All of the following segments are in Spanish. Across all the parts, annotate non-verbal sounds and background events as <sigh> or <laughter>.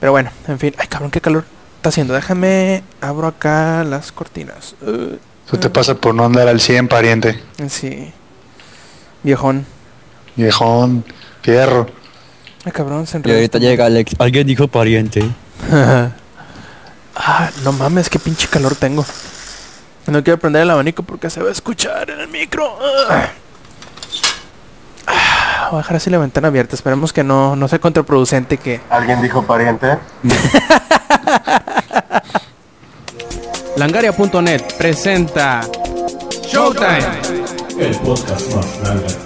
Pero bueno, en fin. Ay, cabrón, qué calor está haciendo. Déjame, abro acá las cortinas. Uh, Eso te pasa por no andar al 100, pariente. sí. Viejón. Viejón, fierro. Ay, cabrón, se Y enredó. ahorita llega Alex. Alguien dijo pariente. <laughs> ah, no mames, qué pinche calor tengo. No quiero prender el abanico porque se va a escuchar en el micro. Voy a dejar así la ventana abierta. Esperemos que no, no sea contraproducente que... ¿Alguien dijo pariente? <laughs> Langaria.net presenta Showtime. El podcast más grande.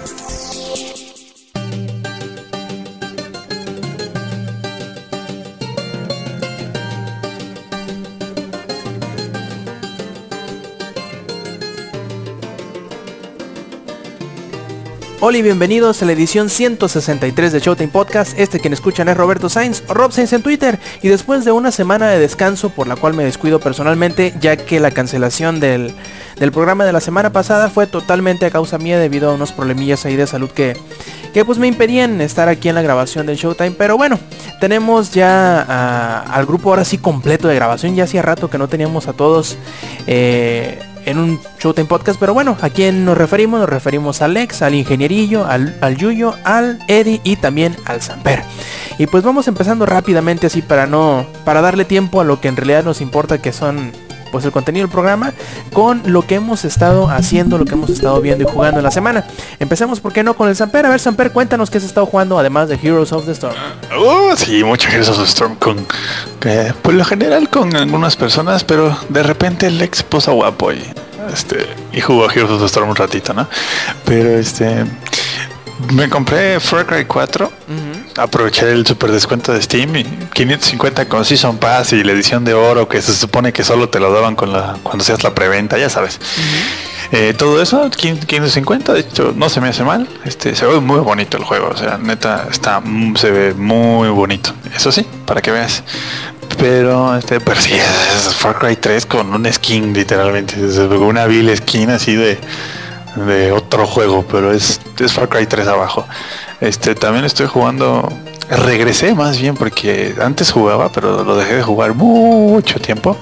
Hola y bienvenidos a la edición 163 de Showtime Podcast. Este quien escuchan es Roberto Sainz o Rob Sainz en Twitter. Y después de una semana de descanso por la cual me descuido personalmente, ya que la cancelación del, del programa de la semana pasada fue totalmente a causa mía debido a unos problemillas ahí de salud que, que pues me impedían estar aquí en la grabación del Showtime. Pero bueno, tenemos ya al grupo ahora sí completo de grabación. Ya hacía rato que no teníamos a todos. eh, en un Showtime Podcast, pero bueno, ¿a quién nos referimos? Nos referimos al Alex, al Ingenierillo, al, al Yuyo, al Eddie y también al Samper. Y pues vamos empezando rápidamente así para no, para darle tiempo a lo que en realidad nos importa que son pues el contenido del programa con lo que hemos estado haciendo, lo que hemos estado viendo y jugando en la semana. Empecemos, ¿por qué no? Con el Samper. A ver, Samper, cuéntanos qué has estado jugando además de Heroes of the Storm. Oh, sí, muchas gracias a Storm con... eh, por lo general con algunas personas, pero de repente el ex posa guapo y... Este, y jugó Heroes of the Storm un ratito, ¿no? Pero este... Me compré Far Cry 4 aproveché el super descuento de Steam y 550 con Season Pass y la edición de oro que se supone que solo te lo daban con la cuando seas la preventa, ya sabes. Eh, todo eso, 550, de hecho no se me hace mal. Este se ve muy bonito el juego, o sea, neta está se ve muy bonito. Eso sí, para que veas. Pero este, pero sí, es Far Cry 3 con un skin literalmente, una vil skin así de de otro juego, pero es, es Far Cry 3 abajo. Este también estoy jugando. Regresé más bien porque antes jugaba, pero lo dejé de jugar mucho tiempo.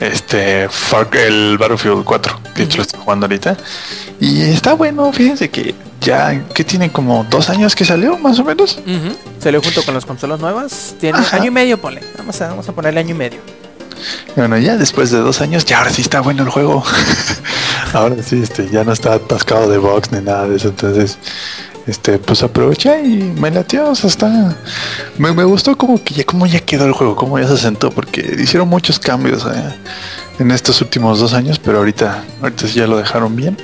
Este el Battlefield 4, de hecho lo estoy jugando ahorita. Y está bueno, fíjense que ya que tiene como dos años que salió, más o menos. Salió junto con las consolas nuevas. Tiene Ajá. año y medio, ponle. Vamos a, vamos a ponerle año y medio. Bueno, ya después de dos años, ya ahora sí está bueno el juego. <laughs> ahora sí, este, ya no está atascado de box ni nada de eso. Entonces, este, pues aproveché y me lateó. O sea, está. Me, me gustó como que ya, como ya quedó el juego, como ya se sentó, porque hicieron muchos cambios eh, en estos últimos dos años, pero ahorita, ahorita sí ya lo dejaron bien.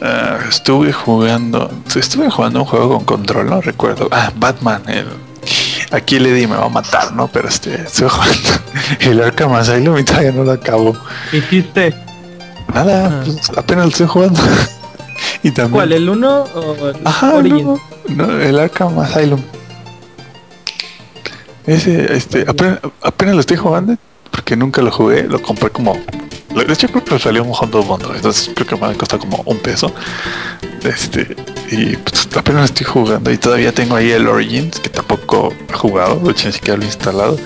Ah, estuve jugando, estuve jugando un juego con control, no recuerdo. Ah, Batman, el, aquí el Eddie me va a matar, ¿no? Pero este, estoy jugando <laughs> el Arkham Asylum y todavía no lo acabo. ¿Hiciste Nada, pues, apenas lo estoy jugando. <laughs> y también. cuál? ¿El 1 o el Ajá, Origin? no, no, el Arkham Asylum. Ese, este, apenas, apenas lo estoy jugando porque nunca lo jugué, lo compré como. De hecho creo que salió un Humble Bundle, entonces creo que me va a costar como un peso. Este, y pues, apenas lo estoy jugando y todavía tengo ahí el Origins que tampoco he jugado, de hecho ni siquiera lo he instalado.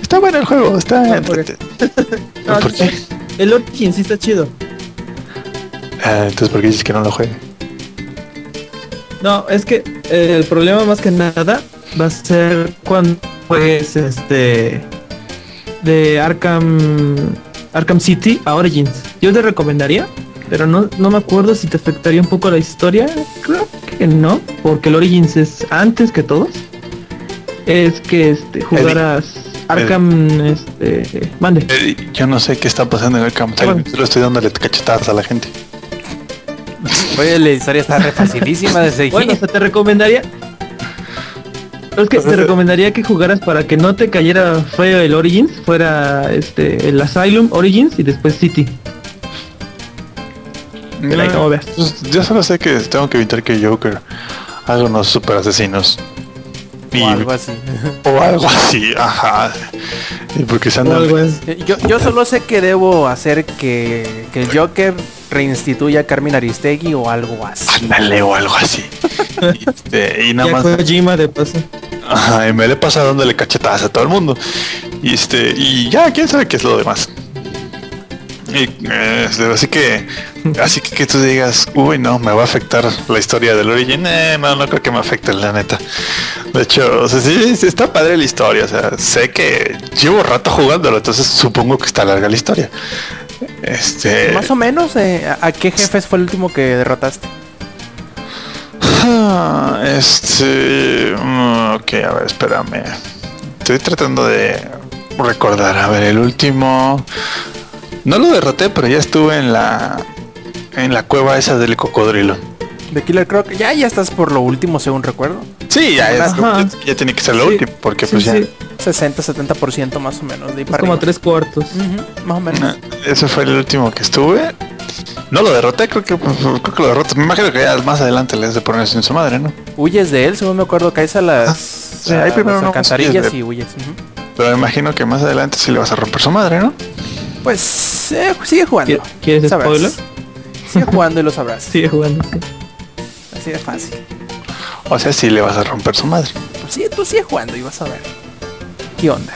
Está bueno el juego, está por <laughs> No, ¿Por qué? El Origin sí está chido. Ah, entonces ¿por qué dices que no lo juegue? No, es que eh, el problema más que nada va a ser cuando juegues este de Arkham Arkham City a Origins. Yo te recomendaría, pero no, no me acuerdo si te afectaría un poco la historia. Creo que no, porque el Origins es antes que todos. Es que este jugaras Arkham este mande. Yo no sé qué está pasando en Arkham Asylum, bueno. solo estoy dándole cachetadas a la gente. Oye, la historia está re facilísima de seguir. Bueno, o sea, te recomendaría. Es que te recomendaría que jugaras para que no te cayera feo el Origins, fuera este el Asylum Origins y después City. Mira, ahí como veas. Pues, yo solo sé que tengo que evitar que Joker haga unos super asesinos. Y- o algo así. o algo así, ajá. Y porque se andan. Yo, yo solo sé que debo hacer que, que el Joker reinstituya a Carmen Aristegui o algo así. Ándale o algo así. Y, este, y nada Ya más. Kojima de paso. Ajá, y me le pasa dándole cachetadas a todo el mundo. Y este, y ya, quién sabe qué es lo demás. Y, eh, así que, así que que tú digas, uy, no, me va a afectar la historia del Origin. Eh, no, no creo que me afecte, la neta. De hecho, o sea, sí, sí, está padre la historia. O sea, sé que llevo rato jugándolo, entonces supongo que está larga la historia. Este. Más o menos, eh, ¿a qué jefes fue el último que derrotaste? Ah, Este. mm, Ok, a ver, espérame. Estoy tratando de recordar. A ver, el último. No lo derroté, pero ya estuve en la. En la cueva esa del cocodrilo. De Killer Croc. Ya, ya estás por lo último, según recuerdo. Sí, ya, es- ya, ya tiene que ser lo Sí, último, porque Sí, pues ya. sí, 60-70% más o menos. De ahí es para como arriba. tres cuartos. Más o menos. Ah, Ese fue el último que estuve. No lo derroté, creo que, pues, creo que lo derroté. Me imagino que ya más adelante le has de ponerse en su madre, ¿no? Huyes de él, según me acuerdo, caes a las, sí, a ahí primero las no alcantarillas huyes de- y huyes. Pero me imagino que más adelante sí le vas a romper su madre, ¿no? Pues eh, sigue jugando. ¿Qui- ¿Quieres Sabrás. spoiler? Sigue jugando y lo sabrás. <laughs> Sigue jugando. sí. Así de fácil. O sea, sí le vas a romper su madre. Pues sí, tú sigue jugando y vas a ver. ¿Qué onda?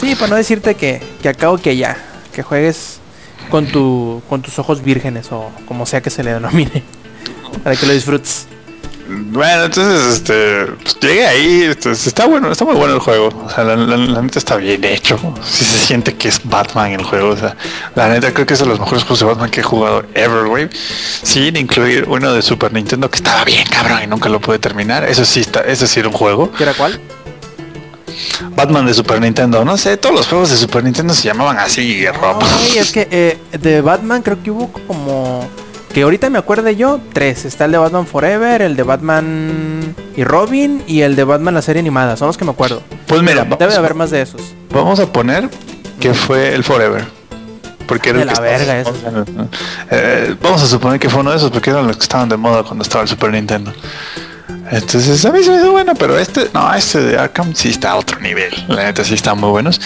Sí, para no decirte que, que acabo que ya. Que juegues con tu con tus ojos vírgenes o como sea que se le denomine. <laughs> Para que lo disfrutes. Bueno, entonces, este, pues, llegué ahí, entonces, está bueno, está muy bueno el juego. O sea, la, la- la neta está bien hecho. Sí se siente que es Batman el juego. O sea, la neta creo que es de los mejores juegos de Batman que he jugado ever, güey. Sin incluir uno de Super Nintendo que estaba bien cabrón y nunca lo pude terminar. Eso sí está, eso sí era un juego. ¿Qué era cuál? Batman de Super Nintendo. No sé, todos los juegos de Super Nintendo se llamaban así, Rob. Ay, es que eh, de Batman creo que hubo como... Que ahorita me acuerde yo, tres. Está el de Batman Forever, el de Batman y Robin y el de Batman la serie animada. Son los que me acuerdo. Pues mira, Debe haber más de esos. vamos a poner que fue el Forever. Porque era De el que la verga estaba- Eh, vamos a suponer que fue uno de esos porque eran los que estaban de moda cuando estaba el Super Nintendo. Entonces a mí se me hizo bueno, pero este, no, este de Arkham sí está a otro nivel. La neta sí están muy buenos.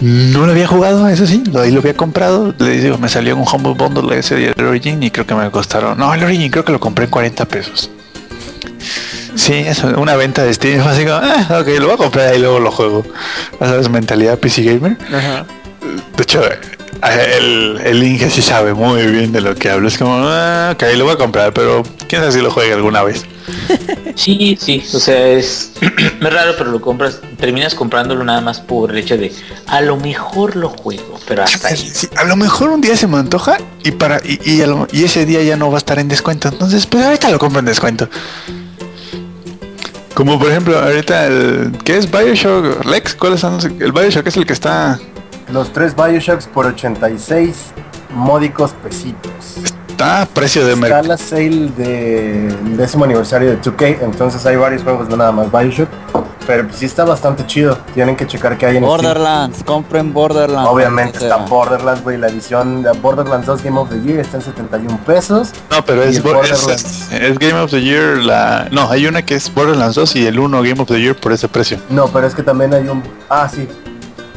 No lo había jugado, eso sí, lo, ahí lo había comprado. Le digo, me salió un Humble Bundle ese de Origin y creo que me costaron. No, el Origin creo que lo compré en 40 pesos. Sí, eso, una venta de Steam. <laughs> Así como, ah, ok, lo voy a comprar y luego lo juego. Sabes, mentalidad PC Gamer. Ajá. De hecho, eh, el, el Inge sí sabe muy bien de lo que hablo. Es como, ah, ok, lo voy a comprar, pero quién sabe si lo juegue alguna vez. Sí, sí, o sea, es, <clears throat> es raro, pero lo compras, terminas comprándolo nada más por el hecho de a lo mejor lo juego, pero hasta ahí. Sí, a lo mejor un día se me antoja y para y, y, a lo- y ese día ya no va a estar en descuento. Entonces, pues ahorita lo compro en descuento. Como por ejemplo, ahorita el ¿qué es Bioshock? Lex, ¿cuáles son los- el Bioshock es el que está Los tres Bioshocks por 86 módicos pesitos. Está a precio de Está mercado? la sale del décimo aniversario de 2K, entonces hay varios juegos, no nada más Bioshock. Pero pues sí está bastante chido. Tienen que checar que hay en Steam. Borderlands, compren Borderlands. Obviamente está Borderlands, güey. La edición de Borderlands 2 Game of the Year está en 71 pesos. No, pero es, es, Borderlands. es Game of the Year la no, hay una que es Borderlands 2 y el 1 Game of the Year por ese precio. No, pero es que también hay un... Ah, sí.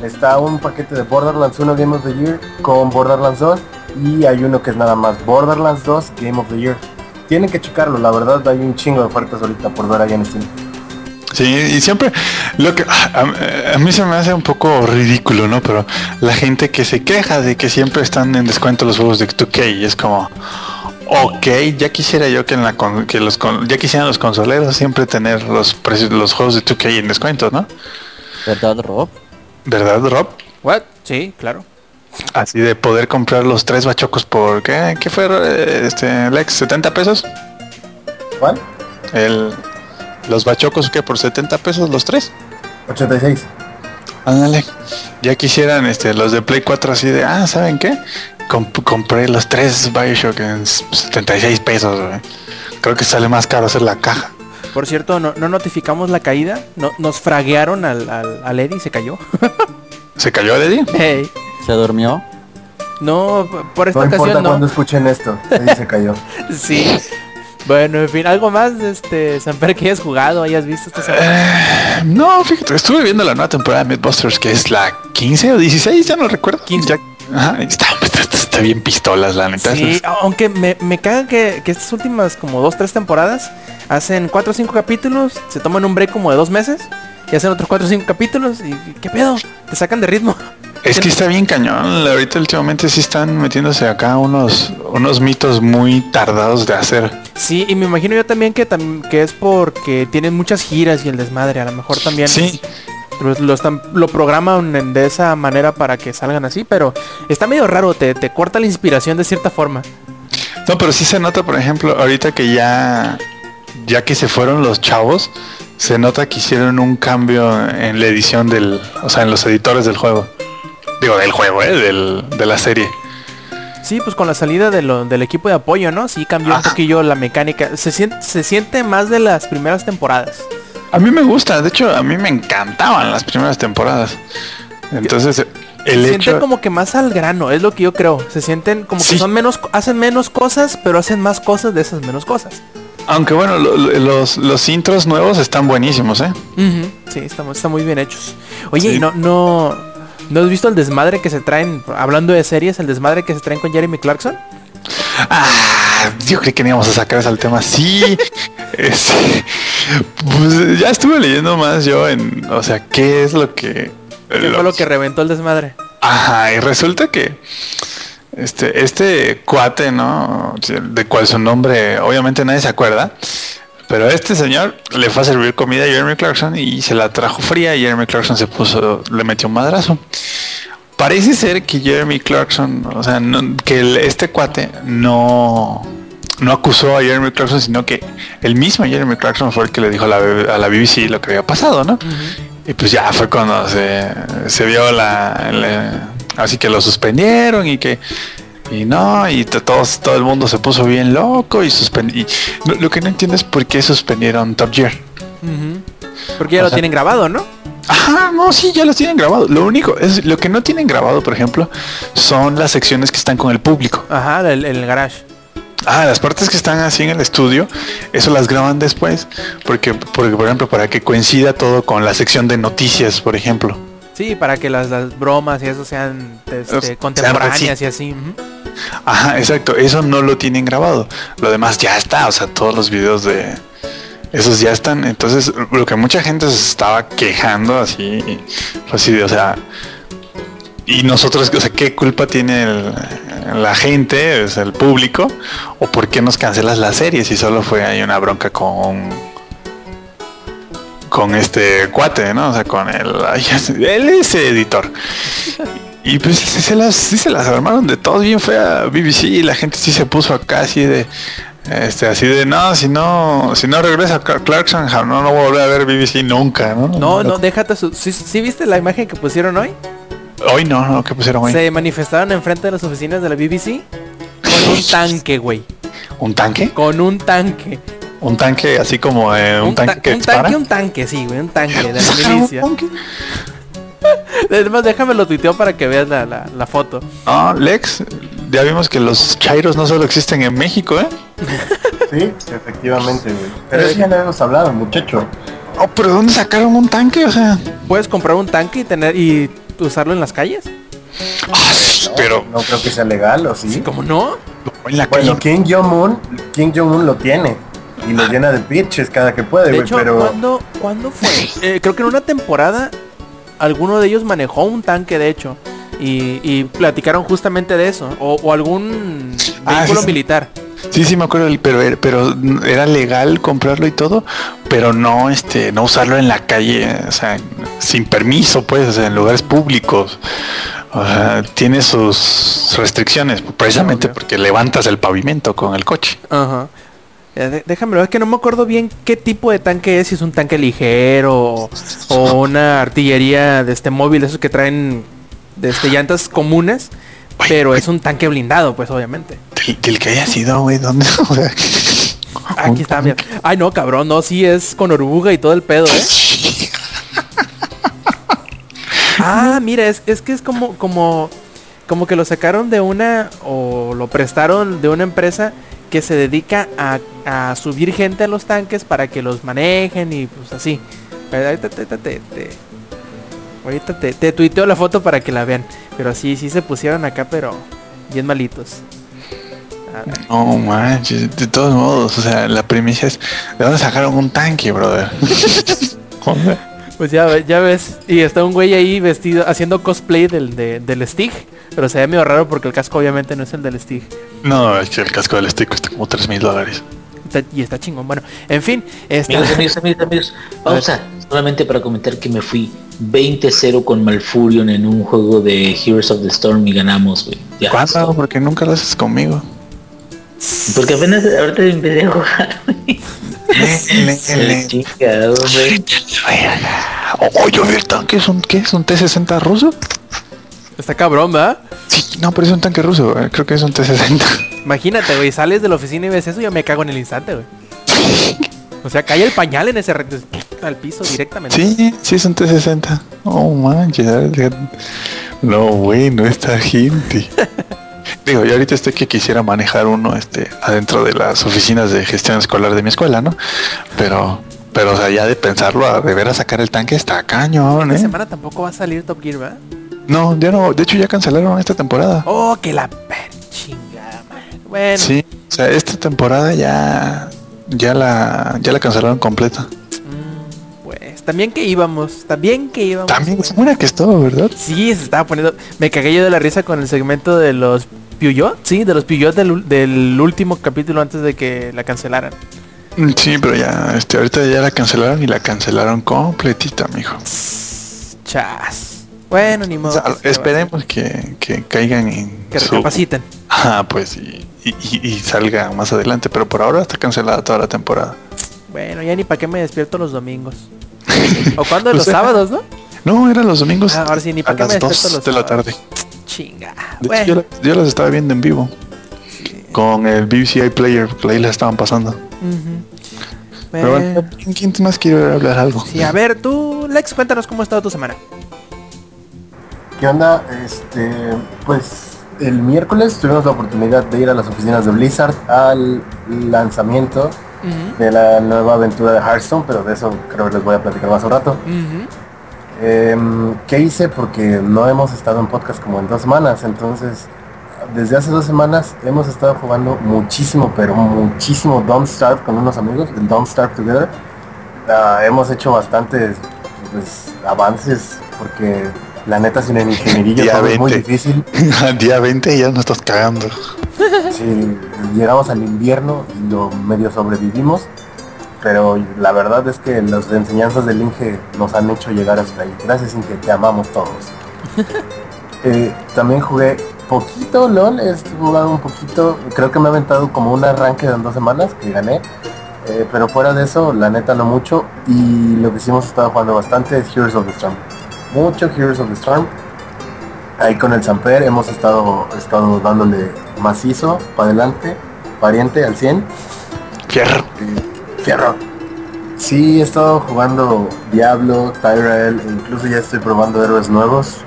Está un paquete de Borderlands 1 Game of the Year con Borderlands 2 y hay uno que es nada más Borderlands 2 Game of the Year. Tienen que checarlo, la verdad hay un chingo de ofertas ahorita por ver ahí en Steam. Sí, y siempre lo que a, a mí se me hace un poco ridículo, ¿no? Pero la gente que se queja de que siempre están en descuento los juegos de 2K y es como Ok, ya quisiera yo que en la con- que los con- ya quisieran los consoleros siempre tener los precios los juegos de 2K en descuento, ¿no? ¿Verdad, Rob? ¿Verdad, Rob? What? Sí, claro. Así de poder comprar los tres bachocos por ¿qué, qué fue este Lex? 70 pesos. ¿Cuál? El los bachocos que por 70 pesos los tres. 86. Ándale. Ya quisieran este los de Play 4 así de, ah, ¿saben qué? Comp- compré los tres Bioshock en s- 76 pesos, güey. Creo que sale más caro hacer la caja. Por cierto, no, no notificamos la caída. No, nos fraguearon al, al, al Eddie y se cayó. <laughs> ¿Se cayó Eddie? Hey. ¿Se durmió? No, por esta No importa ocasión cuando no. escuchen esto. Ahí se cayó. <laughs> Sí. Bueno, en fin, algo más, este, Samper, que hayas jugado, hayas visto esta semana. Eh, no, fíjate, estuve viendo la nueva temporada de Mythbusters, que es la 15 o 16, ya no recuerdo. 15. Ya Ajá, está, está- está bien pistolas, la neta. Sí, aunque me, me caga que, que estas últimas como dos, tres temporadas hacen cuatro o cinco capítulos, se toman un break como de dos meses y hacen otros cuatro o cinco capítulos y ¿qué pedo? Te sacan de ritmo. Es que está bien cañón. Ahorita últimamente sí están metiéndose acá unos, unos mitos muy tardados de hacer. Sí, y me imagino yo también que, tam- que es porque tienen muchas giras y el desmadre. A lo mejor también Sí. lo, lo están, lo programan de esa manera para que salgan así, pero está medio raro, te, te corta la inspiración de cierta forma. No, pero sí se nota, por ejemplo, ahorita que ya, ya que se fueron los chavos, se nota que hicieron un cambio en la edición del, o sea, en los editores del juego. Digo, del juego, ¿eh? Del, de la serie. Sí, pues con la salida de lo- del equipo de apoyo, ¿no? Sí cambió un poquillo la mecánica. Se siente, se siente más de las primeras temporadas. A mí me gusta, de hecho, a mí me encantaban las primeras temporadas. Entonces, Se el sienten hecho... como que más al grano, es lo que yo creo. Se sienten como que son menos, hacen menos cosas, pero hacen más cosas de esas menos cosas. Aunque bueno, lo- lo- los, los intros nuevos están buenísimos, ¿eh? Ujú, Sí, están, están muy bien hechos. Oye, Sí. ¿y no, no, ¿no has visto el desmadre que se traen, hablando de series, el desmadre que se traen con Jeremy Clarkson? Ah, yo creí que no íbamos a sacar ese al tema. Sí, <laughs> este, pues ya estuve leyendo más yo en, o sea, qué es lo que... ¿Qué fue lo que reventó el desmadre? Ajá, y resulta que este, este cuate, ¿no? De cual su nombre obviamente nadie se acuerda. Pero este señor le fue a servir comida a Jeremy Clarkson y se la trajo fría y Jeremy Clarkson se puso, le metió un madrazo. Parece ser que Jeremy Clarkson, o sea, no- que el- este cuate no, no acusó a Jeremy Clarkson, sino que el mismo Jeremy Clarkson fue el que le dijo a la, a la BBC lo que había pasado, ¿no? Y pues ya fue cuando se, se vio la, la- Así que lo suspendieron y que... Y no, y to- todos, todo el mundo se puso bien loco y suspendí. Lo que no entiendo es por qué suspendieron Top Gear. Porque ya O lo sea- tienen grabado, ¿no? Ajá, no, sí, ya los tienen grabado. Lo único, es lo que no tienen grabado, por ejemplo, son las secciones que están con el público. Ajá, el, el garage. Ah, las partes que están así en el estudio, eso las graban después, porque, porque por ejemplo, para que coincida todo con la sección de noticias, por ejemplo. Sí, para que las, las bromas y eso sean este, contemporáneas y así. Ajá, exacto, eso no lo tienen grabado. Lo demás ya está, o sea, todos los videos de esos ya están. Entonces, lo que mucha gente se estaba quejando así, así de, o sea, y nosotros, o sea, ¿qué culpa tiene el- la gente, o sea, el público? ¿O por qué nos cancelas la serie si solo fue ahí una bronca con con este cuate, ¿no? O sea, con el él es editor. Y pues sí se las, sí se las armaron de todos bien fea BBC y la gente sí se puso acá así de este así de no, si no, si no regresa Cla- Clarkson, no, no voy a volver a ver BBC nunca, ¿no? No, no, déjate su... ¿sí, sí viste la imagen que pusieron hoy? Hoy no, no, ¿qué pusieron hoy? Se manifestaron enfrente de las oficinas de la BBC con un <laughs> tanque, güey. ¿Un tanque? Con un tanque. Un tanque así como eh, un, ta- tanque que un dispara. tanque, un tanque, sí, güey, un tanque de la <laughs> milicia. Además, <laughs> déjame lo tuiteo para que veas la, la, la foto. No, Lex, ya vimos que los chairos no solo existen en México, ¿eh? <laughs> Sí, efectivamente, güey. Pero eso ya no habíamos hablado, muchacho. Oh, pero ¿dónde sacaron un tanque? O sea, ¿Puedes comprar un tanque y tener y usarlo en las calles? ah, sí, pero No creo que sea legal, ¿o sí? ¿Cómo no? en la Bueno, calle. Kim Jong-un, Kim Jong-un lo tiene. Y lo llena de pitches cada que puede, De güey, hecho, pero... ¿cuándo, ¿cuándo fue? Eh, creo que en una temporada alguno de ellos manejó un tanque, de hecho. Y, y platicaron justamente de eso. O, o algún Ah, vehículo sí, militar. Sí, sí me acuerdo, pero pero era legal comprarlo y todo, pero no este no usarlo en la calle, o sea, sin permiso, pues, o sea, en lugares públicos. O sea, tiene sus restricciones, precisamente porque levantas el pavimento con el coche. Ajá. Déjame ver, es que no me acuerdo bien qué tipo de tanque es, si es un tanque ligero o, una artillería de este móvil, esos que traen de este llantas comunes, pero es un tanque blindado, pues obviamente. Del, del que haya sido, güey, ¿dónde? <laughs> Aquí está, mira. Ay no, cabrón, no, sí es con oruga y todo el pedo, ¿eh? <laughs> Ah, mira, es, es que es como, como, como que lo sacaron de una, o lo prestaron de una empresa que se dedica a, a subir gente a los tanques para que los manejen y pues así. Pero ahorita te, te- te- te- Ahorita te, te tuiteo la foto para que la vean. Pero sí, sí se pusieron acá, pero bien malitos. A ver. No manches, de todos modos, o sea, la primicia es, ¿de dónde sacaron un tanque, brother? <laughs> Pues ya, ya ves. Y está un güey ahí vestido, haciendo cosplay del, de- del Stig. Pero se ve medio raro porque el casco obviamente no es el del Stig. no, es que el casco del stick cuesta como 3 mil dólares. Y está chingón. Bueno, en fin. Este, Amigos, amigos, amigos, amigos. Pausa. Solamente para comentar que me fui 20-0 con Malfurion en un juego de Heroes of the Storm y ganamos, güey. Ya. ¿Cuándo? Porque nunca lo haces conmigo. Porque apenas ahorita empecé a jugar. güey. Oye, a ver, tanque es un, ¿qué es un T-60 ruso? Está cabrón, ¿verdad? Sí, no, pero es un tanque ruso, eh, creo que es un T-60. Imagínate, güey, sales de la oficina y ves eso y yo me cago en el instante, güey. O sea, cae el pañal en ese al piso directamente. Sí, sí es un T-60. Oh manches. No, bueno, esta gente. <laughs> Digo, yo ahorita estoy que quisiera manejar uno este adentro de las oficinas de gestión escolar de mi escuela, ¿no? Pero, pero o sea, ya de pensarlo a de ver a sacar el tanque está cañón, Esta ¿eh? semana tampoco va a salir Top Gear, ¿verdad? No, ya no, de hecho ya cancelaron esta temporada. Oh, que la chingada. Bueno, Sí, o sea, esta temporada ya ya la ya la cancelaron completa. mm, pues también que íbamos, también que íbamos. También es buena que es todo, ¿verdad? Sí, se estaba poniendo. Me cagué yo de la risa con el segmento de los Puyot. Sí, de los Puyot del, del último capítulo antes de que la cancelaran. Mm, Sí, pero ya, este, ahorita ya la cancelaron y la cancelaron completita, mijo. Chas. Bueno, ni O modo. sea, ¿qué se le va a esperemos que, que caigan en? Que su- recapaciten. Ah, pues y, y, salga más adelante, pero por ahora está cancelada toda la temporada. Bueno, ya ni para qué me despierto los domingos. <laughs> o cuando Pues los sábados, ¿no? No, eran los domingos Ah, ahora sí, ni para qué me las despierto 2 los de la tarde. Chinga. De Bueno, hecho, yo, la- yo las estaba viendo en vivo con el BBC iPlayer, que ahí las estaban pasando. ujú. Pero Bueno, bueno, ¿quién, quién más quiere hablar algo? sí, a ver, tú, Lex, cuéntanos cómo ha estado tu semana. ¿Qué onda? Este, pues el miércoles tuvimos la oportunidad de ir a las oficinas de Blizzard al lanzamiento de la nueva aventura de Hearthstone, pero de eso creo que les voy a platicar más un rato. Em, ¿Qué hice? Porque no hemos estado en podcast como en dos semanas, entonces desde hace dos semanas hemos estado jugando muchísimo, pero muchísimo Don't Starve con unos amigos, el Don't Starve Together. Ah, hemos hecho bastantes pues, avances porque la neta sin el ingenierillo Día todo es muy 20. difícil. <laughs> Día 20 ya no estás cagando. Sí, llegamos al invierno y lo medio sobrevivimos, pero la verdad es que las enseñanzas del Inge nos han hecho llegar hasta ahí. Gracias Inge, te amamos todos. <laughs> Eh, también jugué poquito LOL, he jugado un poquito, creo que me he aventado como un arranque de dos semanas que gané, eh, pero fuera de eso, la neta no mucho, y lo que sí hemos estado jugando bastante es Heroes of the Storm. Mucho Heroes of the Storm. Ahí con el Samper hemos estado, estado dándole macizo, para adelante, pariente al 100. Fierro. Fierro. Sí, he estado jugando Diablo, Tyrael, e incluso ya estoy probando héroes nuevos.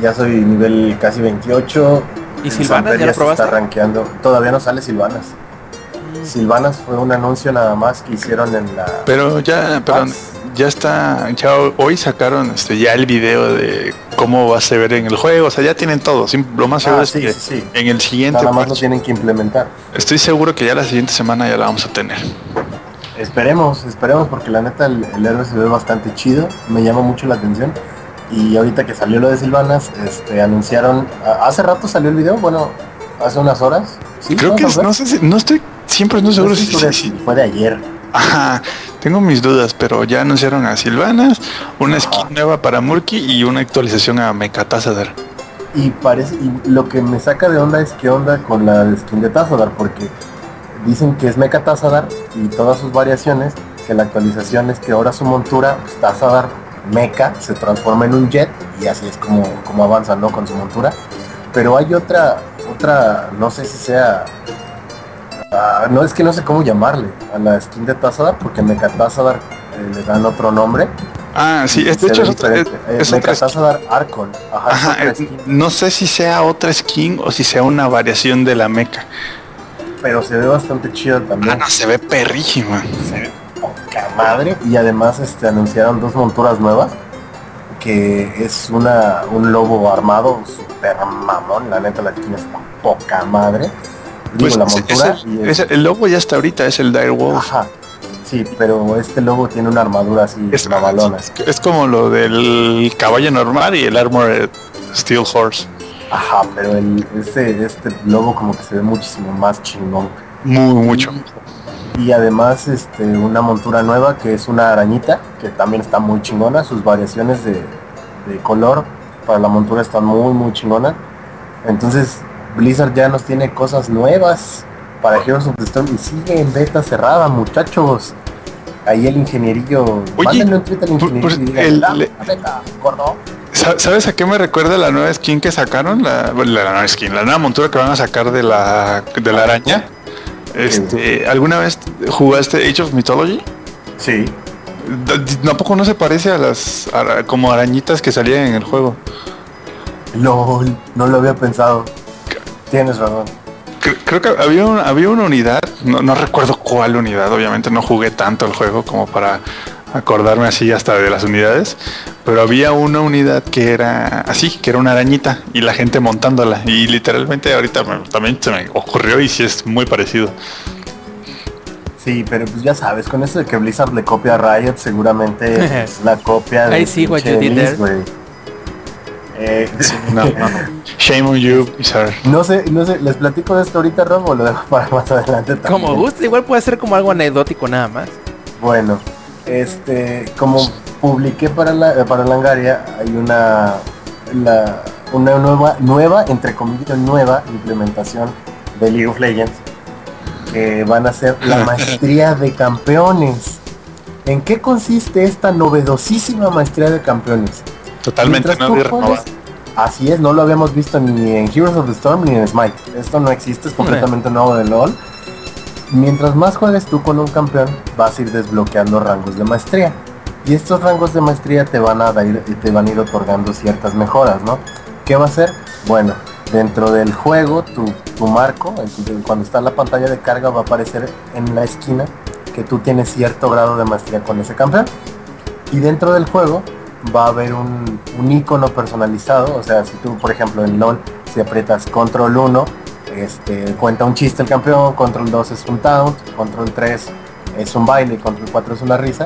Ya soy nivel casi 28. ¿Y El Samper ya lo se probaste? está rankeando. Todavía no sale Silvanas. Silvanas fue un anuncio nada más que hicieron en la... Pero ya, Max. Ya está, ya hoy sacaron este ya el video de cómo va a se ver en el juego, o sea, ya tienen todo. Lo más seguro Ah, es sí, que sí, sí. en el siguiente Nada más lo tienen que implementar. estoy seguro que ya la siguiente semana ya la vamos a tener. Esperemos, esperemos porque la neta el, el héroe se ve bastante chido, me llama mucho la atención. Y ahorita que salió lo de Silvanas, este, anunciaron, hace rato salió el video, bueno, hace unas horas. Creo que no sé si, no estoy siempre no seguro si, si fue, si- fue de ayer. Ajá, tengo mis dudas, pero ya anunciaron a Silvanas, una skin nueva para Murky y una actualización a Mecatazadar. Y parece, y lo que me saca de onda es qué onda con la skin de Tazadar, porque dicen que es Mecha Tazadar y todas sus variaciones, que la actualización es que ahora su montura, pues, Tazadar Mecha, se transforma en un jet y así es como, como avanzan ¿no? con su montura. Pero hay otra, otra, no sé si sea, ah, no es que no sé cómo llamarle a la skin de Tazadar, porque Mecha Tazadar eh, le dan otro nombre. Ah, sí, es, de hecho es otra, es, diferente. Eh, es otra skin. Arcon. Ajá, otra eh, skin. no sé si sea otra skin o si sea una variación de la mecha. pero se ve bastante chido Ah, también. no, se ve perrísima. Se ve poca madre. Y además este, anunciaron dos monturas nuevas. que es una un lobo armado super mamón, la neta la skin está poca madre. Digo, Pues la es- montura es y el, es- es el lobo ya está ahorita, es el Dire Wolf. Ajá. Sí, pero este lobo tiene una armadura así Es, mamalona. es como lo del caballo normal y el Armored Steel Horse. Ajá, pero el, este, este lobo como que se ve muchísimo más chingón. Muy mucho. Y además este, una montura nueva que es una arañita, que también está muy chingona. Sus variaciones de, de color para la montura están muy muy chingonas. Entonces Blizzard ya nos tiene cosas nuevas para Heroes of the Storm y sigue en beta cerrada, muchachos. Ahí el ingenierillo, Oye, mándenle un tweet al por- ingenierillo por- y el- "La le- beta, gordo". Sa- ¿Sabes a qué me recuerda la nueva skin que sacaron? La, bueno, la nueva skin, la nueva montura que van a sacar de la, de la araña. Este, ¿Alguna vez jugaste Age of Mythology? Sí. ¿Tampoco no se parece a las como arañitas que salían en el juego? LOL, no lo había pensado. Tienes razón. Cre- Creo que había, un- había una unidad, no, no recuerdo cuál unidad, obviamente no jugué tanto el juego como para acordarme así hasta de las unidades, pero había una unidad que era así, que era una arañita y la gente montándola y literalmente ahorita me- también se me ocurrió y sí es muy parecido. Sí, pero pues ya sabes, con eso de que Blizzard le copia a Riot, seguramente es <laughs> la copia de I see what pinche you did Liz, there. Eh, <laughs> No, no. Shame on you, Blizzard. no sé, no sé, ¿les platico de esto ahorita, Rob, o lo dejo para más adelante también? Como gusta, igual puede ser como algo anecdótico nada más. Bueno, este, como publiqué para la para Langaria, hay una la, una nueva nueva entre comillas nueva implementación de League of Legends que van a ser la <laughs> maestría de campeones. ¿En qué consiste esta novedosísima maestría de campeones? Totalmente Mientras no renovado. Así es, no lo habíamos visto ni en Heroes of the Storm ni en Smite. Esto no existe, es completamente nuevo de LOL. Mientras más juegues tú con un campeón, vas a ir desbloqueando rangos de maestría. Y estos rangos de maestría te van a ir, te van a ir otorgando ciertas mejoras, ¿no? ¿Qué va a ser? Bueno, dentro del juego, tu, tu marco, cuando está en la pantalla de carga, va a aparecer en la esquina que tú tienes cierto grado de maestría con ese campeón. Y dentro del juego va a haber un, un icono personalizado. O sea, si tú, por ejemplo, en LOL, si aprietas control 1, este, cuenta un chiste el campeón, control 2 es un taunt, control 3 es un baile control 4 es una risa.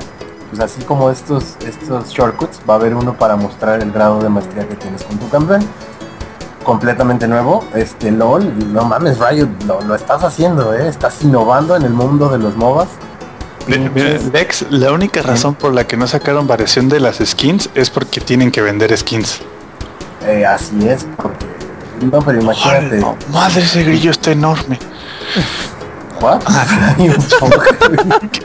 Pues así como estos, estos shortcuts, va a haber uno para mostrar el grado de maestría que tienes con tu campeón. Completamente nuevo, este LOL, no mames Riot, lo, lo estás haciendo, ¿eh? estás innovando en el mundo de los MOBAs. Lex, la única razón por la que no sacaron variación de las skins es porque tienen que vender skins. Eh, así es, porque... No, pero imagínate... Ay, no, madre, ese grillo está enorme. <laughs> Chongo.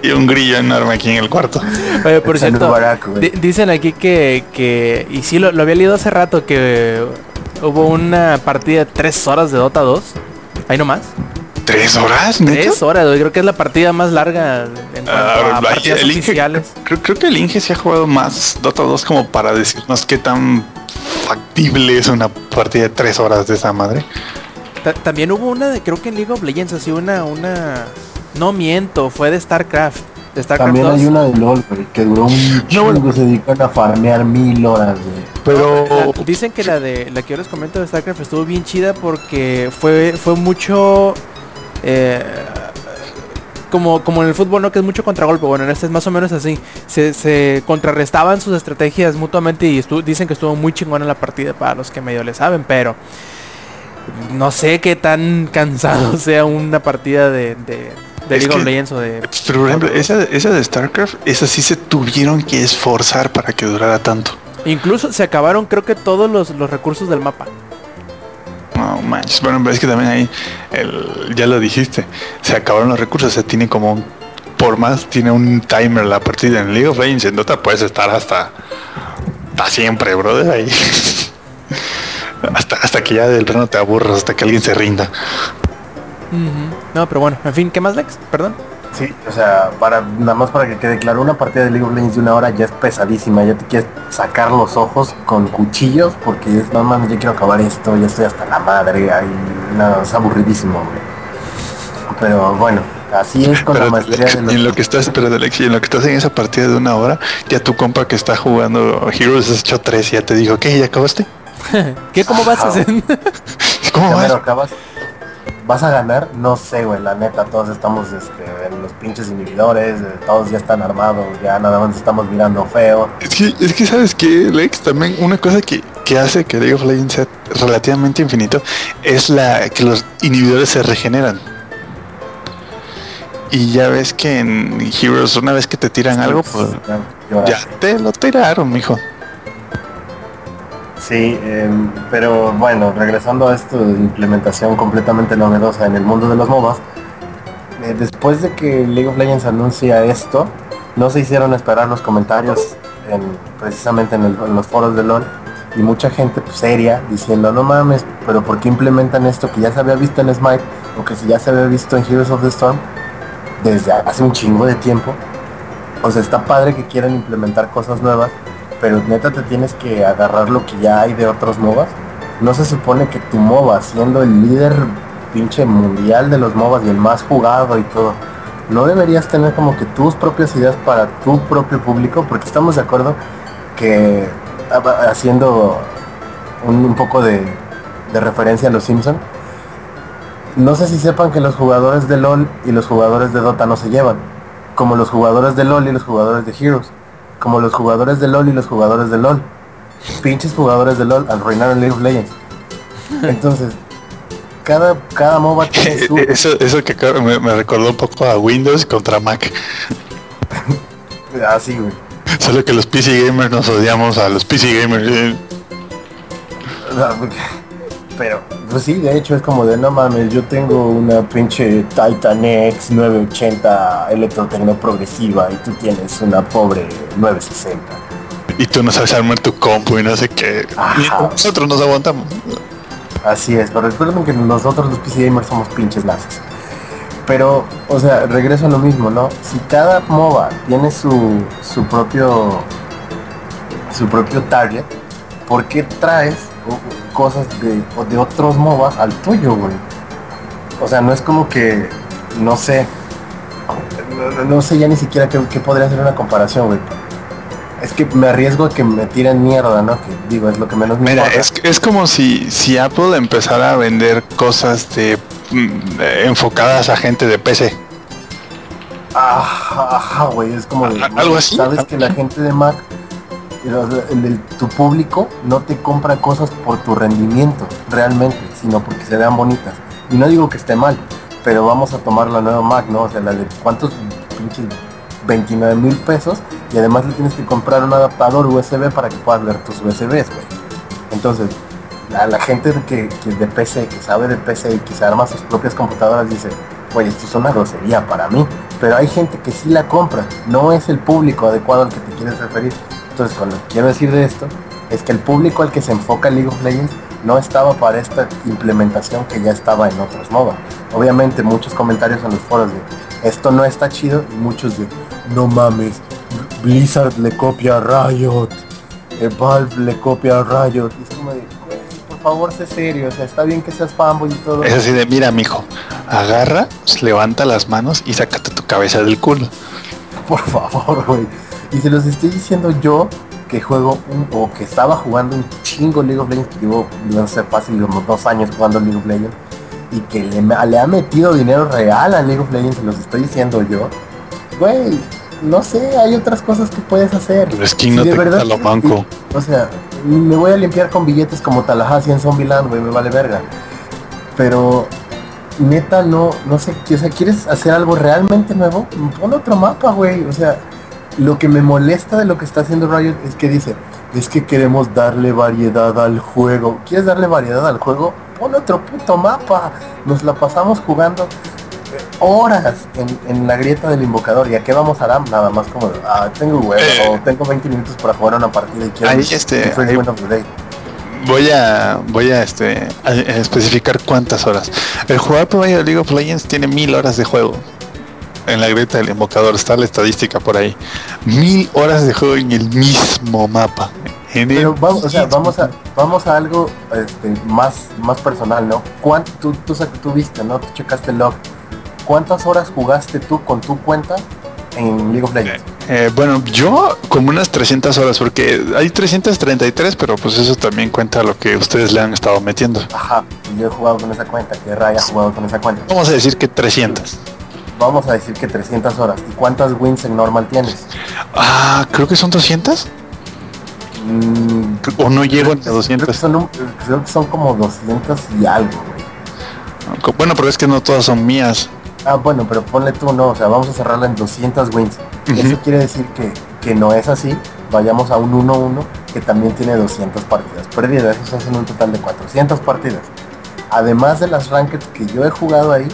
Y un grillo enorme aquí en el cuarto. Oye, por cierto, baraco, dicen aquí que, que, y sí lo, lo había leído hace rato, que hubo una partida de tres horas de Dota 2. Ahí nomás. ¿Tres horas? ¿neta? Tres horas, güey, creo que es la partida más larga en cuanto Ah, a ahí partidas el Inge- oficiales. creo, creo que el Inge se ha jugado más Dota 2 como para decirnos qué tan factible es una partida de tres horas de esa madre. Ta- También hubo una de, creo que en League of Legends, así una, una... No miento, fue de StarCraft. De StarCraft También 2. hay una de LOL, güey, que duró un chingo, bueno. se dedican a farmear mil horas, güey. Pero La- dicen que la de la que yo les comento de StarCraft estuvo bien chida porque fue fue mucho eh, como como en el fútbol no que es mucho contragolpe. Bueno en este es más o menos así. Se, se contrarrestaban sus estrategias mutuamente y dicen que estuvo muy chingona la partida para los que medio le saben pero no sé qué tan cansado <laughs> sea una partida de, de, de League of Legends o de Pero por ejemplo, esa, esa de StarCraft, esa sí se tuvieron que esforzar para que durara tanto. incluso se acabaron creo que todos los, los recursos del mapa No manches. Bueno, es que también ahí, ya lo dijiste, se acabaron los recursos, se tiene como por más tiene un timer la partida en League of Legends, en Dota puedes estar hasta, hasta siempre, brother, ahí. <laughs> hasta, hasta que ya del reno te aburras, hasta que alguien se rinda. No pero bueno en fin qué más Lex perdón Sí, o sea, para nada más para que quede claro, una partida de League of Legends de una hora ya es pesadísima, ya te quieres sacar los ojos con cuchillos porque es, no mames, ya quiero acabar esto, ya estoy hasta la madre, ahí, nada, es aburridísimo, güey. Pero bueno, Así es con la Pero maestría de y en lo que estás, pero Alex, y en lo que estás en esa partida de una hora, ya tu compa que está jugando Heroes has hecho tres y ya te dijo, ¿qué? ¿Ya acabaste? <laughs> ¿Qué? ¿Cómo vas a hacer? <laughs> ¿Cómo vas? acabas. ¿Vas a ganar? No sé, güey, la neta, todos estamos este, en los pinches inhibidores, eh, todos ya están armados, ya nada más estamos mirando feo. Es que, es que sabes que Lex también una cosa que, que hace que League of Legends sea relativamente infinito es la que los inhibidores se regeneran. Y ya ves que en Heroes una vez que te tiran algo, pues Ya, te lo tiraron, mijo. Sí, em, pero bueno, regresando a esto de implementación completamente novedosa en el mundo de los MOBAs, eh, después de que League of Legends anuncia esto, no se hicieron esperar los comentarios en, precisamente en los foros de LOL y mucha gente pues, seria diciendo no mames, pero ¿por qué implementan esto que ya se había visto en Smite o que si ya se había visto en Heroes of the Storm desde hace un chingo de tiempo? O sea, está padre que quieran implementar cosas nuevas, pero neta te tienes que agarrar lo que ya hay de otros MOBAs. No se supone que tu MOBA, siendo el líder pinche mundial de los MOBAs y el más jugado y todo, no deberías tener como que tus propias ideas para tu propio público, porque estamos de acuerdo que ah, haciendo un, poco de, de referencia a los Simpson, no sé si sepan que los jugadores de LOL y los jugadores de Dota no se llevan, como los jugadores de LOL y los jugadores de Heroes, como los jugadores de LOL y los jugadores de LOL. Pinches jugadores de LOL arruinaron League of Legends. <laughs> Entonces, cada, cada MOBA <laughs> tiene su... Eso, eso que me, me recordó un poco a Windows contra Mac. Así, güey. Solo que los PC gamers nos odiamos a los PC gamers. eh. Ah, Pero, pues sí, de hecho es como de no mames, yo tengo una pinche Titan X 980 electrotecno progresiva y tú tienes una pobre 960. Y tú no sabes armar tu compu y no sé qué. Ajá. nosotros nos aguantamos. Así es, pero recuerden que nosotros los PC gamers somos pinches nazis. Pero, o sea, regreso a lo mismo, ¿no? Si cada MOBA tiene su, su propio su propio target, ¿por qué traes cosas de, de otros MOBAs al tuyo, güey? O sea, no es como que, no sé, no, no sé ya ni siquiera qué, qué podría ser una comparación, güey. Es que me arriesgo a que me tiren mierda, ¿no? Que digo, es lo que menos me Mira, es, es como si, si Apple empezara a vender cosas de mm, eh, enfocadas a gente de PC. Ajá, ajá, güey, es como de, algo así, Sabes que la gente de Mac, tu público no te compra cosas por tu rendimiento, realmente, sino porque se vean bonitas. Y no digo que esté mal, pero vamos a tomar la nueva Mac, ¿no? O sea, la de cuántos pinches 29 mil pesos y además le tienes que comprar un adaptador USB para que puedas leer tus USBs, güey. Entonces, a la gente que, que de PC, que sabe de PC y que se arma sus propias computadoras dice, oye, esto es una grosería para mí. Pero hay gente que sí la compra, no es el público adecuado al que te quieres referir. Entonces, cuando quiero decir de esto, es que el público al que se enfoca League of Legends no estaba para esta implementación que ya estaba en otros MOBA. Obviamente muchos comentarios en los foros de esto no está chido y muchos de no mames, Blizzard le copia a Riot, eh, Valve le copia a Riot. Y es como de, por favor sé serio, o sea, está bien que seas fanboy y todo. Es así de, mira, mijo, agarra, levanta las manos y sácate tu cabeza del culo. Por favor, güey. Y se los estoy diciendo yo que juego un- o que estaba jugando un chingo League of Legends, que llevo, no sé, fácil como dos años jugando League of Legends, y que le, le ha metido dinero real a League of Legends, se los estoy diciendo yo. Güey, no sé, hay otras cosas que puedes hacer. Es que Si no de te verdad- lo manco. O sea, me voy a limpiar con billetes como Tallahassee en Zombieland, güey, me vale verga. Pero neta no, no sé, o sea, ¿quieres hacer algo realmente nuevo? Pon otro mapa, güey. O sea, lo que me molesta de lo que está haciendo Riot es que dice, es que queremos darle variedad al juego. ¿Quieres darle variedad al juego? Pon otro puto mapa. Nos la pasamos jugando eh, horas en, en la grieta del invocador. ¿Y a qué vamos a dar? Nada más como, ah, tengo huevo, Eh. o tengo 20 minutos para jugar una partida y quiero Ahí, este, ahí-. Voy a, voy a, este, a especificar cuántas horas. El jugador promedio de League of Legends tiene mil horas de juego. En la grieta del invocador está la estadística por ahí. Mil horas de juego en el mismo mapa. En el Pero vamos, o sea, vamos a, vamos a algo este, más, más personal, ¿no? ¿Cuánto tú, tú, tú viste, ¿no? Tú checaste el log. ¿cuántas horas jugaste tú con tu cuenta en League of Legends? Eh, bueno, yo como unas 300 horas, porque hay 333, pero pues eso también cuenta lo que ustedes le han estado metiendo. Ajá, yo he jugado con esa cuenta, que Ray ha jugado con esa cuenta. Vamos a decir que 300. Vamos a decir que 300 horas. ¿Y cuántas wins en normal tienes? Ah, creo que son 200. Mm, O no llego a creo que 200. son, un- creo que son como 200 y algo, güey. Bueno, pero es que no todas son mías. Ah, bueno, pero ponle tú, no, o sea, vamos a cerrarla en 200 wins. Ujú. Eso quiere decir que, que no es así. Vayamos a un 1-1 que también tiene 200 partidas perdidas. Eso hacen un total de 400 partidas. Además de las rankeds que yo he jugado ahí,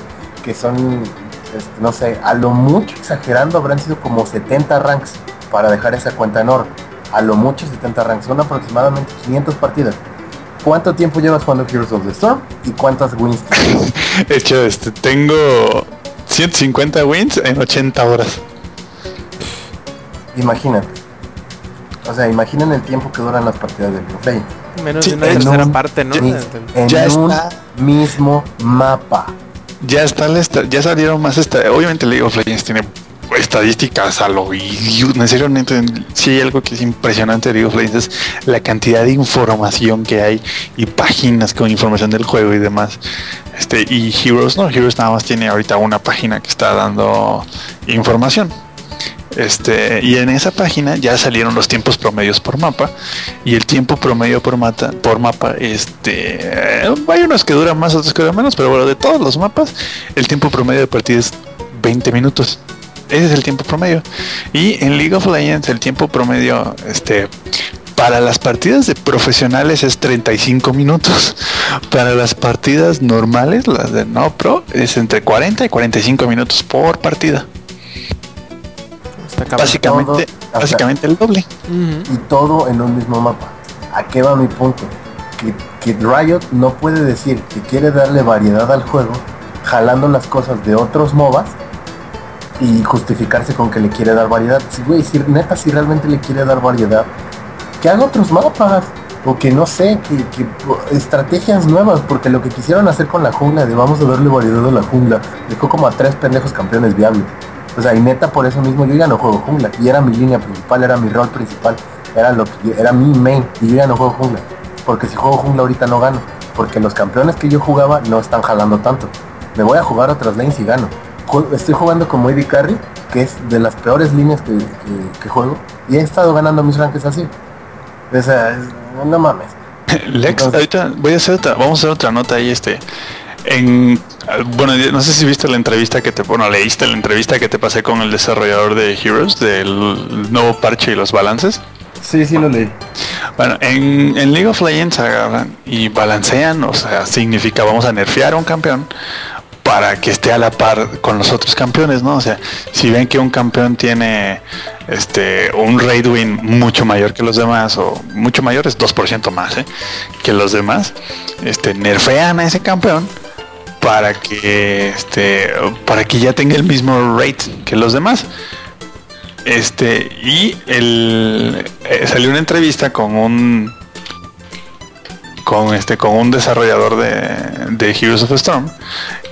que son, este, no sé, a lo mucho exagerando habrán sido como 70 ranks para dejar esa cuenta en oro. A lo mucho 70 ranks. Son aproximadamente 500 partidas. ¿Cuánto tiempo llevas jugando Heroes of the Storm? ¿Y cuántas wins tienes? <laughs> De hecho, este, tengo 150 wins en 80 horas. Imagínate. O sea, imaginen el tiempo que duran las partidas de Legends. Menos Sí, de una tercera un- parte, ¿no? En Ya un está. mismo mapa. Ya está la ya salieron más obviamente League of Legends tiene estadísticas a lo. En serio, neta, si hay algo que es impresionante de League of Legends es la cantidad de información que hay y páginas con información del juego y demás. Este, y Heroes no, Heroes nada más tiene ahorita una página que está dando información. Este, y en esa página ya salieron los tiempos promedios por mapa. Y el tiempo promedio por mapa, por mapa, este hay unos que duran más, otros que duran menos, pero bueno, de todos los mapas, el tiempo promedio de partida es 20 minutos. Ese es el tiempo promedio. Y en League of Legends el tiempo promedio, este, para las partidas de profesionales es 35 minutos. <laughs> Para las partidas normales, las de no pro, es entre 40 y 45 minutos por partida. Básicamente, Todo, básicamente el doble. Y todo en un mismo mapa. ¿A qué va mi punto? Que, que Riot no puede decir que quiere darle variedad al juego jalando las cosas de otros MOBAs y justificarse con que le quiere dar variedad. Si, güey, si neta, si realmente le quiere dar variedad, que haga otros mapas. O que no sé, que, que estrategias nuevas, porque lo que quisieron hacer con la jungla, de vamos a darle variedad a la jungla, dejó como a tres pendejos campeones viables. O sea, y neta por eso mismo yo ya no juego jungla. Y era mi línea principal, era mi rol principal, era lo que era mi main. Y yo ya no juego jungla. Porque si juego jungla ahorita no gano. Porque los campeones que yo jugaba no están jalando tanto. Me voy a jugar otras lanes y gano. Estoy jugando como Eddie Carry, que es de las peores líneas que, que- que juego. Y he estado ganando mis ranques así. O sea, es- no mames. <laughs> Lex, Entonces- ahorita voy a hacer otra, vamos a hacer otra nota ahí, este. En, bueno, no sé si viste la entrevista que te, bueno, leíste la entrevista que te pasé con el desarrollador de Heroes, del nuevo parche y los balances. Sí, sí lo leí. Bueno, en, en League of Legends agarran y balancean, o sea, significa vamos a nerfear a un campeón para que esté a la par con los otros campeones, ¿no? O sea, si ven que un campeón tiene este un raid win mucho mayor que los demás, o mucho mayor es 2% más, ¿eh? que los demás, este nerfean a ese campeón para que este para que ya tenga el mismo rate que los demás. Este, y el eh, salió una entrevista con un con este con un desarrollador de, de Heroes of the Storm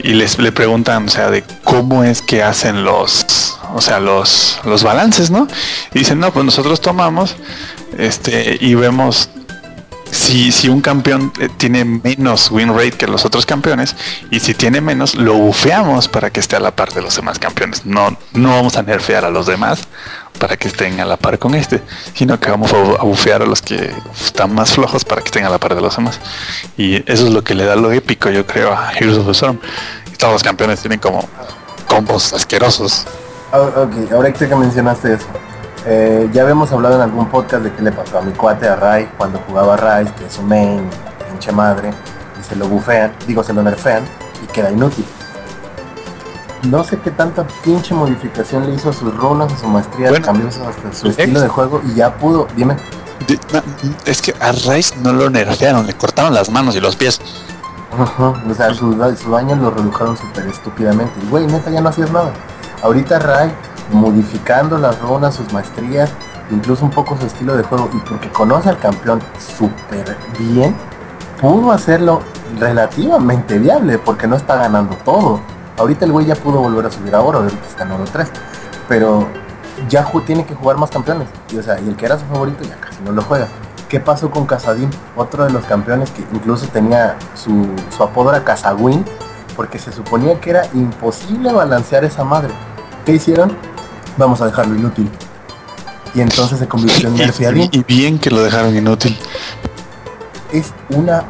y les le preguntan, o sea, de cómo es que hacen los o sea, los los balances, ¿no? Y dicen, "No, pues nosotros tomamos este y vemos si, si un campeón eh, tiene menos win rate que los otros campeones y si tiene menos lo bufeamos para que esté a la par de los demás campeones. No, no vamos a nerfear a los demás para que estén a la par con este, sino que vamos a bu- a bufear a los que están más flojos para que estén a la par de los demás. Y eso es lo que le da lo épico, yo creo, a Heroes of the Storm. Todos los campeones tienen como combos asquerosos. Ah, ok, ahorita que mencionaste eso. Eh, ya habíamos hablado en algún podcast de qué le pasó a mi cuate a Rai cuando jugaba Rai, que es su main, pinche madre, y se lo bufean, digo se lo nerfean y queda inútil. No sé qué tanta pinche modificación le hizo a sus runas, a su maestría, Bueno, cambió hasta su estilo de juego y ya pudo, dime, De- es que a Rice no lo nerfearon, le cortaron las manos y los pies. Ajá, o sea, su, su daño lo redujeron súper estúpidamente. Y güey, neta, ya no hacías nada. Ahorita Rai, modificando las runas, sus maestrías, incluso un poco su estilo de juego, y porque conoce al campeón súper bien, pudo hacerlo relativamente viable, porque no está ganando todo. Ahorita el güey ya pudo volver a subir a oro, ahorita está en oro 3. Pero ya tiene que jugar más campeones. Y, o sea, y el que era su favorito ya casi no lo juega. ¿Qué pasó con Casadín? Otro de los campeones que incluso tenía su, su apodo era Casagüín, porque se suponía que era imposible balancear esa madre. ¿Qué hicieron? Vamos a dejarlo inútil. Y entonces se convirtió en Nerfeadín. <laughs> Y, y bien que lo dejaron inútil. Es una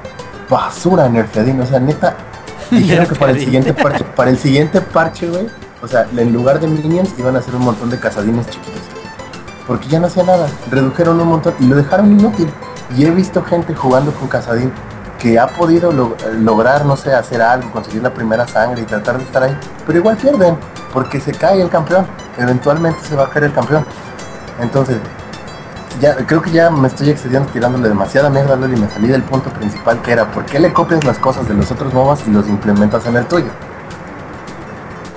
basura Nerfeadín. O sea, neta, <laughs> dijeron que para el siguiente <laughs> parche, para el siguiente parche, güey, o sea, en lugar de minions iban a hacer un montón de casadines chiquitos. Porque ya no hacía nada. Redujeron un montón y lo dejaron inútil. Y he visto gente jugando con casadín que ha podido lo- lograr, no sé, hacer algo, conseguir la primera sangre y tratar de estar ahí. Pero igual pierden, porque se cae el campeón. Eventualmente se va a caer el campeón. Entonces, ya creo que ya me estoy excediendo tirándole demasiada mierda a LoL y me salí del punto principal que era ¿por qué le copias las cosas de los otros MOBAs y los implementas en el tuyo?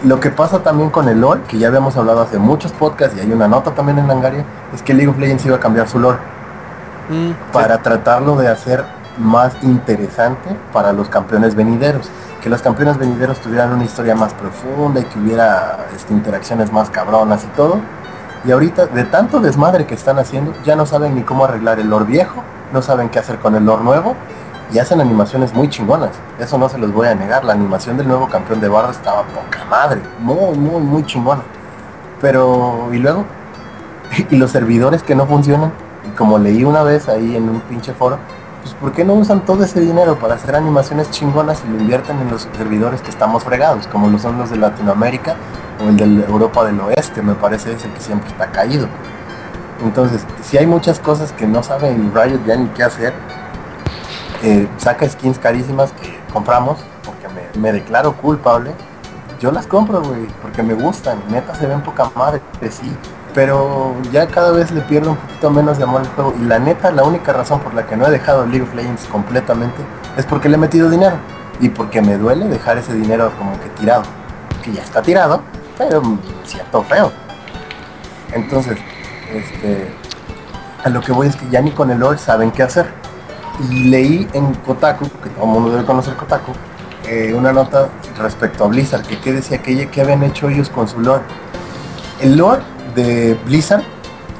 Lo que pasa también con el LoL, que ya habíamos hablado hace muchos podcasts y hay una nota también en Langaria, es que League of Legends iba a cambiar su lore Mm, para tratarlo de hacer más interesante para los campeones venideros. Que los campeones venideros tuvieran una historia más profunda y que hubiera este, interacciones más cabronas y todo. Y ahorita, de tanto desmadre que están haciendo, ya no saben ni cómo arreglar el lore viejo, no saben qué hacer con el lore nuevo y hacen animaciones muy chingonas. Eso no se los voy a negar. La animación del nuevo campeón de barra estaba poca madre, muy, muy, muy chingona. Pero, ¿y luego? <laughs> y los servidores que no funcionan. Y como leí una vez ahí en un pinche foro, pues ¿por qué no usan todo ese dinero para hacer animaciones chingonas y lo invierten en los servidores que estamos fregados, como lo son los de Latinoamérica o el de Europa del Oeste, me parece es el que siempre está caído. Entonces, si hay muchas cosas que no saben Riot ya ni qué hacer, eh, saca skins carísimas que compramos, porque me, me declaro culpable, yo las compro, güey, porque me gustan, neta se ven poca madre, sí, pero ya cada vez le pierdo un poquito menos de amor al juego y la neta, la única razón por la que no he dejado League of Legends completamente es porque le he metido dinero y porque me duele dejar ese dinero como que tirado, que ya está tirado, pero siento feo. Entonces, este, a lo que voy es que ya ni con el lore saben qué hacer. Y leí en Kotaku, que todo el mundo debe conocer Kotaku, eh, una nota respecto a Blizzard, que, que decía que, que habían hecho ellos con su lore. El lore de Blizzard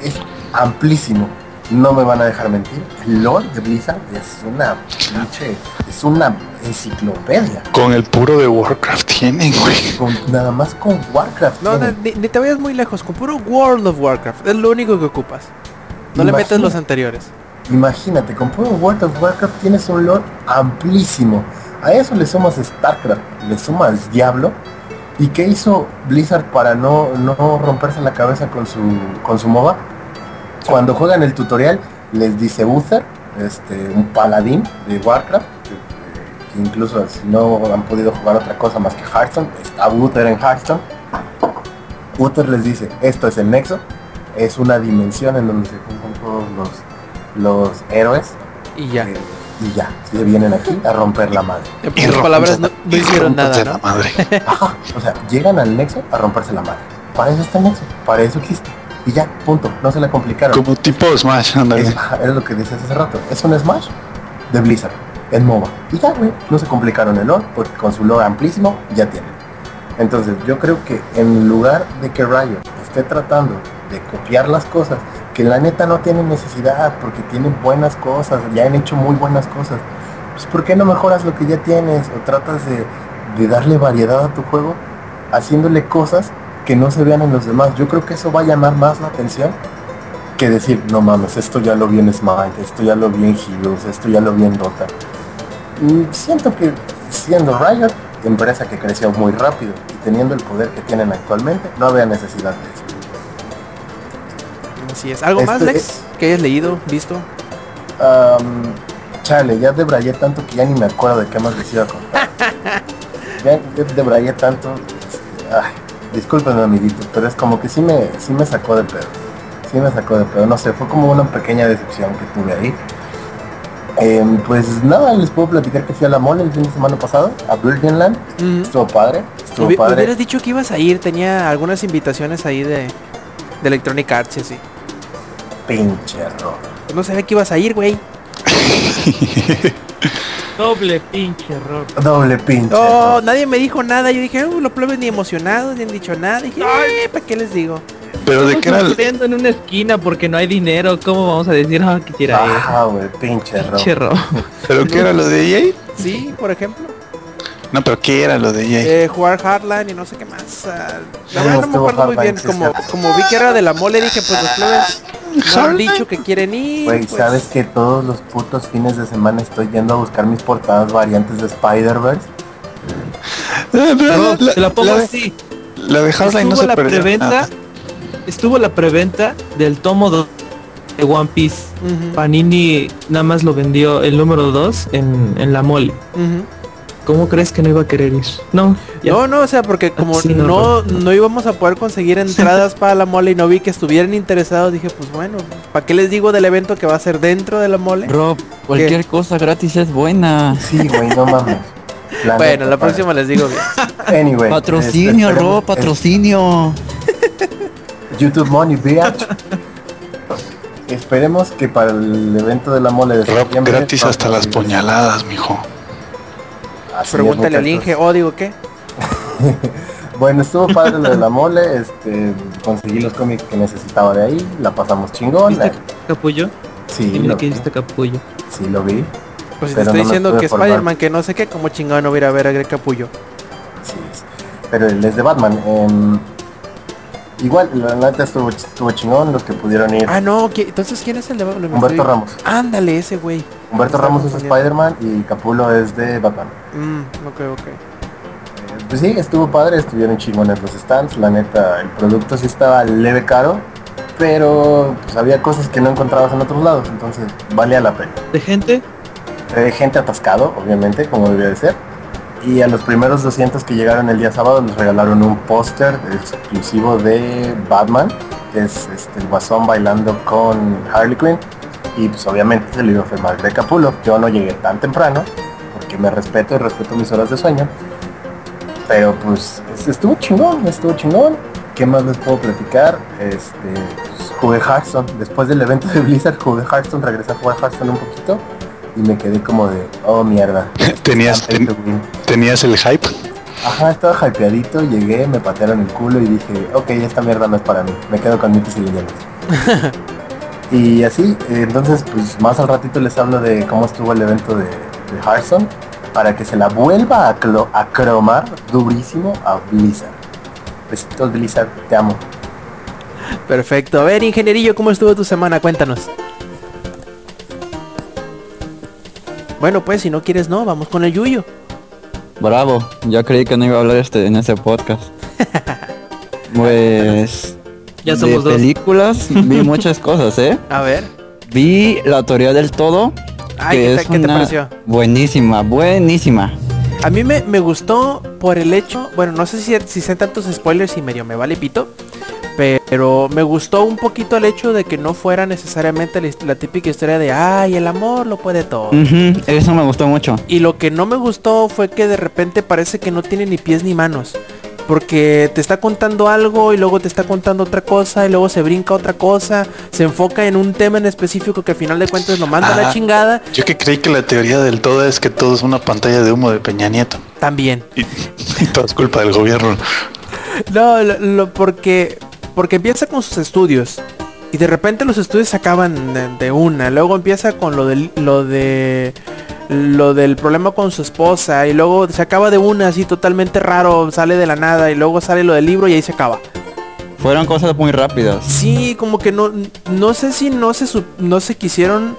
es amplísimo. No me van a dejar mentir. El lore de Blizzard es una pinche, es una enciclopedia. Con el puro de Warcraft tienen, güey. Con- nada más con Warcraft. No, ni, ni te vayas muy lejos, con puro World of Warcraft, es lo único que ocupas. No le metes Imagina- los anteriores. Imagínate, con puro World of Warcraft tienes un lore amplísimo. A eso le sumas StarCraft, le sumas Diablo. ¿Y qué hizo Blizzard para no, no romperse la cabeza con su, con su MOBA? Cuando juegan el tutorial les dice Uther, este, un paladín de Warcraft, que, que incluso si no han podido jugar otra cosa más que Hearthstone, está Uther en Hearthstone. Uther les dice, esto es el nexo, es una dimensión en donde se juntan todos los, los héroes Y ya. eh, y ya, se vienen aquí a romper la madre. Y pocas palabras no, y hicieron nada, ¿no? la madre. <laughs> Ajá, o sea, llegan al nexo a romperse la madre. Para eso está el nexo, para eso existe. Y ya, punto, no se la complicaron. Como tipo Smash, ándale. Es, lo que decías hace rato, es un Smash de Blizzard, en MOBA. Y ya, güey, no se complicaron el lore, porque con su lore amplísimo ya tienen. Entonces, yo creo que en lugar de que Riot esté tratando de copiar las cosas, que la neta no tienen necesidad, porque tienen buenas cosas, ya han hecho muy buenas cosas, pues ¿por qué no mejoras lo que ya tienes o tratas de, darle variedad a tu juego haciéndole cosas que no se vean en los demás? Yo creo que eso va a llamar más la atención que decir, no mames, esto ya lo vi en Smite, esto ya lo vi en Heroes, esto ya lo vi en Dota. Mm, Siento que siendo Riot, empresa que creció muy rápido y teniendo el poder que tienen actualmente, no había necesidad de esto. Así es. ¿Algo más, Este, Lex? Que hayas leído, visto? Chale, ya debrayé tanto que ya ni me acuerdo de qué más les iba a contar. <laughs> ya, ya debrayé tanto, este, ay, discúlpenme amiguitos, pero es como que sí me, sí me sacó de pedo. Sí me sacó de pedo, no sé, fue como una pequeña decepción que tuve ahí. Em, pues nada, les puedo platicar que fui a la mole el fin de semana pasado, a Virgin Land. Mm. Estuvo padre, estuvo Hubi- padre. Hubieras dicho que ibas a ir, tenía algunas invitaciones ahí de, de Electronic Arts y así. Pinche rock. Pues no sabía que ibas a ir, güey. <laughs> Doble pinche error. Doble pinche. Oh, nadie me dijo nada. Yo dije, "Uh, los plebes ni emocionados, ni han dicho nada. dije, "Eh, ¿para qué les digo? Pero de qué era el- en una esquina porque no hay dinero. ¿Cómo vamos a decir, ah, quisiera ir? Ah, güey, pinche error. Pinche error. ¿Pero qué era lo de EA? Sí, por ejemplo. No, pero ¿qué era lo de EA? Eh, jugar Hardline y no sé qué más. ah, la Sí, verdad no me acuerdo muy bien. Como, como vi que era de la mole, dije, pues los plebes no han dicho que quieren ir. Güey, pues, ¿sabes que todos los putos fines de semana estoy yendo a buscar mis portadas variantes de Spider-Verse? Eh, No, la, te la pongo la así. la de Hardline no se la perdió. preventa. Ah, Estuvo la preventa del tomo 2 de One Piece. Panini nada más lo vendió el número 2 en, en la mole. ¿Cómo crees que no iba a querer ir? No, ya. No, no, o sea, porque como Sí, no, no, no íbamos a poder conseguir entradas para la mole y no vi que estuvieran interesados, dije, pues bueno, ¿para qué les digo del evento que va a ser dentro de la mole? Rob, cualquier cosa gratis es buena. Sí, güey, no mames. La Bueno, la próxima les digo bien. Anyway. Patrocinio, este, Rob, patrocinio. YouTube Money, bitch. Esperemos que para el evento de la mole de Rob, gratis hasta las puñaladas, mijo. Así Pregúntale al. Inge, o digo, ¿qué? <laughs> Bueno, estuvo padre lo de la mole, este, conseguí los cómics que necesitaba de ahí, la pasamos chingón. ¿Viste Capullo? Sí, Dime lo, que hiciste Capullo. sí lo vi. Pues si te estoy no diciendo que. Spider-Man, que no sé qué, como chingado no voy a ir a ver a Greg Capullo. Sí, sí. Pero el es de Batman. em, igual, la neta estuvo, estuvo chingón, los que pudieron ir. Ah, no, ¿qui- entonces ¿quién es el de Humberto estoy- Ramos. Ándale, ese güey. Humberto Ramos es. Spider-Man y Capulo es de Batman. Mm, ok, ok. Eh, Pues sí, estuvo padre, estuvieron chingones los stands, la neta, el producto sí estaba leve caro, pero pues había cosas que no encontrabas en otros lados, entonces valía la pena. ¿De gente? Eh, gente atascado, obviamente, como debía de ser. Y a los primeros 200 que llegaron el día sábado les regalaron un póster exclusivo de Batman, que es este, el guasón bailando con Harley Quinn. Y pues obviamente se lo iba a firmar Greg Capullo. Yo no llegué tan temprano, porque me respeto y respeto mis horas de sueño. Pero pues es- estuvo chingón, estuvo chingón. ¿Qué más les puedo platicar? Este, pues, jugué Hearthstone. Después del evento de Blizzard jugué Hearthstone, regresé a jugar Hearthstone un poquito. Y me quedé como de, oh mierda. <laughs> Tenías, ten- tenías el hype. Ajá, estaba hypeadito, llegué, me patearon el culo y dije, ok, esta mierda no es para mí, me quedo con mitos y leyendas. <laughs> y así, entonces pues más al ratito les hablo de cómo estuvo el evento de, de Hearthstone para que se la vuelva a, clo- a cromar durísimo a Blizzard. Besitos Blizzard, te amo. Perfecto. A ver, ingenierillo, ¿cómo estuvo tu semana? Cuéntanos. Bueno, pues si no quieres, no, vamos con el Yuyo. Bravo, ya creí que no iba a hablar este en ese podcast. <laughs> Pues Ya de somos dos. películas vi <laughs> muchas cosas, ¿eh? A ver. Vi la teoría del todo, Ay, que ¿qué, te- es qué te una pareció? buenísima, buenísima. A mí me, me gustó por el hecho, bueno, no sé si, si sean tantos spoilers y medio me vale pito, pero me gustó un poquito el hecho de que no fuera necesariamente la, típica historia de, ay, el amor lo puede todo. Eso me gustó mucho. Y lo que no me gustó fue que de repente parece que no tiene ni pies ni manos. Porque te está contando algo y luego te está contando otra cosa y luego se brinca otra cosa. Se enfoca en un tema en específico que al final de cuentas lo manda a la chingada. Yo que creí que la teoría del todo es que todo es una pantalla de humo de Peña Nieto. También. Y, <laughs> y todo es culpa del gobierno. No, lo, lo- porque porque empieza con sus estudios y de repente los estudios se acaban de, de una. Luego empieza con lo del lo de lo del problema con su esposa y luego se acaba de una así totalmente raro, sale de la nada y luego sale lo del libro y ahí se acaba. Fueron cosas muy rápidas. Sí, como que no no sé si no se no se quisieron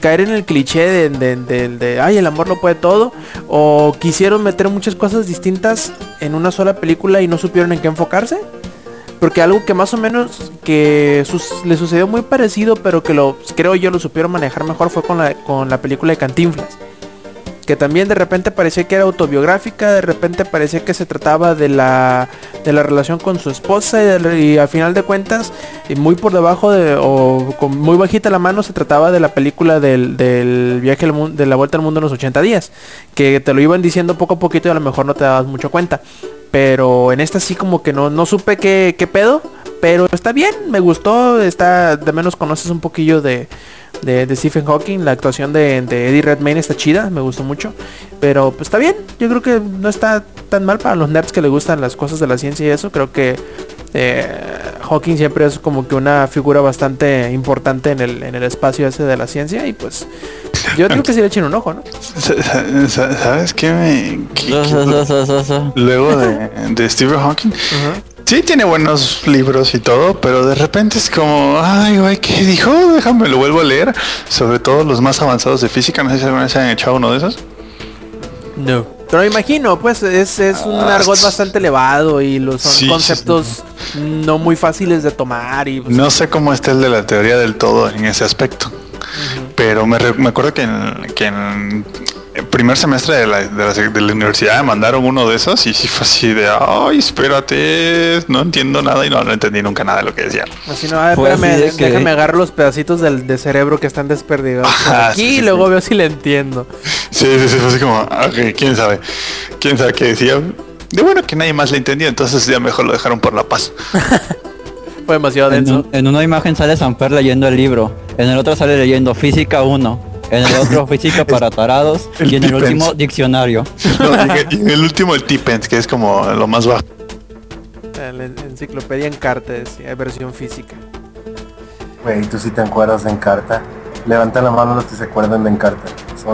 caer en el cliché de, de, de- de, ay el amor lo puede todo o quisieron meter muchas cosas distintas en una sola película y no supieron en qué enfocarse porque algo que más o menos que le sucedió muy parecido pero que lo creo yo lo supieron manejar mejor fue con la con la película de Cantinflas que también de repente parecía que era autobiográfica, de repente parecía que se trataba de la, de la relación con su esposa y, de- y al final de cuentas, y muy por debajo de, o con muy bajita la mano, se trataba de la película del, del viaje al mun- de la vuelta al mundo en los 80 días, que te lo iban diciendo poco a poquito y a lo mejor no te dabas mucho cuenta. Pero en esta sí como que no, no supe qué, qué pedo, pero está bien, me gustó, está, de menos conoces un poquillo de, de, de Stephen Hawking. La actuación de, de Eddie Redmayne está chida, me gustó mucho. Pero pues está bien, yo creo que no está tan mal para los nerds que les gustan las cosas de la ciencia y eso. Creo que eh, Hawking siempre es como que una figura bastante importante en el, en el espacio ese de la ciencia y pues yo creo que sí le echen un ojo, ¿no? Sa- sa- sa- ¿Sabes qué me...? qué- So, qué- so, so, so, so, so. Luego de, <laughs> de Stephen Hawking. Sí tiene buenos libros y todo, pero de repente es como, ay, güey, ¿qué dijo? Déjame, lo vuelvo a leer. Sobre todo los más avanzados de física. No sé si alguna vez se han echado uno de esos. No. Pero me imagino, pues es, es un Ah, argot bastante elevado y los son Sí, sí, conceptos no muy fáciles de tomar y pues, No sé cómo está el de la teoría del todo en ese aspecto. Pero me, me acuerdo que en, que en el primer semestre de la, de, la, de la universidad me mandaron uno de esos y sí fue así de, ay, espérate, no entiendo nada y no, no entendí nunca nada de lo que decía. así no, a ver, espérame, así de que- déjame agarrar los pedacitos del de cerebro que están desperdigados Ajá, aquí sí, sí, y luego sí. veo si le entiendo. Sí, sí, sí, fue así como, ok, quién sabe, quién sabe qué decía. De bueno que nadie más le entendía, entonces ya mejor lo dejaron por la paz. <laughs> Fue demasiado En, denso. un- en una imagen sale Samper leyendo el libro, en el otro sale leyendo Física 1, en el otro Física <laughs> para tarados El y en el último Diccionario. No, y, <laughs> y el último, el Tipens, que es como lo más bajo. La en- enciclopedia en cartas, hay versión física. Güey, tú sí te acuerdas de Encarta. Levanta la mano los que se acuerdan de Encarta.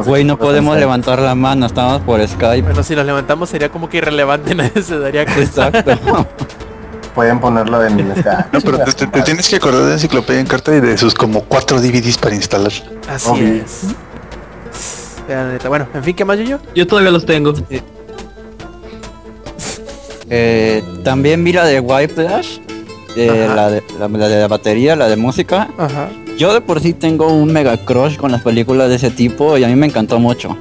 Güey, no podemos levantar la mano, estamos por Skype. Bueno, si los levantamos sería como que irrelevante, <laughs> nadie se daría cuenta. Exacto. Pueden ponerlo en <laughs> esta. No, pero te, te- te tienes que acordar de enciclopedia en carta y de sus como cuatro DVDs para instalar. Así Obvio. es. Bueno, en fin, ¿qué más yo yo? Yo todavía los tengo. Eh, también vi la de Whiplash, de Ajá. la, de, la, la de la batería, la de música. Ajá. Yo de por sí tengo un mega crush con las películas de ese tipo y a mí me encantó mucho.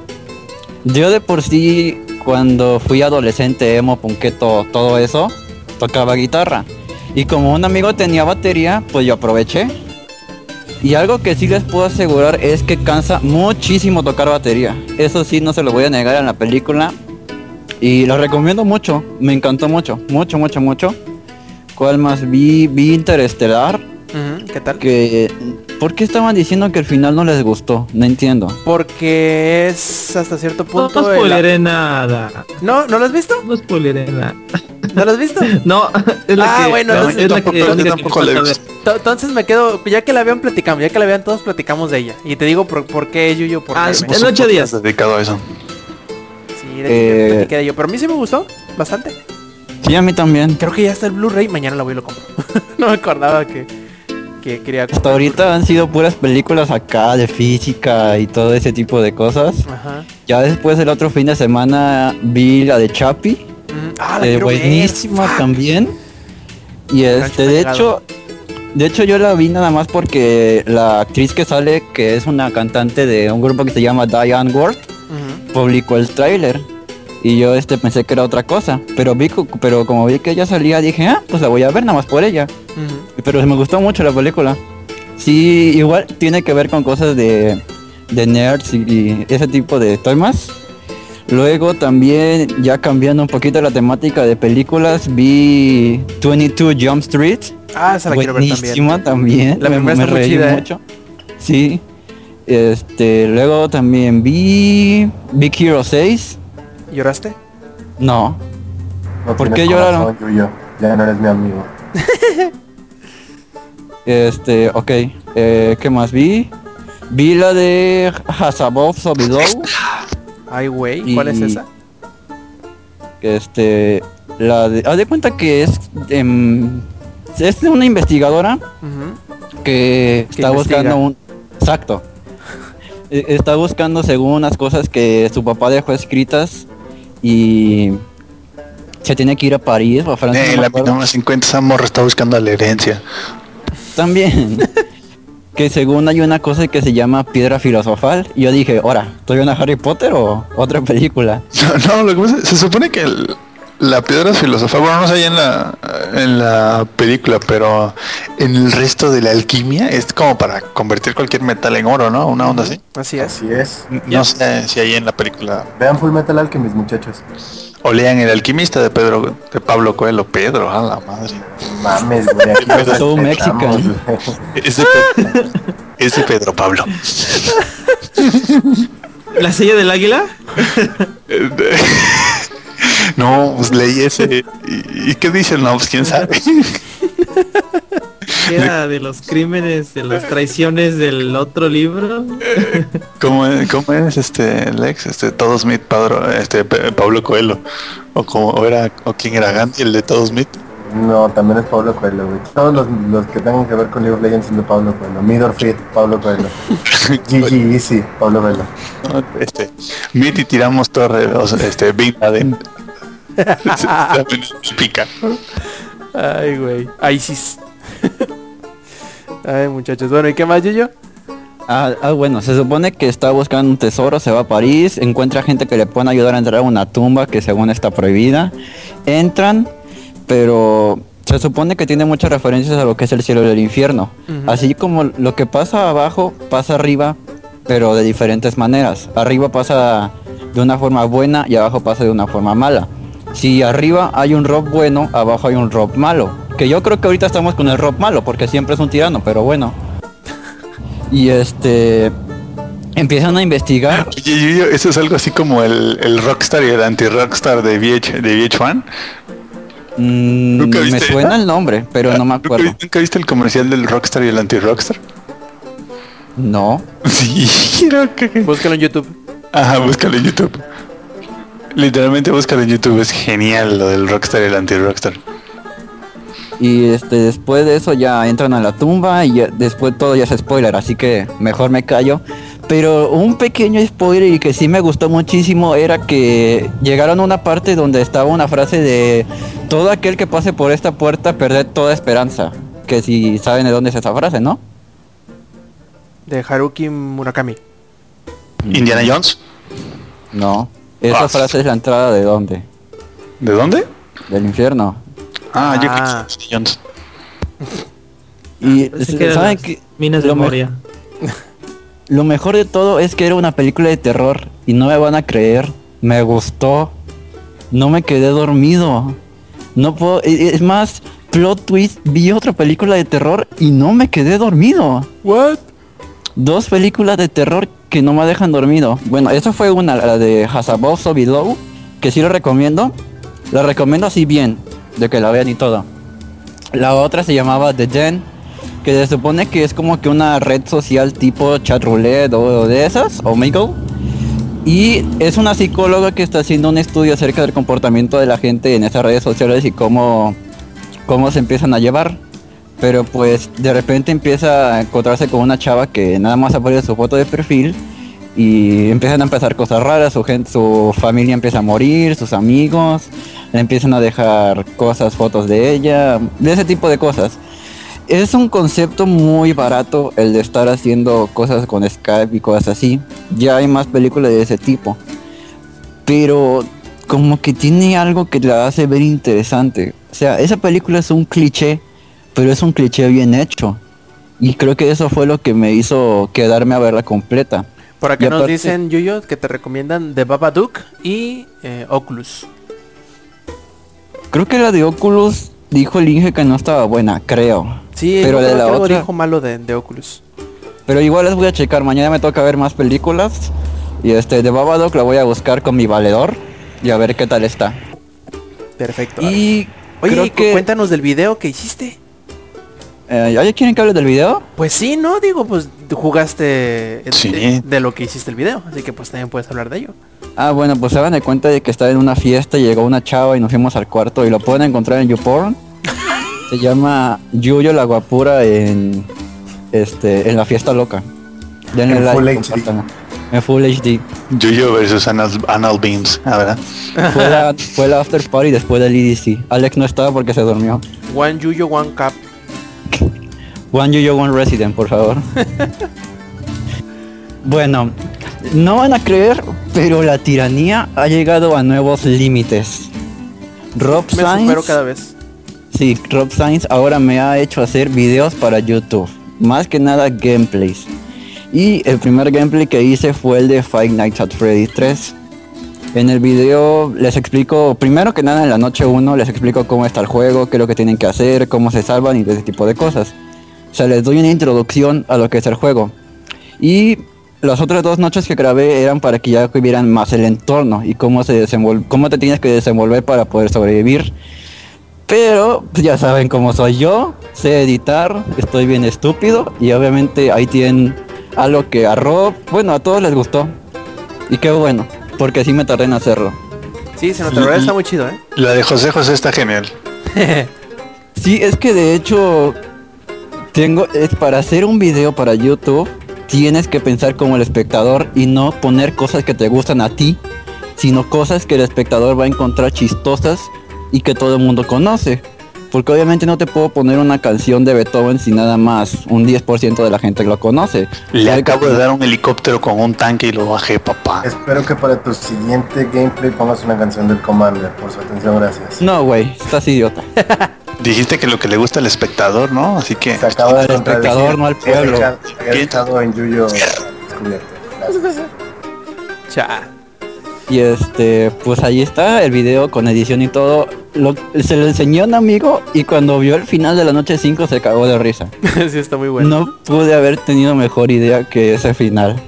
Yo de por sí, cuando fui adolescente, emo, punqueto, todo eso, tocaba guitarra. Y como un amigo tenía batería, pues yo aproveché. Y algo que sí les puedo asegurar es que cansa muchísimo tocar batería. Eso sí, no se lo voy a negar en la película. Y lo recomiendo mucho, me encantó mucho, mucho, mucho, mucho. ¿Cuál más vi? Vi Interestelar, ¿Qué tal? que... ¿Por qué estaban diciendo que el final no les gustó? No entiendo. Porque es hasta cierto No punto. el- spoileré nada. ¿No? ¿No lo has visto? No spoileré nada. ¿No lo has visto? <laughs> No, es la Ah, que, bueno, no, entonces es la que, única que falta ver. Entonces me quedo, ya que la vean platicamos, ya que la vean todos platicamos de ella. Y te digo por, por qué Yuyo, por Ah, qué en ocho días. dedicado a eso. Sí, de Eh, yo platiqué de ello. Pero a mí sí me gustó bastante. Sí, a mí también. Creo que ya está el Blu-ray, mañana la voy y lo compro. <laughs> no me acordaba que, que quería Hasta ahorita han sido puras películas acá de física y todo ese tipo de cosas. Ajá. Ya después el otro fin de semana vi la de Chapi, Mm, Ah, la eh, ver. buenísima también. Y este, de hecho, de hecho yo la vi nada más porque la actriz que sale, que es una cantante de un grupo que se llama Diane Ward, publicó el tráiler. Y yo este pensé que era otra cosa, pero vi pero como vi que ella salía dije, ah, pues la voy a ver nada más por ella. Pero me gustó mucho la película. Sí, igual tiene que ver con cosas de, de nerds y, y ese tipo de temas. Luego también, ya cambiando un poquito la temática de películas, vi 22 Jump Street. Ah, esa la quiero ver también. Buenísima también. La me, primera me está muy ¿eh? mucho. Sí. Este, luego también vi Big Hero 6. ¿Lloraste? No. No ¿Por qué lloraron? Yuyo. Ya no eres mi amigo. <laughs> Este, ok. Eh, ¿Qué más vi? Vi la de Hasabov Sobidow. Ay, güey, ¿cuál es esa? Este, la de, haz de cuenta que es, em, es de una investigadora que Que está investiga. buscando un, exacto, E- está buscando según unas cosas que su papá dejó escritas y se tiene que ir a París o a Francia. no Eh, me la acuerdo. mitad 50 esa morra está buscando la herencia. También. <laughs> que según hay una cosa que se llama piedra filosofal. Y yo dije, ahora, ¿estoy una Harry Potter o otra película? <laughs> No, no, lo que pasa se supone que el- la piedra filosofal, bueno, no sé ahí en la, en la película, pero en el resto de la alquimia es como para convertir cualquier metal en oro, ¿no? Una onda así. Así es. Así es. No sé si ahí en la película. Vean Full Metal Alchemist, muchachos. O lean El alquimista de Pedro, de Pablo Coelho. Pedro, a la madre. mames, güey. Aquí nos respetamos, Mexican. güey. Ese, Pe- ese Pedro Pablo. ¿La silla del águila? <laughs> No, pues leí ese. ¿Y, y qué dicen? No, pues quién sabe. <laughs> Era de los crímenes, de las traiciones del otro libro. <laughs> ¿Cómo es, cómo es este Lex? Este Todo Smith, Padro, este Pablo Coelho. O como o era, o quién era Gandhi, el de Todo Smith. No, también es Pablo Coelho, güey. Todos los, los que tengan que ver con League of Legends son de Pablo Coelho. Midorfit, Pablo Coelho. <laughs> GG Easy, Pablo Coelho. Este, Mit y tiramos torre, o sea, este, Bin Laden. Pica. Ay, güey. ISIS. <laughs> Ay, muchachos. Bueno, ¿y qué más, yo? Ah, ah, bueno, se supone que está buscando un tesoro, se va a París, encuentra gente que le pueden ayudar a entrar a una tumba que según está prohibida. Entran, pero se supone que tiene muchas referencias a lo que es el cielo y el infierno. Así como lo que pasa abajo, pasa arriba, pero de diferentes maneras. Arriba pasa de una forma buena y abajo pasa de una forma mala. Si arriba hay un Rob bueno, abajo hay un Rob malo. Que yo creo que ahorita estamos con el Rob malo, porque siempre es un tirano, pero bueno. Y este empiezan a investigar. <laughs> Oye, yo- yo- eso es algo así como el, el rockstar y el anti-rockstar de, VH, de VH1. Mm, ¿Nunca me suena el nombre, pero no me ¿Nunca, acuerdo. vi- nunca viste el comercial del rockstar y el anti-rockstar? No. <laughs> Sí, creo que... Búscalo en YouTube. Ajá, búscalo en YouTube. Literalmente búscalo en YouTube, es genial lo del rockstar y el anti-rockstar. Y este después de eso ya entran a la tumba y ya- después todo ya es spoiler, así que mejor me callo. Pero un pequeño spoiler y que sí me gustó muchísimo era que llegaron a una parte donde estaba una frase de todo aquel que pase por esta puerta perder toda esperanza. Que si saben de dónde es esa frase, ¿no? De Haruki Murakami. Indiana Jones, No. Esa Ah. frase es la entrada de dónde? ¿de dónde? Del infierno. Ah, yo Ah. creo que es Indiana Jones. Y saben que Minas de lo me- Moria. <laughs> Lo mejor de todo es que era una película de terror y no me van a creer. Me gustó. No me quedé dormido. No puedo. e- Es más, plot twist, vi otra película de terror y no me quedé dormido. What? Dos películas de terror que no me dejan dormido. Bueno, esa fue una, la de Hasabou So Below, que sí lo recomiendo. La recomiendo así bien, de que la vean y todo. La otra se llamaba The Den, que se supone que es como que una red social tipo chat roulette o de esas, o Omegle. Y es una psicóloga que está haciendo un estudio acerca del comportamiento de la gente en esas redes sociales y cómo, cómo se empiezan a llevar. Pero pues de repente empieza a encontrarse con una chava que nada más aparece su foto de perfil y empiezan a empezar cosas raras, su gente, su familia empieza a morir, sus amigos, le empiezan a dejar cosas, fotos de ella, de ese tipo de cosas. Es un concepto muy barato el de estar haciendo cosas con Skype y cosas así. Ya hay más películas de ese tipo. Pero como que tiene algo que la hace ver interesante. O sea, esa película es un cliché, pero es un cliché bien hecho. Y creo que eso fue lo que me hizo quedarme a verla completa. Por acá nos aparte- dicen, Yuyo, que te recomiendan The Babadook y eh, Oculus. Creo que la de Oculus dijo el Inge que no estaba buena, creo. Sí, Pero de la otra- dijo malo de, de Oculus. Pero igual les voy a checar, mañana me toca ver más películas. Y este de Babadook la voy a buscar con mi valedor y a ver qué tal está. Perfecto. Y Oye, creo que cuéntanos del video que hiciste. Eh, ¿ya quieren que hable del video? Pues sí, ¿no? Digo, pues tú jugaste eh, Sí. de, de lo que hiciste el video. Así que pues también puedes hablar de ello. Ah, bueno, pues se hagan de cuenta de que estaba en una fiesta y llegó una chava y nos fuimos al cuarto y lo pueden encontrar en YouPorn. <laughs> Se llama Yuyo la guapura en este en la fiesta loca. Denle En like, Full HD. En Full HD. Yuyo versus Anal, Anal Beams, ah, ¿verdad? Fue la, <laughs> fue la after party después del EDC. Alex no estaba porque se durmió. One Yuyo, One Cup. One Yuyo, One Resident, por favor. <laughs> bueno, no van a creer, pero la tiranía ha llegado a nuevos límites. Rob Me Sainz, supero cada vez. sí, Rob Sainz ahora me ha hecho hacer videos para YouTube. Más que nada gameplays. Y el primer gameplay que hice fue el de Five Nights at Freddy's 3. En el video les explico, primero que nada en la noche 1 les explico cómo está el juego, qué es lo que tienen que hacer, cómo se salvan y ese tipo de cosas. O sea, les doy una introducción a lo que es el juego. Y las otras dos noches que grabé eran para que ya vieran más el entorno y cómo se desenvol cómo te tienes que desenvolver para poder sobrevivir. Pero pues, ya saben cómo soy yo, sé editar, estoy bien estúpido y obviamente ahí tienen algo que a Rob, bueno, a todos les gustó. Y qué bueno, porque así me tardé en hacerlo. Sí, se nota, está muy chido, ¿eh? La de José José está genial. <laughs> Sí, es que de hecho tengo es para hacer un video para YouTube tienes que pensar como el espectador y no poner cosas que te gustan a ti, sino cosas que el espectador va a encontrar chistosas y que todo el mundo conoce. Porque obviamente no te puedo poner una canción de Beethoven si nada más un 10% de la gente lo conoce. Le acabo de dar un helicóptero con un tanque y lo bajé, papá. Espero que para tu siguiente gameplay pongas una canción del Commander. Por su atención, gracias. No, güey, estás idiota. <laughs> Dijiste que lo que le gusta al espectador, ¿no? Así que... Se acaba de Al espectador, no al pueblo. He echado en Yuyo descubierto. Gracias. <laughs> Cha. Y este, pues ahí está el video con edición y todo. Lo- se lo enseñó a un amigo y cuando vio el final de la noche 5 se cagó de risa. <laughs> sí, está muy bueno. No pude haber tenido mejor idea que ese final.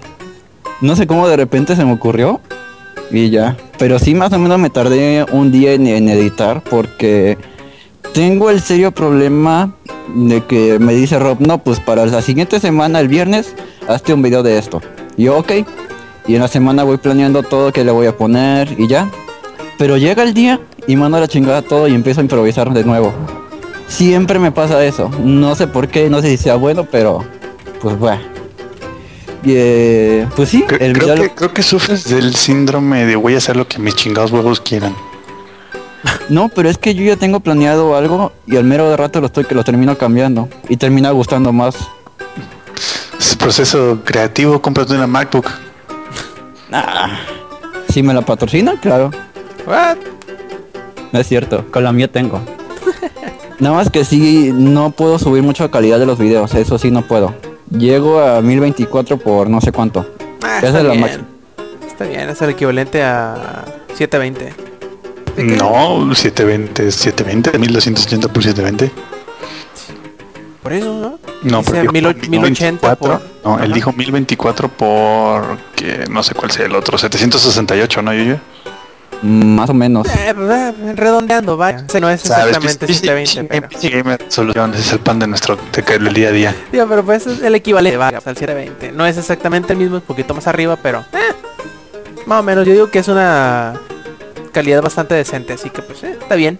No sé cómo de repente se me ocurrió y ya. Pero sí más o menos me tardé un día en, en editar porque tengo el serio problema de que me dice Rob, no, pues para la siguiente semana, el viernes, hazte un video de esto. Y yo, ok. Y en la semana voy planeando todo que le voy a poner y ya. Pero llega el día y mando a la chingada todo y empiezo a improvisar de nuevo. Siempre me pasa eso. No sé por qué, no sé si sea bueno, pero pues bueno. Y, eh, pues sí, Cre- el creo, que, creo que sufres del síndrome de voy a hacer lo que mis chingados huevos quieran. No, pero es que yo ya tengo planeado algo y al mero de rato lo estoy que lo termino cambiando y termina gustando más. Es proceso creativo, cómprate una MacBook. Ah, si me la patrocinan, claro. What? No es cierto, con la mía tengo. Nada más que sí, no puedo subir mucho la calidad de los videos, eso sí no puedo. Llego a 1024 por no sé cuánto. Ah, Esa está es la bien. máxima. Está bien, es el equivalente a 720. No, 720, 720, 1280 por 720. Por eso, ¿no? No, Dice pero dijo 1080 1024. por- No, él Ajá. dijo 1024 por que no sé cuál sea el otro, 768, ¿no, Yuyo? Más o menos. Eh, redondeando, vaya. No es exactamente PC 720, pero... PC Gamer Soluciones es el pan de nuestro el día a día. Pero pues es el equivalente vaya, al 720. No es exactamente el mismo, es un poquito más arriba, pero... eh, más o menos, yo digo que es una calidad bastante decente, así que pues eh, está bien.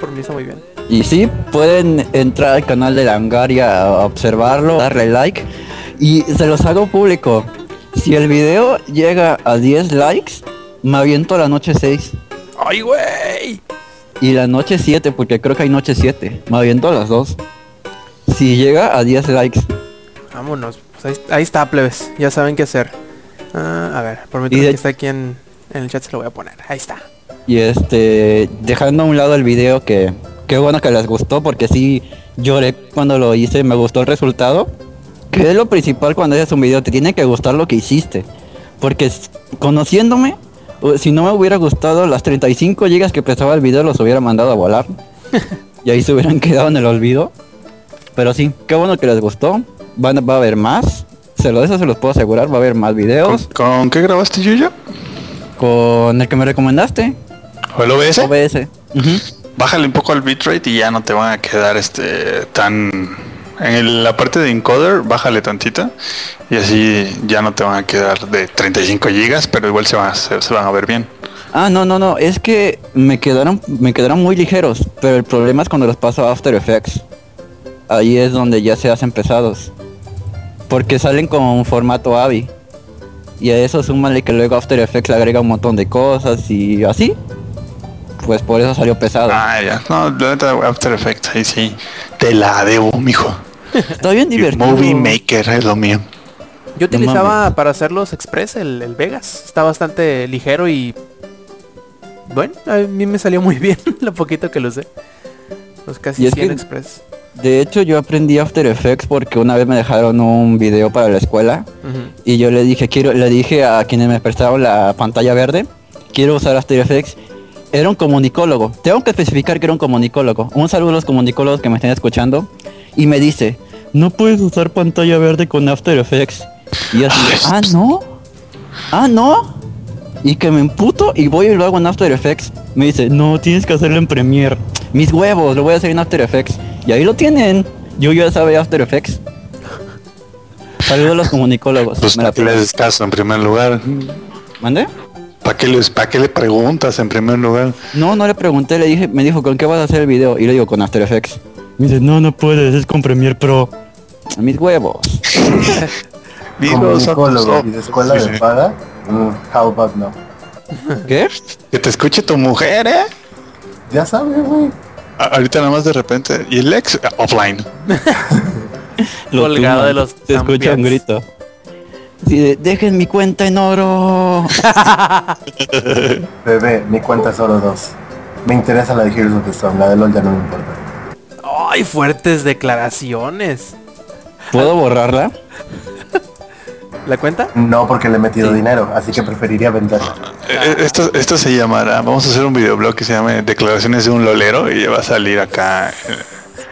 Por mí está muy bien. Y sí, pueden entrar al canal de Langaria a observarlo, darle like. Y se los hago público. Si el video llega a 10 likes, me aviento la noche 6. ¡Ay, güey! Y la noche 7, porque creo que hay noche 7. Me aviento a las dos. Si llega a 10 likes. Vámonos, pues ahí, ahí está, plebes. Ya saben qué hacer. Ah, a ver, por que está aquí en, en el chat se lo voy a poner. Ahí está. Y este, dejando a un lado el video que, qué bueno que les gustó porque sí lloré cuando lo hice, me gustó el resultado. Que es lo principal cuando haces un video, te tiene que gustar lo que hiciste. Porque conociéndome, si no me hubiera gustado las 35 gigas que pesaba el video, los hubiera mandado a volar. <laughs> y ahí se hubieran quedado en el olvido. Pero sí, qué bueno que les gustó. Van, va a haber más. Se lo, eso se los puedo asegurar, va a haber más ¿Con, videos. con qué grabaste, Yuyo? Con el que me recomendaste, ¿O el OBS? OBS. Bájale un poco al bitrate y ya no te van a quedar este tan en la parte de encoder, bájale tantita y así ya no te van a quedar de 35 gigas, pero igual se van a, se van a ver bien. Ah, no, no, no, es que me quedaron, me quedaron muy ligeros, pero el problema es cuando los paso a After Effects. Ahí es donde ya se hacen pesados. Porque salen con un formato AVI. Y a eso súmale que luego After Effects le agrega un montón de cosas y así. Pues por eso salió pesado. Ah, ya. No, la neta After Effects ahí sí te la debo, mijo. Está bien Y divertido. Movie Maker es lo mío. Yo utilizaba para hacer los express el, el Vegas. Está bastante ligero y... Bueno, a mí me salió muy <laughs> bien lo poquito que lo sé. Los casi Y es 100 que- express. De hecho yo aprendí After Effects porque una vez me dejaron un video para la escuela y yo le dije quiero le dije a quienes me prestaron la pantalla verde quiero usar After Effects. Era un comunicólogo. Tengo que especificar que era un comunicólogo. Un saludo a los comunicólogos que me estén escuchando. Y me dice, no puedes usar pantalla verde con After Effects. Y yo así, <laughs> ah, no. Ah, no. Y que me emputo y voy y lo hago en After Effects. Me dice, no, tienes que hacerlo en Premiere. Mis huevos, lo voy a hacer en After Effects. Y ahí lo tienen. Yo ya sabía After Effects. Saludos a los comunicólogos. Pues Me la ¿para qué le haces caso en primer lugar? ¿Mande? ¿Para qué, les, ¿Para qué le preguntas en primer lugar? No, no le pregunté, le dije, me dijo, ¿con qué vas a hacer el video? Y le digo, con After Effects. Me dice, no, no puedes, es con Premiere Pro. Mis huevos. <laughs> Comunicólogo son- y de escuela de paga. Mm, how about no? ¿Qué? Que te escuche tu mujer, ¿eh? Ya sabes, güey. A- Ahorita nada más de repente. Y el ex, ah, offline. <laughs> Colgado de los Se escucha un champions. grito. Dejen mi cuenta en oro. <laughs> Bebé, mi cuenta es oro 2. Me interesa la de Heroes of the Storm, la de LOL ya no me importa. Ay, fuertes declaraciones. ¿Puedo borrarla? <laughs> ¿La cuenta? No porque le he metido dinero, así que preferiría venderla. Eh, eh, Esto, esto se llamará, vamos a hacer un videoblog que se llame Declaraciones de un Lolero y va a salir acá.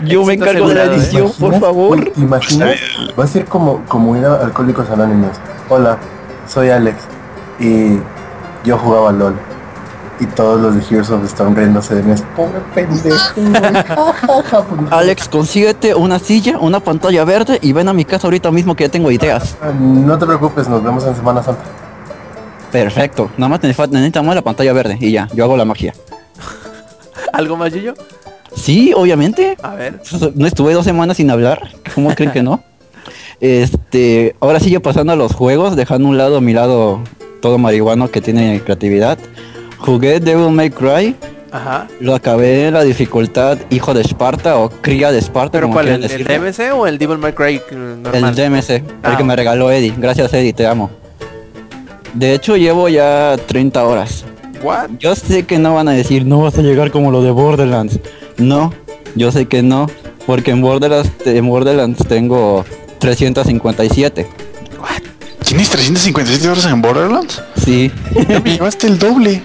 Yo me encargo de la ¿eh? edición, por favor. ¿te imaginas? Va a ser como, como ir a Alcohólicos Anónimos. Hola, soy Alex. Y yo jugaba LOL. Y todos los de Heroes of the Storm riéndose de mí. Pobre pendejo. güey, ja, ja, ja". Pues, Alex, consíguete una silla, una pantalla verde y ven a mi casa ahorita mismo que ya tengo ideas. No te preocupes, nos vemos en Semana Santa. Perfecto. Nada más necesitamos la pantalla verde y ya, yo hago la magia. <laughs> ¿Algo más, Yuyo? Sí, obviamente. A ver. No estuve dos semanas sin hablar. ¿Cómo creen que no? <laughs> Este, ahora sigue pasando a los juegos, dejando a un lado mi lado todo marihuano que tiene creatividad. Jugué Devil May Cry, Ajá. lo acabé en la dificultad Hijo de Esparta o Cría de Esparta. ¿Pero como cuál? ¿El, el. DMC o el Devil May Cry El? DMC, el Ah, que me ok. regaló Eddie. Gracias Eddie, te amo. De hecho llevo ya 30 horas. What? Yo sé que no van a decir, no vas a llegar como lo de Borderlands. No, yo sé que no, porque en Borderlands, en Borderlands tengo 357. ¿Tienes 357 horas en Borderlands? Sí, Ya me llevaste el doble.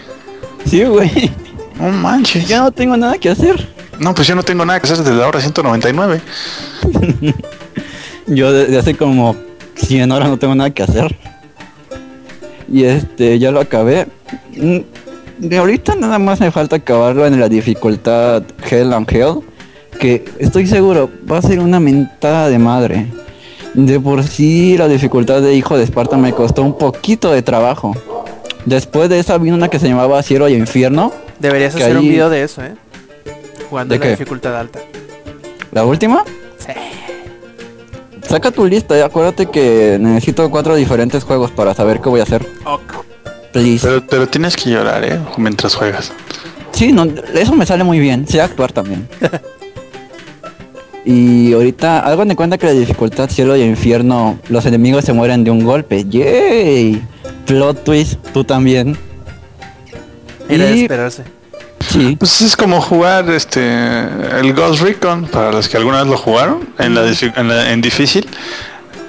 sí, güey. No manches. Ya no tengo nada que hacer. No, pues yo no tengo nada que hacer desde la hora 199. <laughs> Yo desde hace como 100 horas no tengo nada que hacer. Y este, ya lo acabé. De ahorita nada más me falta acabarlo en la dificultad Hell and Hell. Que estoy seguro va a ser una mentada de madre. De por sí la dificultad de Hijo de Esparta me costó un poquito de trabajo. Después de esa vino una que se llamaba Cielo y Infierno. Deberías hacer un video de eso, ¿eh? Jugando ¿De en la qué? dificultad alta. ¿La última? Sí. Saca tu lista, y acuérdate que necesito cuatro diferentes juegos para saber qué voy a hacer. Ok. Please. Pero, pero tienes que llorar, ¿eh? Mientras juegas. Sí, no, eso me sale muy bien. Sé actuar también. <laughs> y ahorita, hagan de cuenta que la dificultad cielo y infierno, los enemigos se mueren de un golpe. ¡Yay! Plot twist, tú también. Era de Y- esperarse. Sí, Pues es como jugar este el Ghost Recon, para los que alguna vez lo jugaron, en la, difi- en, la- en difícil.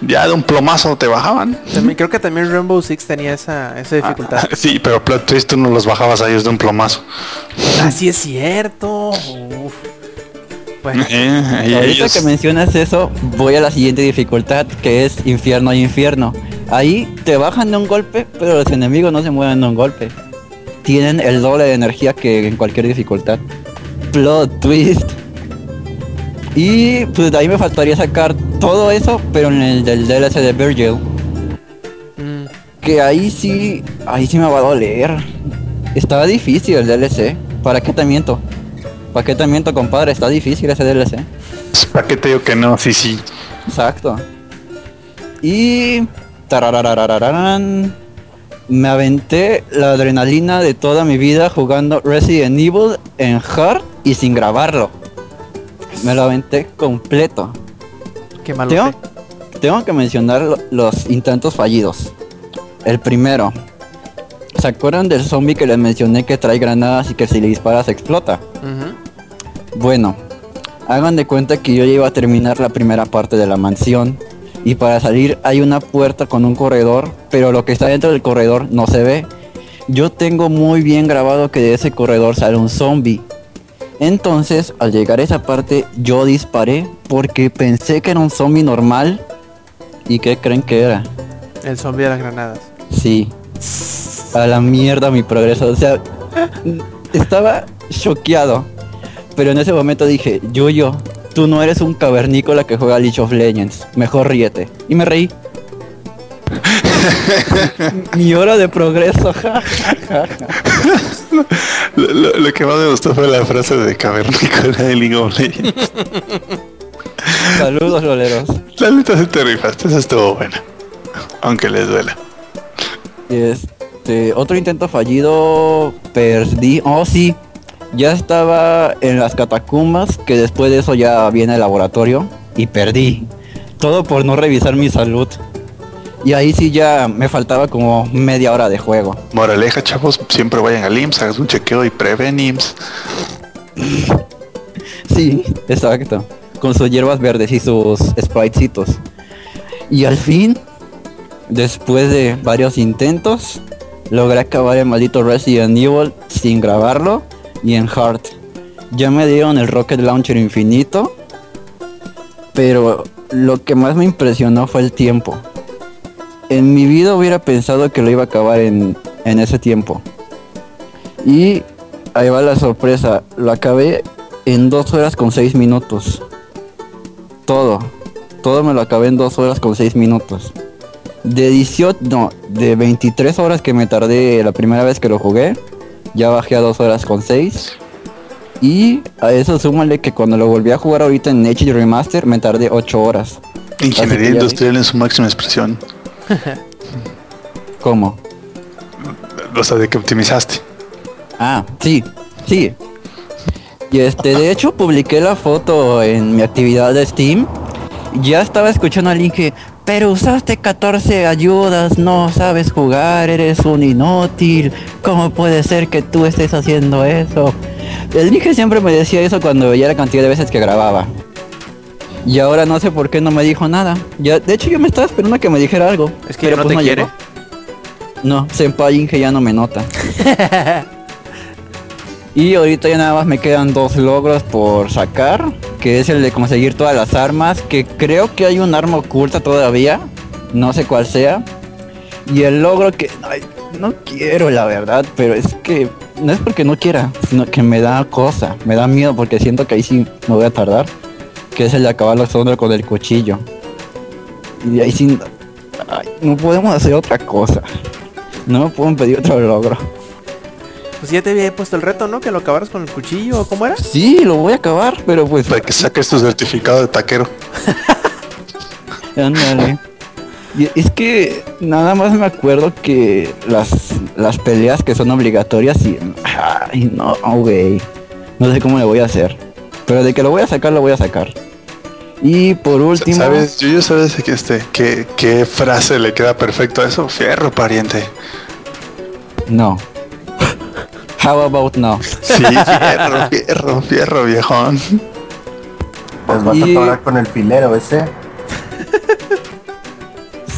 Ya de un plomazo te bajaban. También, creo que también Rainbow Six tenía esa, esa dificultad. <laughs> Sí, pero plot twist tú no los bajabas a ellos de un plomazo. Así es cierto. Uf. Bueno, <laughs> Eh, y ahorita ellos- que mencionas eso, voy a la siguiente dificultad, que es infierno y infierno. Ahí te bajan de un golpe, pero los enemigos no se mueven de un golpe. Tienen el doble de energía que en cualquier dificultad. Plot twist. Y pues de ahí me faltaría sacar todo eso, pero en el del DLC de Virgil. mm, Que ahí sí, ahí sí me va a doler. Estaba difícil el DLC. ¿Para qué te miento? ¿Para qué te miento, compadre? Está difícil ese DLC. ¿Para qué te digo que no? Sí, sí. Exacto. Y... Me aventé la adrenalina de toda mi vida jugando Resident Evil en hard y sin grabarlo. Me lo aventé completo. qué malo. Tengo, tengo que mencionar lo- los intentos fallidos. El primero. ¿Se acuerdan del zombie que les mencioné que trae granadas y que si le disparas explota? Bueno, hagan de cuenta que yo ya iba a terminar la primera parte de la mansión y para salir hay una puerta con un corredor, pero lo que está dentro del corredor no se ve. yo tengo muy bien grabado que de ese corredor sale un zombie. Entonces, al llegar a esa parte, yo disparé porque pensé que era un zombie normal. ¿Y qué creen que era? El zombie de las granadas. Sí. A la mierda mi progreso. O sea, estaba choqueado. Pero en ese momento dije, Yuyo, tú no eres un cavernícola que juega League of Legends. Mejor ríete. Y me reí. <laughs> mi hora de progreso. <laughs> Lo, lo- lo que más me gustó fue la frase de cavernícola de League of Legends. <laughs> Saludos, roleros. La neta sí te rifaste, esa estuvo buena. Aunque les duela. Este, otro intento fallido, perdí. Oh, sí. Ya estaba en las catacumbas, que después de eso ya viene el laboratorio. Y perdí. Todo por no revisar mi salud. Y ahí sí ya me faltaba como media hora de juego. Moraleja, chavos, siempre vayan al IMSS, hagas un chequeo y preven IMSS. Sí, exacto. Con sus hierbas verdes y sus spritecitos. Y al fin, después de varios intentos, logré acabar el maldito Resident Evil sin grabarlo y en Hard. Ya me dieron el Rocket Launcher infinito, pero lo que más me impresionó fue el tiempo. En mi vida hubiera pensado que lo iba a acabar en, en ese tiempo. Y ahí va la sorpresa, lo acabé en dos horas con seis minutos. Todo. Todo me lo acabé en dos horas con seis minutos. De 18, no, de 23 horas que me tardé la primera vez que lo jugué, ya bajé a dos horas con seis. Y a eso súmale que cuando lo volví a jugar ahorita en HD Remaster me tardé 8 horas. Ingeniería vi. industrial en su máxima expresión. <laughs> ¿Cómo? O sea, de que optimizaste. Ah, sí, sí. Y este, de hecho, publiqué la foto en mi actividad de Steam. Ya estaba escuchando al link que, pero usaste 14 ayudas, no sabes jugar, eres un inútil. ¿Cómo puede ser que tú estés haciendo eso? El link siempre me decía eso cuando veía la cantidad de veces que grababa. Y ahora no sé por qué no me dijo nada. Ya, de hecho, yo me estaba esperando a que me dijera algo. Es que ya no te quiere. llegó. No, Senpai Inge ya no me nota. <laughs> y ahorita ya nada más me quedan dos logros por sacar, que es el de conseguir todas las armas, que creo que hay un arma oculta todavía, no sé cuál sea. Y el logro que ay, no quiero la verdad, pero es que no es porque no quiera, sino que me da cosa, me da miedo porque siento que ahí sí me voy a tardar, que es el de acabar los hombros con el cuchillo. Y de ahí ay, no podemos hacer otra cosa. No me pueden pedir otro logro. Pues ya te había puesto el reto, ¿no? Que lo acabaras con el cuchillo, ¿o ¿cómo era? Sí, lo voy a acabar, pero pues Para que saques tu certificado de taquero. <laughs> Ándale. Y es que nada más me acuerdo que las, las peleas que son obligatorias y... Ay, no, güey. No sé cómo le voy a hacer. Pero de que lo voy a sacar, lo voy a sacar. Y por último... ¿Sabes? Yo, yo sabes que este, qué, qué frase le queda perfecto a eso. Fierro, pariente. No. How about no? Sí, fierro, <laughs> fierro, fierro, viejón. Les vas Y- a tocar con el filero ese.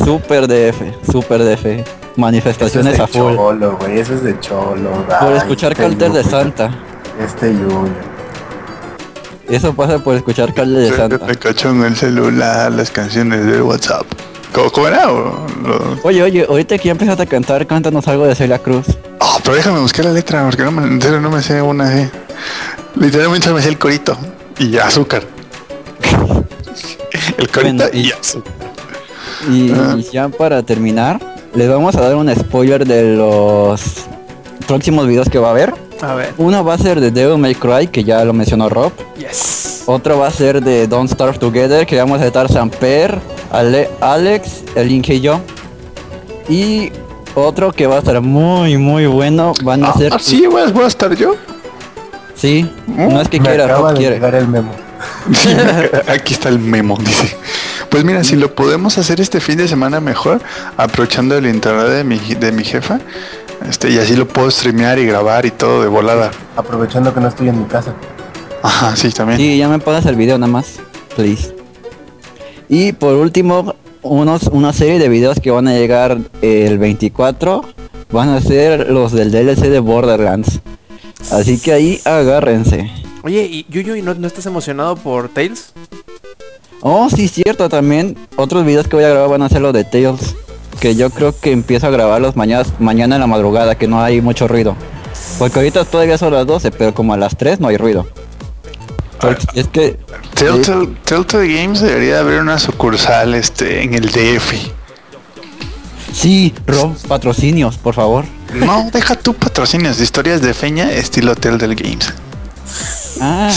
Super DF, super DF. Eso es Manifestaciones de a full. cholo, güey. Eso es de cholo. Por Ay, escuchar este Cartel de Santa. Este Yuyo. Eso pasa por escuchar Cartel de Santa. En el celular las canciones del WhatsApp. ¿Cómo, era? Lo- Oye, oye, ahorita que ya empezaste a cantar, cántanos algo de Celia Cruz. Oh, pero déjame buscar la letra, porque no me, no me sé una así. Literalmente me sé el corito. Y azúcar. <laughs> El corito Bueno, y, y- azúcar. Y, Ah. y ya para terminar, les vamos a dar un spoiler de los próximos videos que va a haber. A ver. Uno va a ser de Devil May Cry, que ya lo mencionó Rob. Yes. Otro va a ser de Don't Starve Together, que vamos a estar Samper, Ale- Alex, el Inge y yo. Y otro que va a estar muy, muy bueno, van a ser... Ah, sí, voy a, voy a estar yo. Sí, no es que Me quiera, acaba Rob de quiere. llegar el memo. Sí, <laughs> aquí está el memo, dice. Pues mira, si lo podemos hacer este fin de semana mejor, aprovechando el internet de mi, de mi jefa, este, y así lo puedo streamear y grabar y todo de volada. Aprovechando que no estoy en mi casa. Ajá, sí, también. Sí, ya me pagas el video nada más, please. Y por último, unos, una serie de videos que van a llegar el 24 van a ser los del DLC de Borderlands. Así que ahí agárrense. Oye, ¿y Yuyu, ¿y no, no estás emocionado por Tails? Oh, sí, cierto, también otros videos que voy a grabar van a ser los de Tales. Que yo creo que empiezo a grabarlos mañana, mañana en la madrugada, que no hay mucho ruido. Porque ahorita todavía son las 12, pero como a las 3 no hay ruido. Porque es que Telltale, Telltale Games debería abrir una sucursal este, en el DF. sí, Rob, patrocinios, por favor. No, deja tú patrocinios de historias de feña estilo Telltale Games. Ah,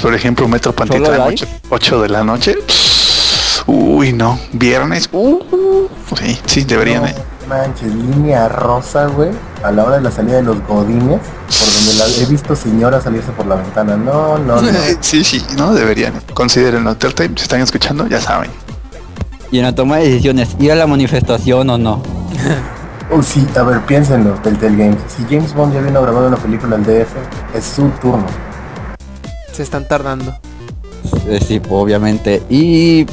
Por ejemplo, Metro Pantitlán, live? 8, 8 de la noche. Uy, no. Viernes. Uh, sí, sí, deberían. No eh. manches, línea rosa, güey. A la hora de la salida de los godines, por donde la, he visto señoras salirse por la ventana. No, no, no. <laughs> Sí, sí, no, deberían. Considérenlo. Telltale, si están escuchando, ya saben. y en la toma de decisiones, ¿ir a la manifestación o no? Uy, <laughs> sí, a ver, piénsenlo, Telltale Games. Si James Bond ya vino grabando una película al DF, es su turno. Se están tardando. Eh, sí, obviamente. Y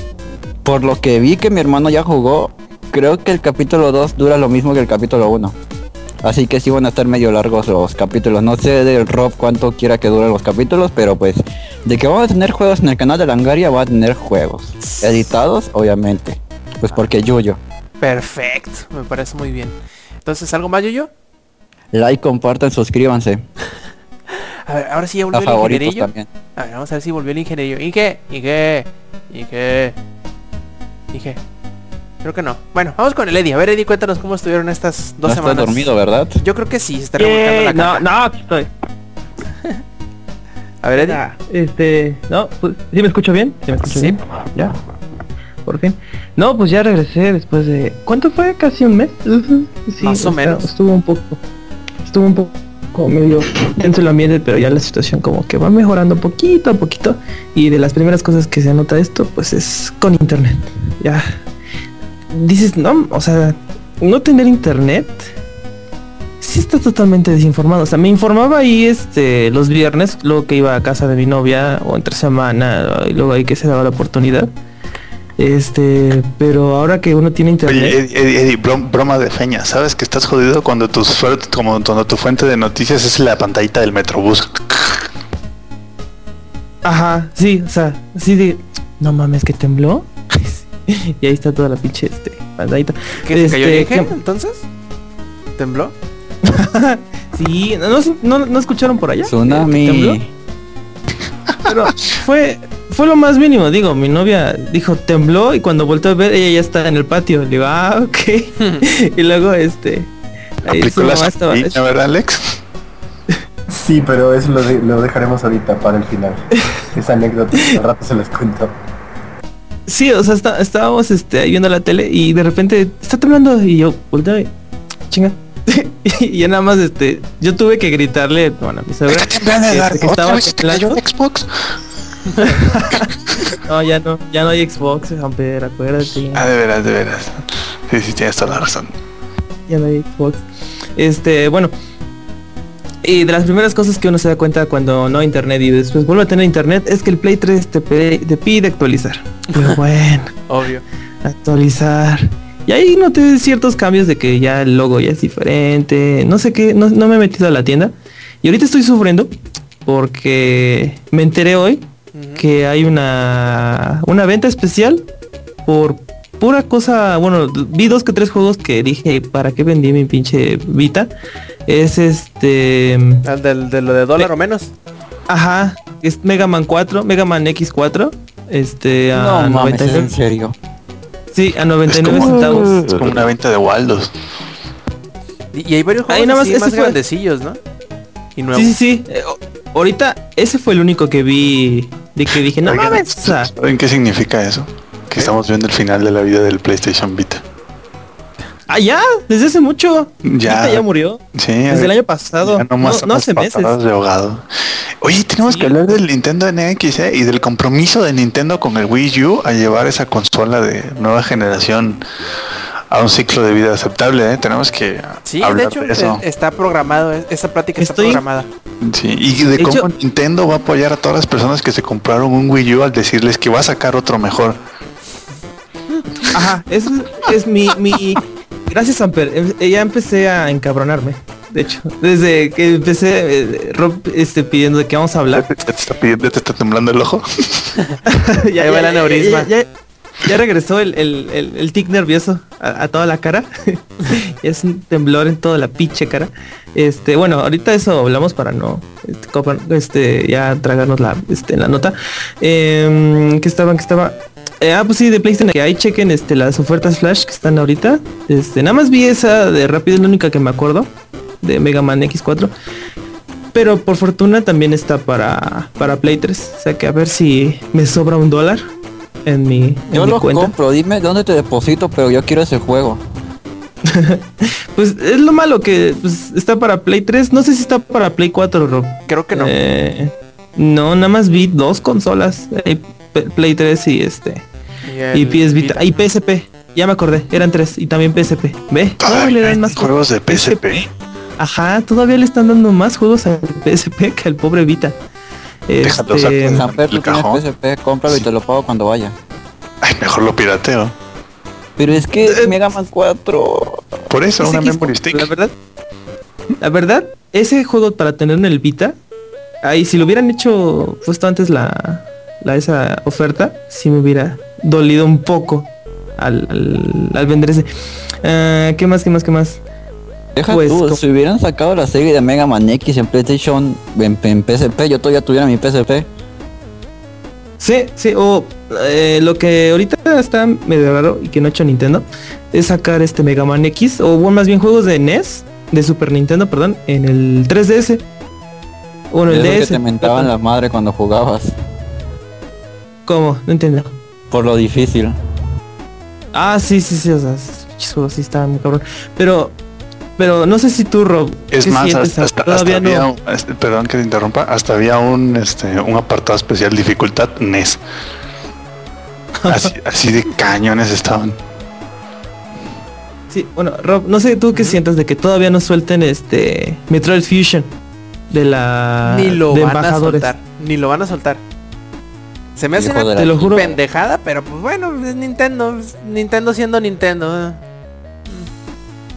por lo que vi que mi hermano ya jugó, creo que el capítulo 2 dura lo mismo que el capítulo 1. Así que sí van a estar medio largos los capítulos. No sé del Rob cuánto quiera que duren los capítulos, pero pues de que vamos a tener juegos en el canal de Langaria, va a tener juegos. Editados, obviamente. Pues porque Yuyo. Perfecto, me parece muy bien. Entonces, ¿algo más, Yuyu? Like, compartan, suscríbanse. <laughs> A ver, ahora sí ya A volvió el ingenierillo. también. A ver, vamos a ver si volvió el ingenierillo. Inge, Inge, Inge, Inge. Creo que no. Bueno, vamos con el Eddie. A ver, Eddie, cuéntanos cómo estuvieron estas dos No estás semanas. dormido, ¿verdad? Yo creo que sí, se está revolcando la no, no, aquí estoy. <laughs> A ver, Eddie. Este, no, pues, ¿sí me escucho bien? ¿Sí me escucho Sí. bien? Ya. Por fin. No, pues ya regresé después de ¿cuánto fue? Casi un mes. Sí, Más o menos. Estuvo un poco estuvo un poco como medio dentro del ambiente, pero ya la situación como que va mejorando poquito a poquito y de las primeras cosas que se nota esto pues es con internet. Ya dices, no, o sea, no tener internet sí está totalmente desinformado. O sea, me informaba ahí este los viernes, luego que iba a casa de mi novia o entre semana y luego ahí que se daba la oportunidad. Este, pero ahora que uno tiene internet, Oye, Eddie, Eddie, Eddie, brom- broma de feña. ¿Sabes que estás jodido cuando tu, suerte- como, cuando tu fuente de noticias es la pantallita del Metrobús? ajá, sí, o sea, sí de no mames que tembló. <laughs> y ahí está toda la pinche este pantallita. ¿Qué se cayó el Este, ¿qué- entonces? ¿Tembló? <laughs> Sí, no, no, no, no escucharon por allá. ¿Tembló? Tsunami. <laughs> Pero fue fue lo más mínimo, digo, mi novia dijo tembló y cuando volteó a ver ella ya está en el patio. Le digo, ah, ok. <laughs> <laughs> y luego este ahí Aplicó su la mamá estaba- sombrilla, ¿verdad, Alex? Sí, pero eso lo, de- lo dejaremos ahorita para el final. <laughs> Esa anécdota, al rato se les cuento. Sí, o sea, está- estábamos este, ahí viendo la tele y de repente está temblando y yo volteo y chinga. y ya nada más este, yo tuve que gritarle bueno, a mi Está temblando, este. <laughs> No, ya no, ya no hay Xbox, Amper, acuérdate. Ah, de veras, de veras. Sí, sí, tienes toda la razón. ya no hay Xbox. Este, bueno. Y de las primeras cosas que uno se da cuenta cuando no hay internet y después vuelve a tener internet es que el Play 3 te, pide actualizar. Pero <laughs> bueno, Obvio. actualizar. Y ahí noté ciertos cambios de que ya el logo ya es diferente. No sé qué, no, no me he metido a la tienda. Y ahorita estoy sufriendo porque me enteré hoy que hay una, una venta especial por pura cosa. Bueno, vi dos que tres juegos que dije, ¿para qué vendí mi pinche Vita? Es este... ¿Al del, de lo de dólar o menos? Ajá, es Mega Man 4, Mega Man X4. Este, a No mames, ¿es 99 en serio. Sí, a Es 99 como, centavos. es como una venta de Waldos. Y, y hay varios Ahí juegos nada más, así más fue- grandecillos, ¿no? Y nuevos. Sí, sí, sí. Eh, ahorita ese fue el único que vi de que dije, no Oigan, mames, ¿Saben qué significa eso? Que estamos viendo el final de la vida del PlayStation Vita. ah, ya, desde hace mucho. Ya. Ahorita ya murió. Sí, Desde el año pasado. No, hace meses. de ahogado. Oye, tenemos Sí. que hablar del Nintendo NX ¿eh? y del compromiso de Nintendo con el Wii U a llevar esa consola de nueva generación a un ciclo de vida aceptable. ¿eh? Tenemos que Sí, de hablar hecho, de eso. está programado, esa plática está programada. Sí, y de De cómo hecho- Nintendo va a apoyar a todas las personas que se compraron un Wii U al decirles que va a sacar otro mejor. Ajá, eso es mi, mi, Gracias, Amper. Eh, Ya empecé a encabronarme. De hecho, desde que empecé, eh, Rob este, pidiendo de qué vamos a hablar. ¿Ya te está pidiendo, te está temblando el ojo? <laughs> ya, Ahí va el aneurisma. Ya, ya- ya regresó el, el, el, el tic nervioso a, a toda la cara. <laughs> es un temblor en toda la pinche cara. Este, bueno, ahorita eso hablamos para no este, este, ya tragarnos la, este, la nota. Eh, que estaban, que estaba. Eh, ah, pues sí, de PlayStation, que ahí chequen este, las ofertas Flash que están ahorita. Este, nada más vi esa de rápido, es la única que me acuerdo. De Mega Man X4. Pero por fortuna también está para, para Play 3. O sea que a ver si me sobra un dólar en mi, en Yo mi cuenta. compro, dime dónde te deposito, pero yo quiero ese juego. <laughs> Pues es lo malo que pues, está para Play 3. No sé si está para Play 4, Rob. Creo que no. Eh, no, nada más vi dos consolas. eh, Play 3 y este. Y PS Vita. Y PSP. Ya me acordé. Eran tres. Y también PSP. ¿Ve? Le dan más juegos de PSP. Ajá, todavía le están dando más juegos al PSP que al pobre Vita. Déjalo, Este, saco. Samper, tú el tienes cajón. PSP, cómpralo y te lo pago cuando vaya. Ay, mejor lo pirateo. Pero es que Eh, Mega Man 4... Por eso, una memory stick. La verdad, la verdad, ese juego para tener en el Vita, ahí si lo hubieran hecho puesto antes la, la esa oferta, sí me hubiera dolido un poco al, al, al vender ese. Ah, ¿Qué más? ¿Qué más? ¿Qué más? Deja Pues, tú, si hubieran sacado la serie de Mega Man X en PlayStation, en, en PSP, yo todavía tuviera mi PSP. Sí, sí, o eh, lo que ahorita está medio raro y que no ha hecho Nintendo es sacar este Mega Man X o bueno, más bien juegos de NES, de Super Nintendo, perdón, en el 3DS. Bueno, el Eso que DS. te mentaban la madre cuando jugabas. ¿Cómo? No entiendo. Por lo difícil. Ah, sí, sí, sí, o sea, pinches juegos sí estaban muy cabrón. Pero, pero no sé si tú, Rob, Es ¿qué más, sientes? hasta, hasta- Todavía hasta había, no. un- este, perdón que te interrumpa, hasta había un, este, un apartado especial dificultad NES. <laughs> Así, así de cañones estaban. Sí, bueno, Rob, no sé tú qué sientas de que todavía no suelten este Metroid Fusion de la Ni lo de van a soltar. Ni lo van a soltar. Se me hace una de la Te lo juro. pendejada, pero pues bueno, es Nintendo. es Nintendo siendo Nintendo.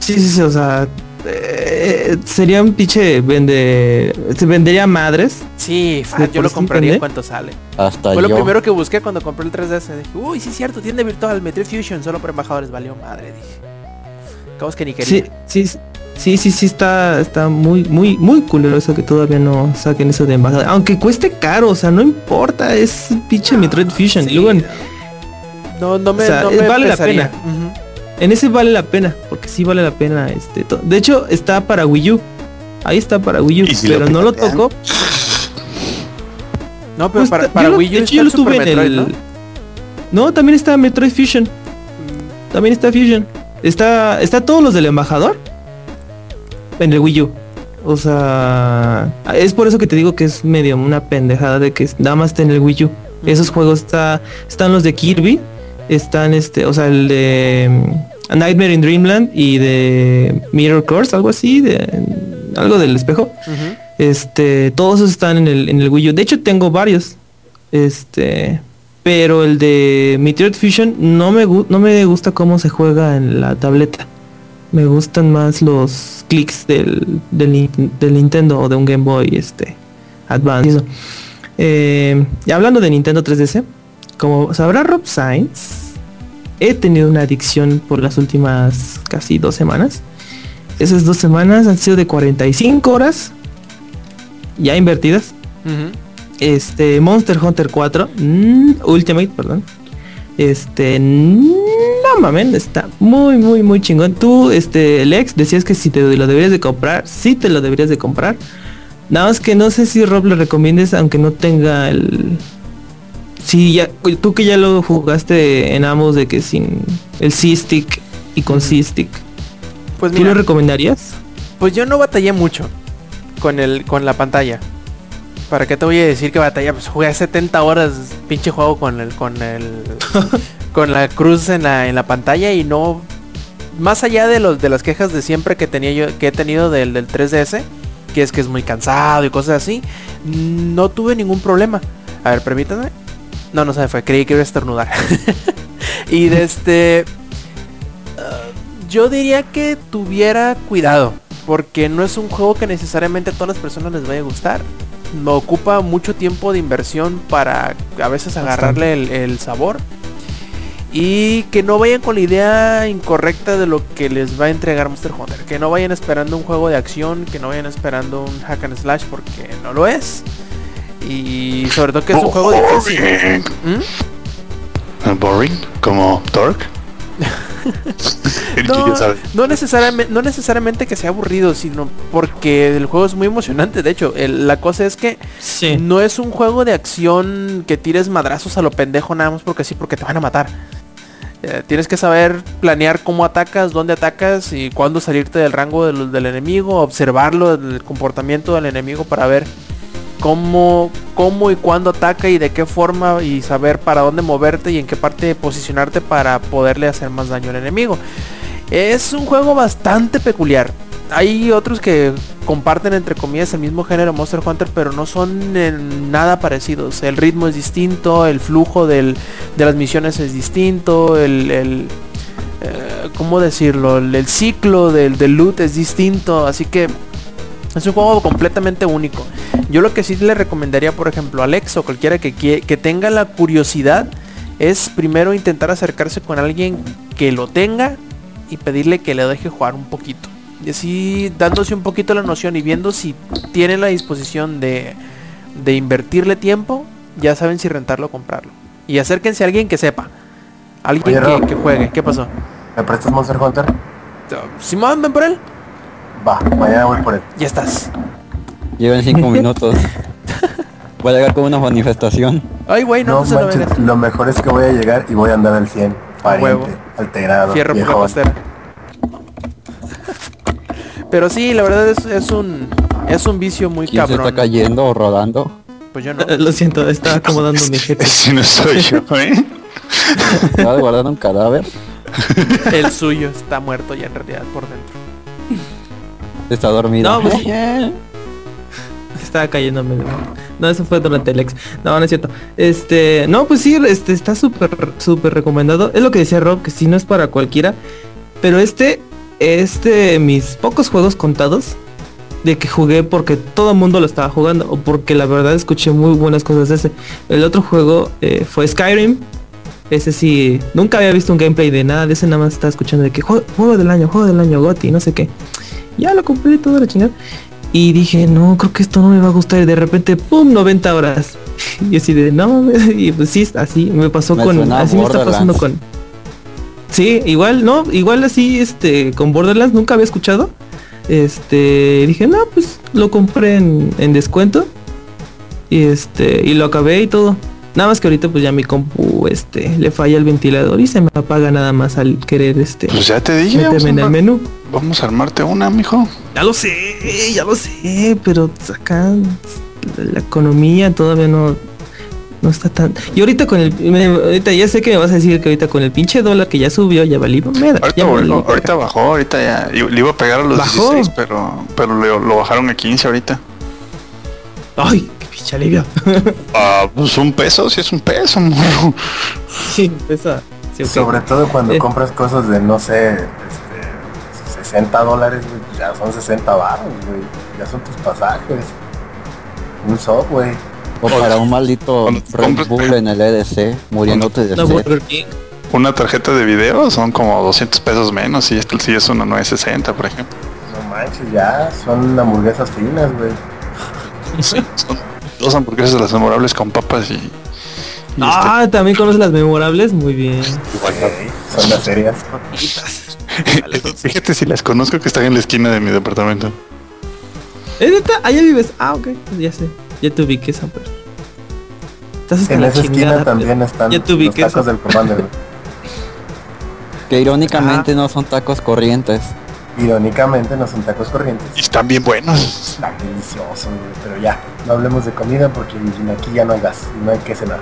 Sí, sí, sí, o sea, eh, sería un pinche vende se vendería madres. Sí, fa, De yo lo sí compraría en cuanto sale. Hasta Fue lo primero que busqué cuando compré el 3DS. Dije, uy, sí es cierto, tiene virtual, Metroid Fusion, solo para embajadores. Valió madre, dije. Cabos que ni Sí, quería. sí, sí, sí, sí está está muy muy muy culero eso que todavía no saquen eso de embajada, aunque cueste caro, o sea, no importa, es pinche Metroid Fusion. Sí, Y luego en, No, no me, o sea, no eh, me vale la pena. En ese vale la pena, porque sí vale la pena este De hecho, está para Wii U. Ahí está para Wii U, ¿Y si lo pero no lo tocó. No, pero Pues, para, para Wii U de hecho, está yo lo tuve en Metroid, el- ¿no? No, también está Metroid Fusion. También está Fusion. Está, está todos los del embajador en el Wii U. O sea, es por eso que te digo que es medio una pendejada de que nada más está en el Wii U. Esos juegos está, están los de Kirby, están este, o sea, el de mm, A Nightmare in Dreamland y de Mirror Course, algo así, de algo del espejo. Este, todos están en el, en el Wii U. De hecho, tengo varios. Este, pero el de Meteor Fusion no me, no me gusta cómo se juega en la tableta. Me gustan más los clics del, del, Nin- del Nintendo o de un Game Boy este, Advance. Eh, y hablando de Nintendo 3DS, como sabrá Rob Sainz, he tenido una adicción por las últimas casi dos semanas. Esas dos semanas han sido de 45 horas ya invertidas. Este, Monster Hunter 4, mm, Ultimate, perdón. Este, no mamen, está muy, muy, muy chingón. Tú, este, Lex, decías que si te lo deberías de comprar, sí te lo deberías de comprar. Nada más que no sé si Rob lo recomiendes, aunque no tenga el... Si ya, tú que ya lo jugaste en ambos de que sin el C-Stick y con C-Stick, Pues ¿tú mira, lo recomendarías? pues yo no batallé mucho con el con la pantalla. ¿Para qué te voy a decir que batalla? Pues jugué 70 horas pinche juego con el con el <laughs> con la cruz en la en la pantalla y no más allá de los de las quejas de siempre que tenía yo que he tenido del del 3DS, que es que es muy cansado y cosas así, no tuve ningún problema. A ver, permítanme. No, no se me fue, creí que iba a estornudar. <laughs> y de este ah, yo diría que tuviera cuidado, porque no es un juego que necesariamente a todas las personas les vaya a gustar. No ocupa mucho tiempo de inversión para a veces agarrarle el, el sabor. Y que no vayan con la idea incorrecta de lo que les va a entregar Monster Hunter. Que no vayan esperando un juego de acción, que no vayan esperando un hack and slash porque no lo es. Y sobre todo que es un juego difícil. ¿Mm? Boring, como Torque. <laughs> no, no, necesariamente, no necesariamente que sea aburrido, sino porque el juego es muy emocionante. De hecho, el, la cosa es que Sí. no es un juego de acción que tires madrazos a lo pendejo nada más porque sí, porque te van a matar. Eh, tienes que saber planear cómo atacas, dónde atacas y cuándo salirte del rango del, del enemigo, observarlo, el comportamiento del enemigo para ver cómo, cómo y cuándo ataca y de qué forma y saber para dónde moverte y en qué parte posicionarte para poderle hacer más daño al enemigo. Es un juego bastante peculiar. Hay otros que comparten entre comillas el mismo género Monster Hunter, pero no son en nada parecidos. El ritmo es distinto, el flujo de las misiones es distinto, el, el, eh, ¿cómo decirlo? El, el ciclo del, del loot es distinto, así que es un juego completamente único. Yo lo que sí le recomendaría, por ejemplo, a Alex o cualquiera que, que tenga la curiosidad, es primero intentar acercarse con alguien que lo tenga y pedirle que le deje jugar un poquito. Y así dándose un poquito la noción y viendo si tienen la disposición de, de invertirle tiempo, ya saben si rentarlo o comprarlo. Y acérquense a alguien que sepa. Alguien Oye, que, Rob. que juegue. ¿Qué pasó? ¿Me prestas Monster Hunter? Simón, ven por él. Va, mañana voy por él. Ya estás. Llevan cinco <laughs> minutos. Voy a llegar con una manifestación. Ay, güey, no, No no se lo vengas. lo mejor es que voy a llegar y voy a andar al 100. huevo. Pariente, alterado, Fierro por la viejón. costera. Pero sí, la verdad es, es un es un vicio muy ¿Quién se está cabrón. cayendo o rodando? Pues yo no. <laughs> Lo siento, estaba acomodando mi jefe. <laughs> Si no soy yo, ¿eh? ¿Estaba guardando un cadáver? El suyo está muerto ya en realidad por dentro. Está dormido. No, pues- <laughs> Estaba cayéndome. No, eso fue durante el ex. No, no es cierto. Este, no, pues sí, este está súper, súper recomendado. Es lo que decía Rob, que si no es para cualquiera. Pero este, este, mis pocos juegos contados de que jugué porque todo el mundo lo estaba jugando o porque la verdad escuché muy buenas cosas de ese. El otro juego eh, fue Skyrim. Ese sí, nunca había visto un gameplay de nada de ese, nada más estaba escuchando de que juego, juego del año, juego del año, Gotti, no sé qué. Ya lo compré y toda la chingada. Y dije, no, creo que esto no me va a gustar. Y de repente, ¡pum! 90 horas. <laughs> Y así de, no, <laughs> y pues sí, así me pasó Me con, así me está pasando con. Sí, igual, no, igual así, este, con Borderlands nunca había escuchado. Este, dije, no, pues lo compré en, en descuento. Y este, y lo acabé y todo. Nada más que ahorita pues ya mi compu, este, le falla el ventilador y se me apaga nada más al querer, este, Pues ya te dije, meterme en el menú. vamos a armarte una, mijo. Ya lo sé, ya lo sé, pero acá la economía todavía no no está tan. Y ahorita con el me- ahorita ya sé que me vas a decir que ahorita con el pinche dólar que ya subió, ya valí. mierda, Ahorita, ya volvió- valí, ahorita bajó, ahorita ya. Le iba a pegar a los ¿Bajó? 16, pero, pero lo, lo bajaron a 15 ahorita. Ay, pinche alivio. <laughs> Ah, pues un peso, sí es un peso, morro. sí, esa. sí, ok. Sobre todo cuando Eh. compras cosas de, no sé, este, 60 dólares, güey, pues ya son 60 baros, güey. Ya son tus pasajes. Un Subway. O para un maldito Red Bull en el EDC, muriéndote de No, sed. Una tarjeta de video son como 200 pesos menos y este sí es una 960, por ejemplo. No manches, ya son hamburguesas finas, güey. <laughs> Son dos hamburguesas de las memorables con papas y... y Ah, también conoces las memorables, muy bien. este, son las serias. <laughs> Fíjate si las conozco que están en la esquina de mi departamento. ¿Es neta? Allá vives. Ah, ok, ya sé. Ya te ubiqué esa pero. Estás hasta En la esa chingada, esquina también están ya te los tacos del Commander. Que irónicamente no son tacos corrientes. Irónicamente no son tacos corrientes. Y están bien buenos. Están deliciosos, güey. Pero ya, no hablemos de comida porque aquí ya no hay gas no hay que cenar.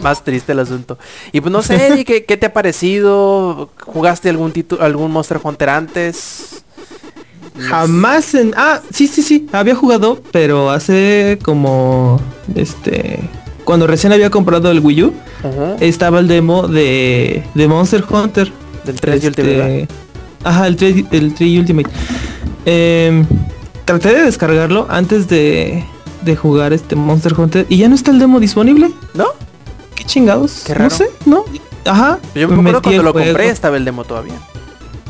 Más triste el asunto. Y pues no sé, Eddie, ¿qué, qué te ha parecido? ¿Jugaste algún título, algún Monster Hunter antes? Jamás en... Ah, sí, sí, sí. Había jugado, pero hace como... Este... Cuando recién había comprado el Wii U, estaba el demo de, de Monster Hunter. Del 3 y el Este, TV. Ajá, el 3, el 3 Ultimate. Em, traté de descargarlo antes de, de jugar este Monster Hunter y ya no está el demo disponible. ¿No? ¿Qué chingados? Qué raro. No sé, ¿no? Ajá. Yo me acuerdo cuando lo juego. compré estaba el demo todavía.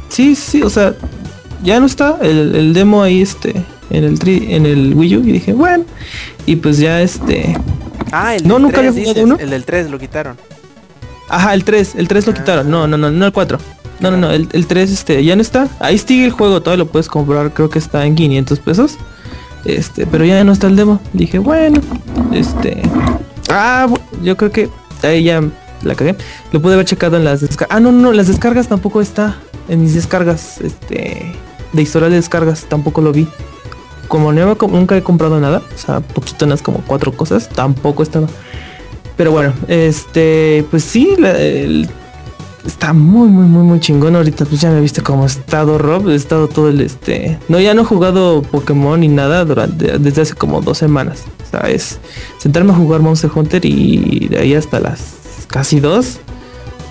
Sí, sí, o sea, ya no está el, el demo ahí este en el tri, en el Wii U y dije, bueno, y pues ya este, Ah, el No, nunca 3, había jugado dices, uno. El del 3 lo quitaron. ajá, el 3, el 3 lo Ah. quitaron. No, no, no, no el 4. No, no, no, el, el 3 este ya no está. Ahí sigue el juego, todavía lo puedes comprar, creo que está en 500 pesos. Este, pero ya no está el demo. Dije, bueno, este Ah, yo creo que ahí ya la cagué. Lo pude haber checado en las descargas. Ah, no, no, las descargas tampoco está. En mis descargas, este, de historial de descargas tampoco lo vi. Como nunca he comprado nada, o sea, poquito unas como cuatro cosas, tampoco estaba. Pero bueno, este, pues sí, el- está muy, muy, muy, muy chingón. Ahorita pues ya me viste cómo he estado Rob, he estado todo el este. No, ya no he jugado Pokémon ni nada durante desde hace como dos semanas. O sea, es sentarme a jugar Monster Hunter y de ahí hasta las casi dos.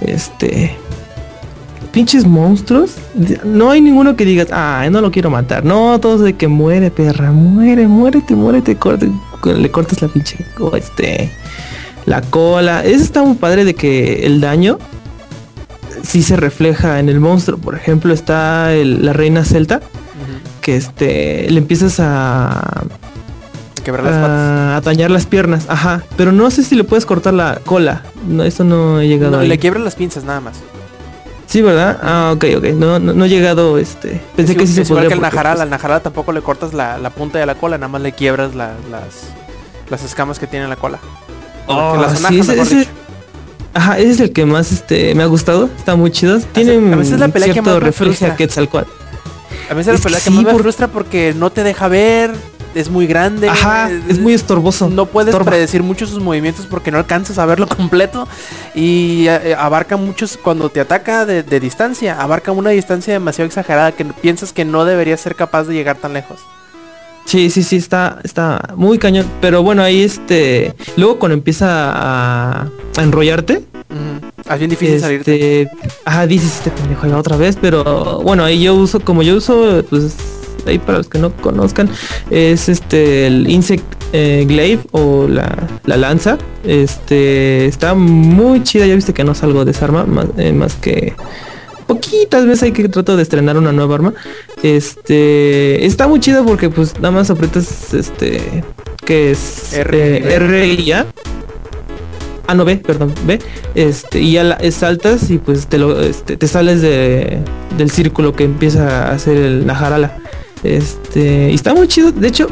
Este. Pinches monstruos. No hay ninguno que digas, ah, no lo quiero matar. No, todos de que muere, perra. Muere, muérete, muérete. corte- le cortas la pinche. o este. La cola. Eso está muy padre de que el daño sí se refleja en el monstruo. Por ejemplo, está el- la reina celta. Que este. Le empiezas a Quebrar las patas. a, dañar las piernas, ajá. Pero no sé si le puedes cortar la cola. No, eso no he llegado No, ahí. le quiebran las pinzas nada más. Sí, ¿verdad? Ah, ok, ok. No, no, no he llegado, este. Pensé Es que sí se es igual podría. que el najaral, pues, al najaral tampoco le cortas la, la punta de la cola, nada más le quiebras la- las, las escamas que tiene en la cola. Oh, Que las sí, ese-. Ajá, ese es el que más este me ha gustado. Está muy chido. Tiene a veces la pelea que cierto más me referencia frustra. a Quetzalcoatl. A veces la es que pelea que sí, más me frustra porque no te deja ver, es muy grande. Ajá, es muy estorboso. No puedes estorba. predecir mucho sus movimientos porque no alcanzas a verlo <laughs> completo y eh, abarca muchos cuando te ataca de, de distancia, abarca una distancia demasiado exagerada que piensas que no deberías ser capaz de llegar tan lejos. Sí, sí, sí, está, está muy cañón. Pero bueno, ahí este. Luego cuando empieza a, a enrollarte, Ujú. Es bien difícil salirte. este, ajá, dices este pendejo va otra vez, pero bueno, ahí yo uso, como yo uso, pues ahí para los que no conozcan, es este el Insect eh, Glaive o la, la lanza. Este está muy chida, ya viste que no salgo de esa arma, más, eh, más que poquitas veces hay que trato de estrenar una nueva arma. Este está muy chida porque pues nada más aprietas este que es R eh. R y A. Ah, no, B, perdón, B. Este, y ya la, es saltas y pues te lo este, te sales de, del círculo que empieza a hacer el Najarala. Este, y está muy chido. De hecho,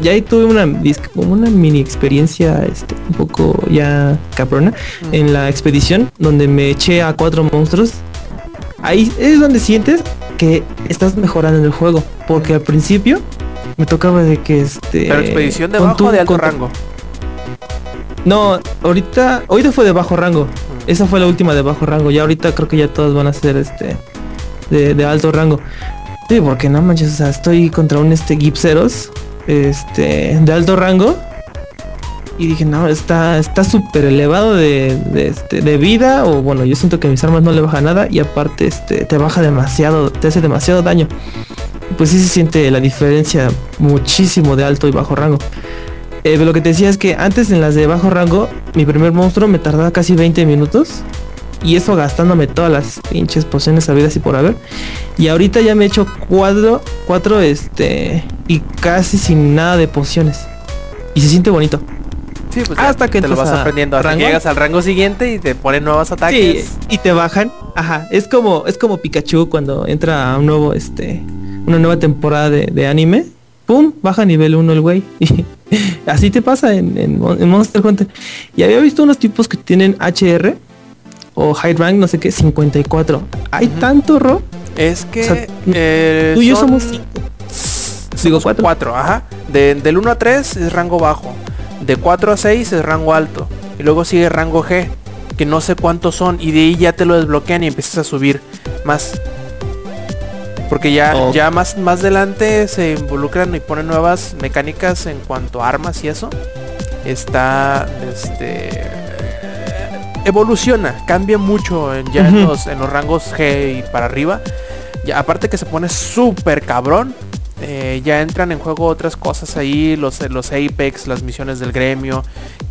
ya ahí tuve una como una mini experiencia este, un poco ya cabrona en la expedición donde me eché a cuatro monstruos. Ahí es donde sientes que estás mejorando en el juego, porque al principio me tocaba de que este Pero expedición de bajo tu- de alto tu- rango. no, ahorita, ahorita fue de bajo rango. Esa fue la última de bajo rango. Ya ahorita creo que ya todas van a ser este de, de alto rango. Sí, porque no manches, o sea, estoy contra un este Gipseros este de alto rango. Y dije, no, está está súper elevado de, este, de vida. O bueno, yo siento que mis armas no le baja nada. Y aparte, este, te baja demasiado, te hace demasiado daño. Pues sí se siente la diferencia muchísimo de alto y bajo rango. Eh, lo que te decía es que antes en las de bajo rango, mi primer monstruo me tardaba casi 20 minutos. Y eso gastándome todas las pinches pociones habidas y por haber. Y ahorita ya me he hecho cuatro, cuatro, este, y casi sin nada de pociones. Y se siente bonito. Sí, pues Hasta ya que te lo vas a aprendiendo hasta rango. llegas al rango siguiente y te ponen nuevos Sí, ataques. y te bajan. Ajá, es como, es como Pikachu cuando entra a un nuevo, este, una nueva temporada de, de anime. Pum, baja nivel 1 el güey. <laughs> Y así te pasa en, en Mon- en Monster Hunter. Y había visto unos tipos que tienen HR o High Rank, no sé qué, 54. Hay tanto, Ro. Es que O sea, eh, Tú y yo son- somos 5. Digo, 4. ajá. De- del 1 a 3 es rango bajo. De 4 a 6 es rango alto. Y luego sigue rango G, que no sé cuántos son. Y de ahí ya te lo desbloquean y empiezas a subir más. Porque ya, ya más, más adelante se involucran y ponen nuevas mecánicas en cuanto a armas y eso. Está, este... Evoluciona, cambia mucho en, ya en, los, en los rangos G y para arriba ya, aparte que se pone súper cabrón, eh, ya entran en juego otras cosas ahí, los, los Apex, las misiones del gremio,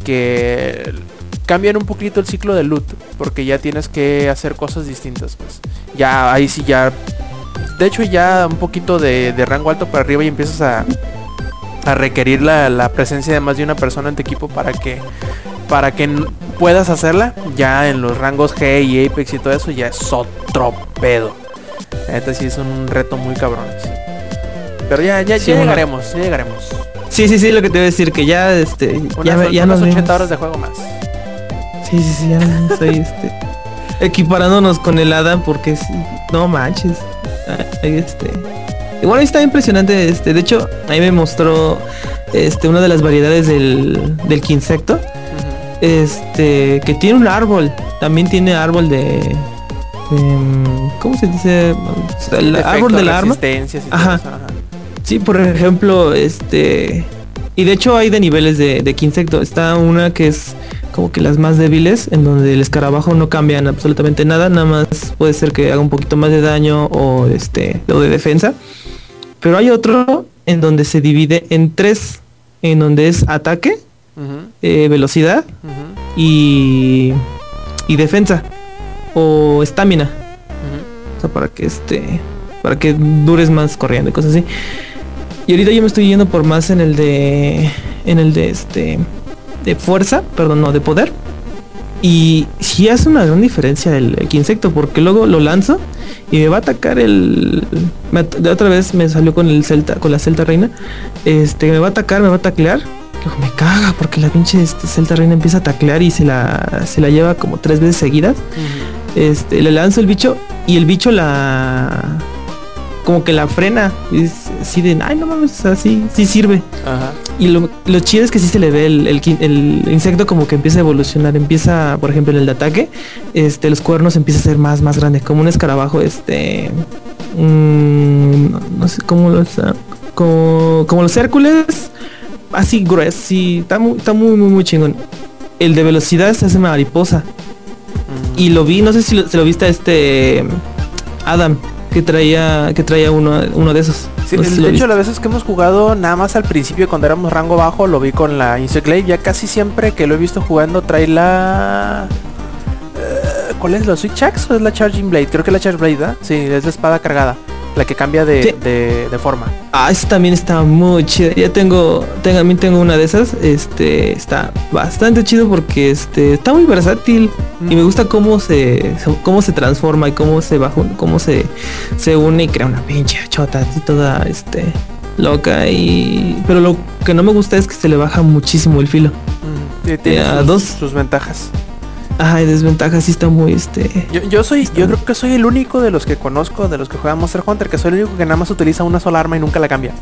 que cambian un poquito el ciclo de loot, porque ya tienes que hacer cosas distintas, pues. Ya, ahí sí ya... De hecho ya un poquito de, de rango alto para arriba y empiezas a, a requerir la, la presencia de más de una persona en tu equipo para que para que puedas hacerla. Ya en los rangos G y Apex y todo eso ya es otro pedo. Este sí es un reto muy cabrón pero ya ya, Sí, ya llegaremos ya llegaremos Sí, sí, sí, lo que te voy a decir, que ya, este, ya, unas, ya unas nos 80 vemos. horas de juego más Sí, sí, sí, ya estoy, este, equiparándonos con el Adam porque sí, no manches. Ahí, este, ahí está impresionante, este, de hecho, ahí me mostró, este, una de las variedades del, del quinecto, Ujú. este, que tiene un árbol, también tiene árbol de, de, mm, ¿cómo se dice? El árbol del arma. Ajá. ajá. Sí, por ejemplo, este... Y de hecho hay de niveles de, de insecto. Está una que es como que las más débiles, en donde el escarabajo no cambian absolutamente nada, nada más puede ser que haga un poquito más de daño o este o de defensa. Pero hay otro en donde se divide en tres, en donde es ataque, eh, velocidad y, y defensa o estamina. O sea, para que este. Para que dures más corriendo y cosas así. Y ahorita yo me estoy yendo por más en el de. En el de este. De fuerza, perdón, no, de poder. Y sí hace una gran diferencia el, el insecto, porque luego lo lanzo y me va a atacar el. me de otra vez me salió con el celta, con la celta reina. Este, me va a atacar, me va a taclear. Luego me caga porque la pinche este, celta reina empieza a taclear y se la, se la lleva como tres veces seguidas este, le lanzo el bicho y el bicho la como que la frena y es así de ay no mames sea, sí sirve Ajá. y lo, lo chido es que sí se le ve el, el insecto como que empieza a evolucionar empieza por ejemplo en el de ataque este los cuernos empieza a ser más más grande como un escarabajo este mm, no, no sé cómo los como, como los Hércules así grueso sí está muy está muy muy muy chingón el de velocidad se hace mariposa Mm. y lo vi, no sé si lo, se lo viste a este Adam, que traía, que traía uno, uno de esos. Sí, No sé si de hecho, las veces que hemos jugado, nada más al principio, cuando éramos rango bajo, lo vi con la Insect Glaive. Ya casi siempre que lo he visto jugando, trae la. eh, ¿Cuál es? ¿La Switch Axe o es la Charging Blade? Creo que es la Charging Blade, ¿verdad? Sí, es la espada cargada. La que cambia de, Sí. de- de forma. Ah, esa también está muy chida. Ya tengo, tengo, también tengo una de esas. Este, está bastante chido porque este, está muy versátil y me gusta cómo se, cómo se transforma y cómo se baja, cómo se, se une y crea una pinche chota así toda, este, loca y, pero lo que no me gusta es que se le baja muchísimo el filo. Mm, y tiene sus, dos. sus ventajas. Ay, desventaja, sí está muy, este, Yo, yo soy, yo creo que soy el único de los que conozco, de los que juegan Monster Hunter, que soy el único que nada más utiliza una sola arma y nunca la cambia.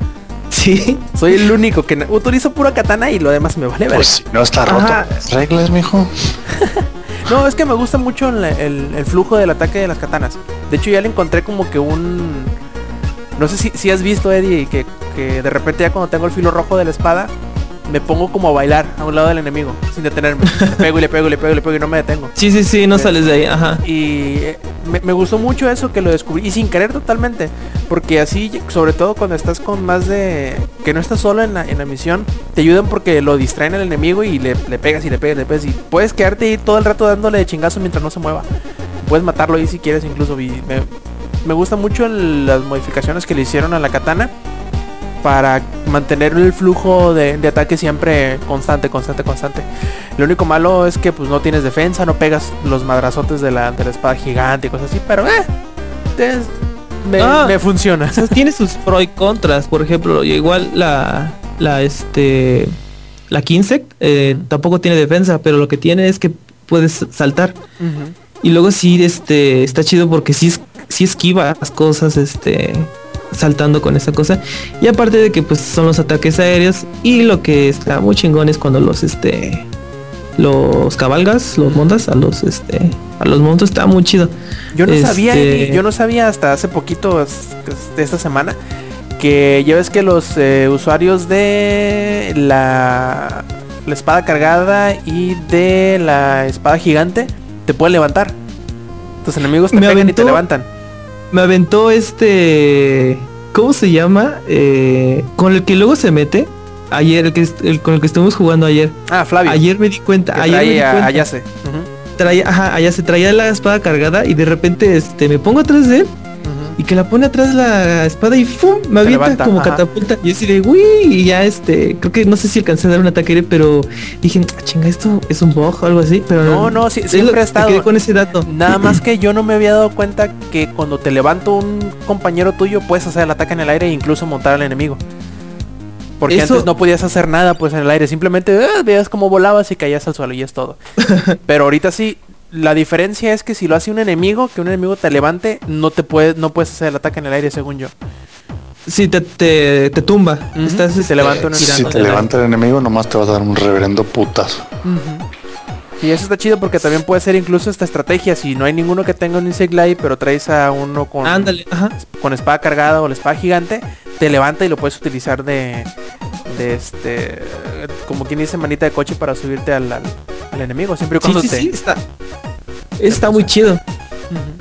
sí. Soy el único que utilizo pura katana y lo demás me vale ver. Pues si no está roto. Ajá. las Reglas, mijo. <laughs> No, es que me gusta mucho el, el- el flujo del ataque de las katanas. De hecho ya le encontré como que un... No sé si, si has visto, Eddie, que, que de repente ya cuando tengo el filo rojo de la espada, me pongo como a bailar a un lado del enemigo, sin detenerme. Le pego y le pego y le pego y le pego y no me detengo. Sí, sí, sí, no sales de ahí, ajá. Y eh, me, me gustó mucho eso que lo descubrí y sin querer totalmente. Porque así, sobre todo cuando estás con más de... Que no estás solo en la, en la misión, te ayudan porque lo distraen al enemigo y le, le pegas y le pegas y le pegas. Y puedes quedarte ahí todo el rato dándole de chingazo mientras no se mueva. Puedes matarlo ahí si quieres incluso. Y me, me gusta mucho el- las modificaciones que le hicieron a la katana. Para mantener el flujo de, de ataque siempre constante, constante, constante. Lo único malo es que pues no tienes defensa, no pegas los madrazotes de la, de la espada gigante y cosas así, pero eh, es- me, Ah. me funciona. O sea, tiene sus pros y contras. Por ejemplo, igual la, la, este, la Kinsect eh, tampoco tiene defensa, pero lo que tiene es que puedes saltar. Y luego sí, este, está chido porque sí, sí esquiva las cosas, este, saltando con esa cosa. Y aparte de que pues son los ataques aéreos y lo que está muy chingón es cuando los, este, los cabalgas, los montas a los, este, a los monstruos está muy chido. Yo no sabía, Este- Eddie, yo no sabía hasta hace poquito de esta semana que ya ves que los eh, usuarios de la, la espada cargada y de la espada gigante te pueden levantar. Tus enemigos te Me pegan y te levantan. Me aventó este. ¿Cómo se llma? Eh, con el que luego se mete. Ayer, el que est- el con el que estuvimos jugando ayer. Ah, Flavio. Ayer me di cuenta. que Ayer me di cuenta. a Yase. Ujú, traía, ajá, allá se traía la espada cargada y de repente este me pongo atrás de él. Y que la pone atrás la espada y ¡fum! me avienta levanta, como ajá. catapulta. Y así de uy y ya este, creo que no sé si alcancé a dar un ataque pero dije, "Ah, chinga, esto es un bug o algo así, pero No, no, sí- siempre ha estado. quedé con ese dato. Nada más <clears throat> que yo no me había dado cuenta que cuando te levanto un compañero tuyo puedes hacer el ataque en el aire e incluso montar al enemigo. Porque Eso- antes no podías hacer nada pues en el aire, simplemente eh, veías cómo volabas y caías al suelo y es todo. <laughs> Pero ahorita sí, la diferencia es que si lo hace un enemigo, que un enemigo te levante, no te puedes, no puedes hacer el ataque en el aire según yo. Sí, te, te, te tumba. Estás si te este, levanta un Si te levanta el enemigo, nomás te vas a dar un reverendo putazo. Y eso está chido porque también puede ser incluso esta estrategia. Si no hay ninguno que tenga un Insect Glide, pero traes a uno con, Ándale, ajá. con espada cargada o la espada gigante, te levanta y lo puedes utilizar de, de este, como quien dice, manita de coche para subirte al, al, al enemigo. Siempre y Sí, cuando sí, te... sí, está. Está muy chido.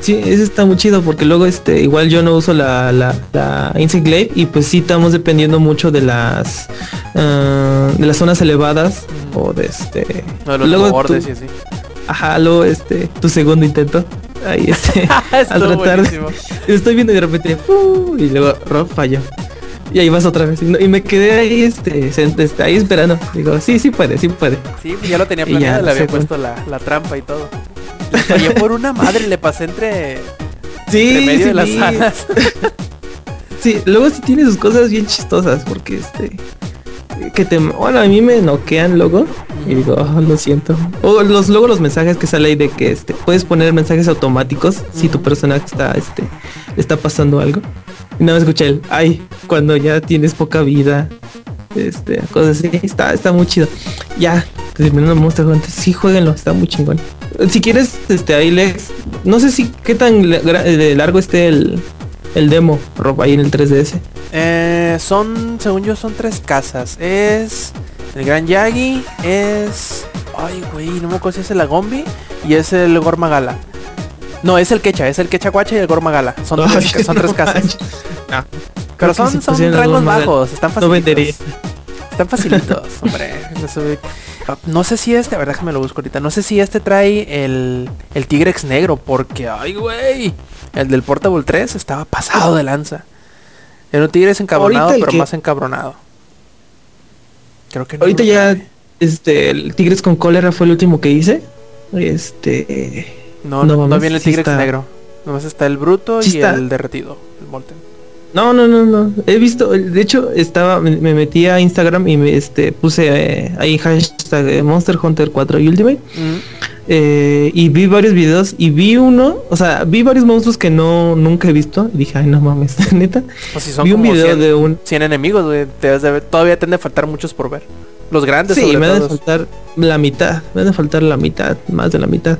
Sí, ese está muy chido porque luego este igual yo no uso la, la, la Insect Glaive y pues sí estamos dependiendo mucho de las ah, de las zonas elevadas o de este No, los luego bordes y así. ajá luego este tu segundo intento ahí este <laughs> al tratar de- <laughs> estoy viendo y de repente y luego Rob falló y ahí vas otra vez. Y, no- y me quedé ahí este, este, ahí esperando. Digo sí sí puede sí puede. Sí, ya lo tenía ya, planeado, le había puesto la, la trampa y todo. Le fallé por una madre, le pasé entre, sí entre medio sí, de las alas. <laughs> Sí, luego sí tiene sus cosas bien chistosas porque este que te bueno a mí me noquean luego y digo "Ah, lo siento o los luego los mensajes que sale ahí de que este puedes poner mensajes automáticos si tu personaje está este está pasando algo. Y nada más escucha el ay cuando ya tienes poca vida este cosas así. Está está muy chido. Ya terminando Monster Hunter sí jueguenlo está muy chingón. Si quieres este ahí Lex no sé si qué tan largo esté el el demo Rob ahí en el 3DS Eh, son, según yo, son tres casas. Es el Gran Yagi, es... Ay, güey, no me acuerdo si es el Agombi y es el Gormagala. No, es el Quecha, es el Quechacuacha y el Gormagala. <laughs> Son, tres, son tres casas. Pero son, son rangos bajos, están No vendería. facilitos. Están facilitos, <laughs> hombre. No sé- No sé si este, a ver, déjame lo busco ahorita. No sé si este trae el, el Tigrex negro, porque, ay, güey. El del Portable 3 estaba pasado de lanza. Era un Tigrex encabronado, pero que- más encabronado. Creo que no Ahorita ya, este, el Tigres con cólera fue el último que hice. Este, No, no no, no viene el sí Tigrex está- negro. Nomás está el bruto Sí y está. el derretido, el Molten. No, no, no, no. He visto, de hecho, estaba, me, me metí a Instagram y me, este, puse eh, ahí hashtag eh, Monster Hunter 4 Ultimate. eh, y vi varios videos y vi uno, o sea, vi varios monstruos que no, nunca he visto. Y dije, ay, no mames, <laughs> neta. Pues si son vi un video 100, de un, 100 enemigos, güey. te has de ver- Todavía te han de faltar muchos por ver. Los grandes, Sí, sobre me ha de faltar la mitad, me ha de faltar la mitad, más de la mitad.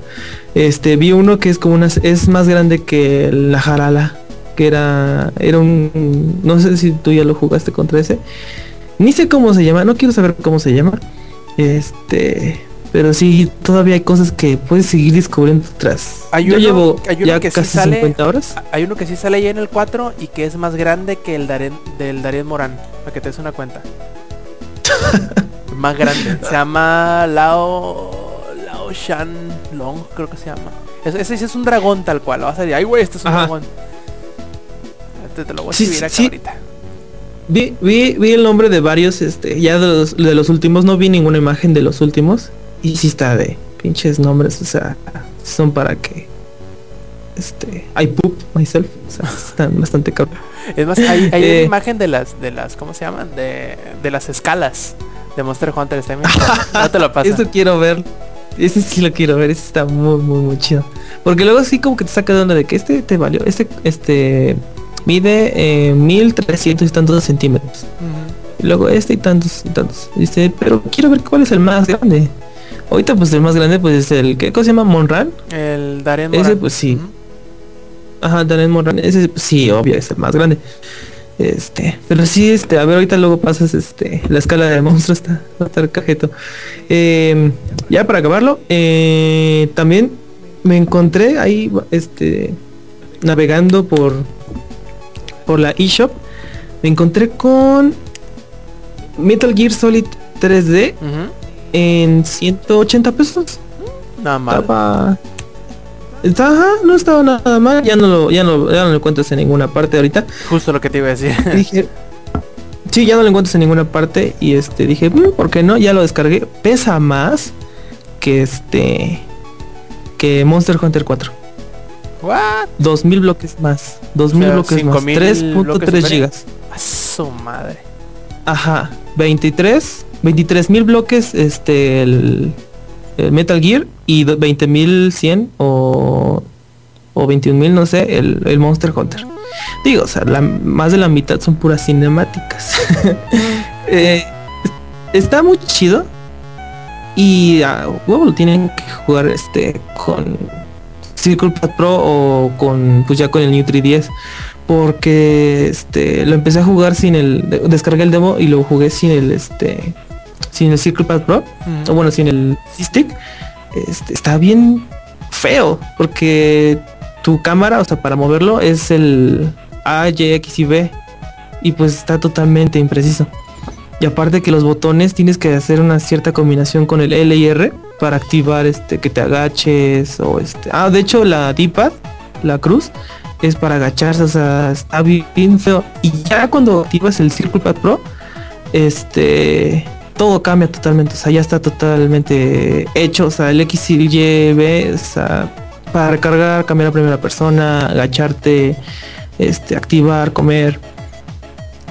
Este, vi uno que es como una, es más grande que la jarala, que era, era un, no sé si tú ya lo jugaste contra ese. Ni sé cómo se llama, no quiero saber cómo se llama. Este, pero sí, todavía hay cosas que puedes seguir descubriendo tras. Hay Yo uno- llevo hay uno ya que sí casi sale- 50 horas. Hay uno que sí sale ahí en el 4 y que es más grande que el Darien, del Darien Morán. Para que te des una cuenta. <laughs> más grande. Se llama Lao... Lao Shan Long, creo que se llama. Ese, ese sí es un dragón tal cual. Lo vas a decir, ay güey, este es un Ajá. dragón. Te lo voy a Sí, escribir acá sí. ahorita. Vi, vi, vi el nombre de varios, este, ya de los, de los últimos, no vi ninguna imagen de los últimos. Y sí está de pinches nombres, o sea, son para que este I poop myself. O sea, <laughs> están bastante cabrón. Es más, hay, hay Eh. una imagen de las, de las, ¿cómo se llaman? De, de las escalas de Monster Hunter. Está bien. <laughs> no te lo paso. Eso quiero ver. Ese sí lo quiero ver, ese está muy, muy, muy chido. Porque luego sí como que te saca de onda de que este te valió, este, este mide eh, 1300 y tantos centímetros. Luego este y tantos y tantos. Dice, pero quiero ver cuál es el más grande. Ahorita pues el más grande pues es el que, ¿cómo se llama? Monran. El Darien Ese Morán. pues sí. Ujú. Ajá, Daniel Monran. Ese sí, obvio, es el más grande. Este, pero sí, este, a ver, ahorita luego pasas este, la escala de monstruos está, va a estar cajeto. Eh, ya para acabarlo, eh, también me encontré ahí, este, navegando por por la eShop me encontré con Metal Gear Solid 3D Ujú. en 180 pesos. Nada mal. Estaba Está- ajá, no estaba nada mal, ya no lo, ya no, ya no lo encuentras en ninguna parte ahorita. Justo lo que te iba a decir. <laughs> Dije, sí, ya no lo encuentras en ninguna parte y este dije, "Mm, ¿por qué no? Ya lo descargué. Pesa más que este que Monster Hunter 4. What? 2000 bloques más, 2000 O sea, bloques más, 5000 bloques 3.3 superior. gigas. A su madre. Ajá, 23, 23 mil bloques este el, el Metal Gear y do- 20.100 o o 21.000 no sé, el, el Monster Hunter. Digo, o sea, la- más de la mitad son puras cinemáticas. <laughs> Eh, está muy chido y a huevo lo tienen que jugar este con Circle Pad Pro o con pues ya con el New 3DS porque este lo empecé a jugar sin el de- descargué el demo y lo jugué sin el este sin el Circle Pad Pro o bueno sin el stick. Este, está bien feo porque tu cámara o sea para moverlo es el A, Y, X y B y pues está totalmente impreciso. Y aparte que los botones tienes que hacer una cierta combinación con el L y R para activar este que te agaches o este ah de hecho la D-pad la cruz es para agacharse o sea está bien feo y ya cuando activas el Circle Pro este todo cambia totalmente, o sea, ya está totalmente hecho, o sea, el X y Y, B, o para recargar, cambiar a primera persona, agacharte, este, activar, comer.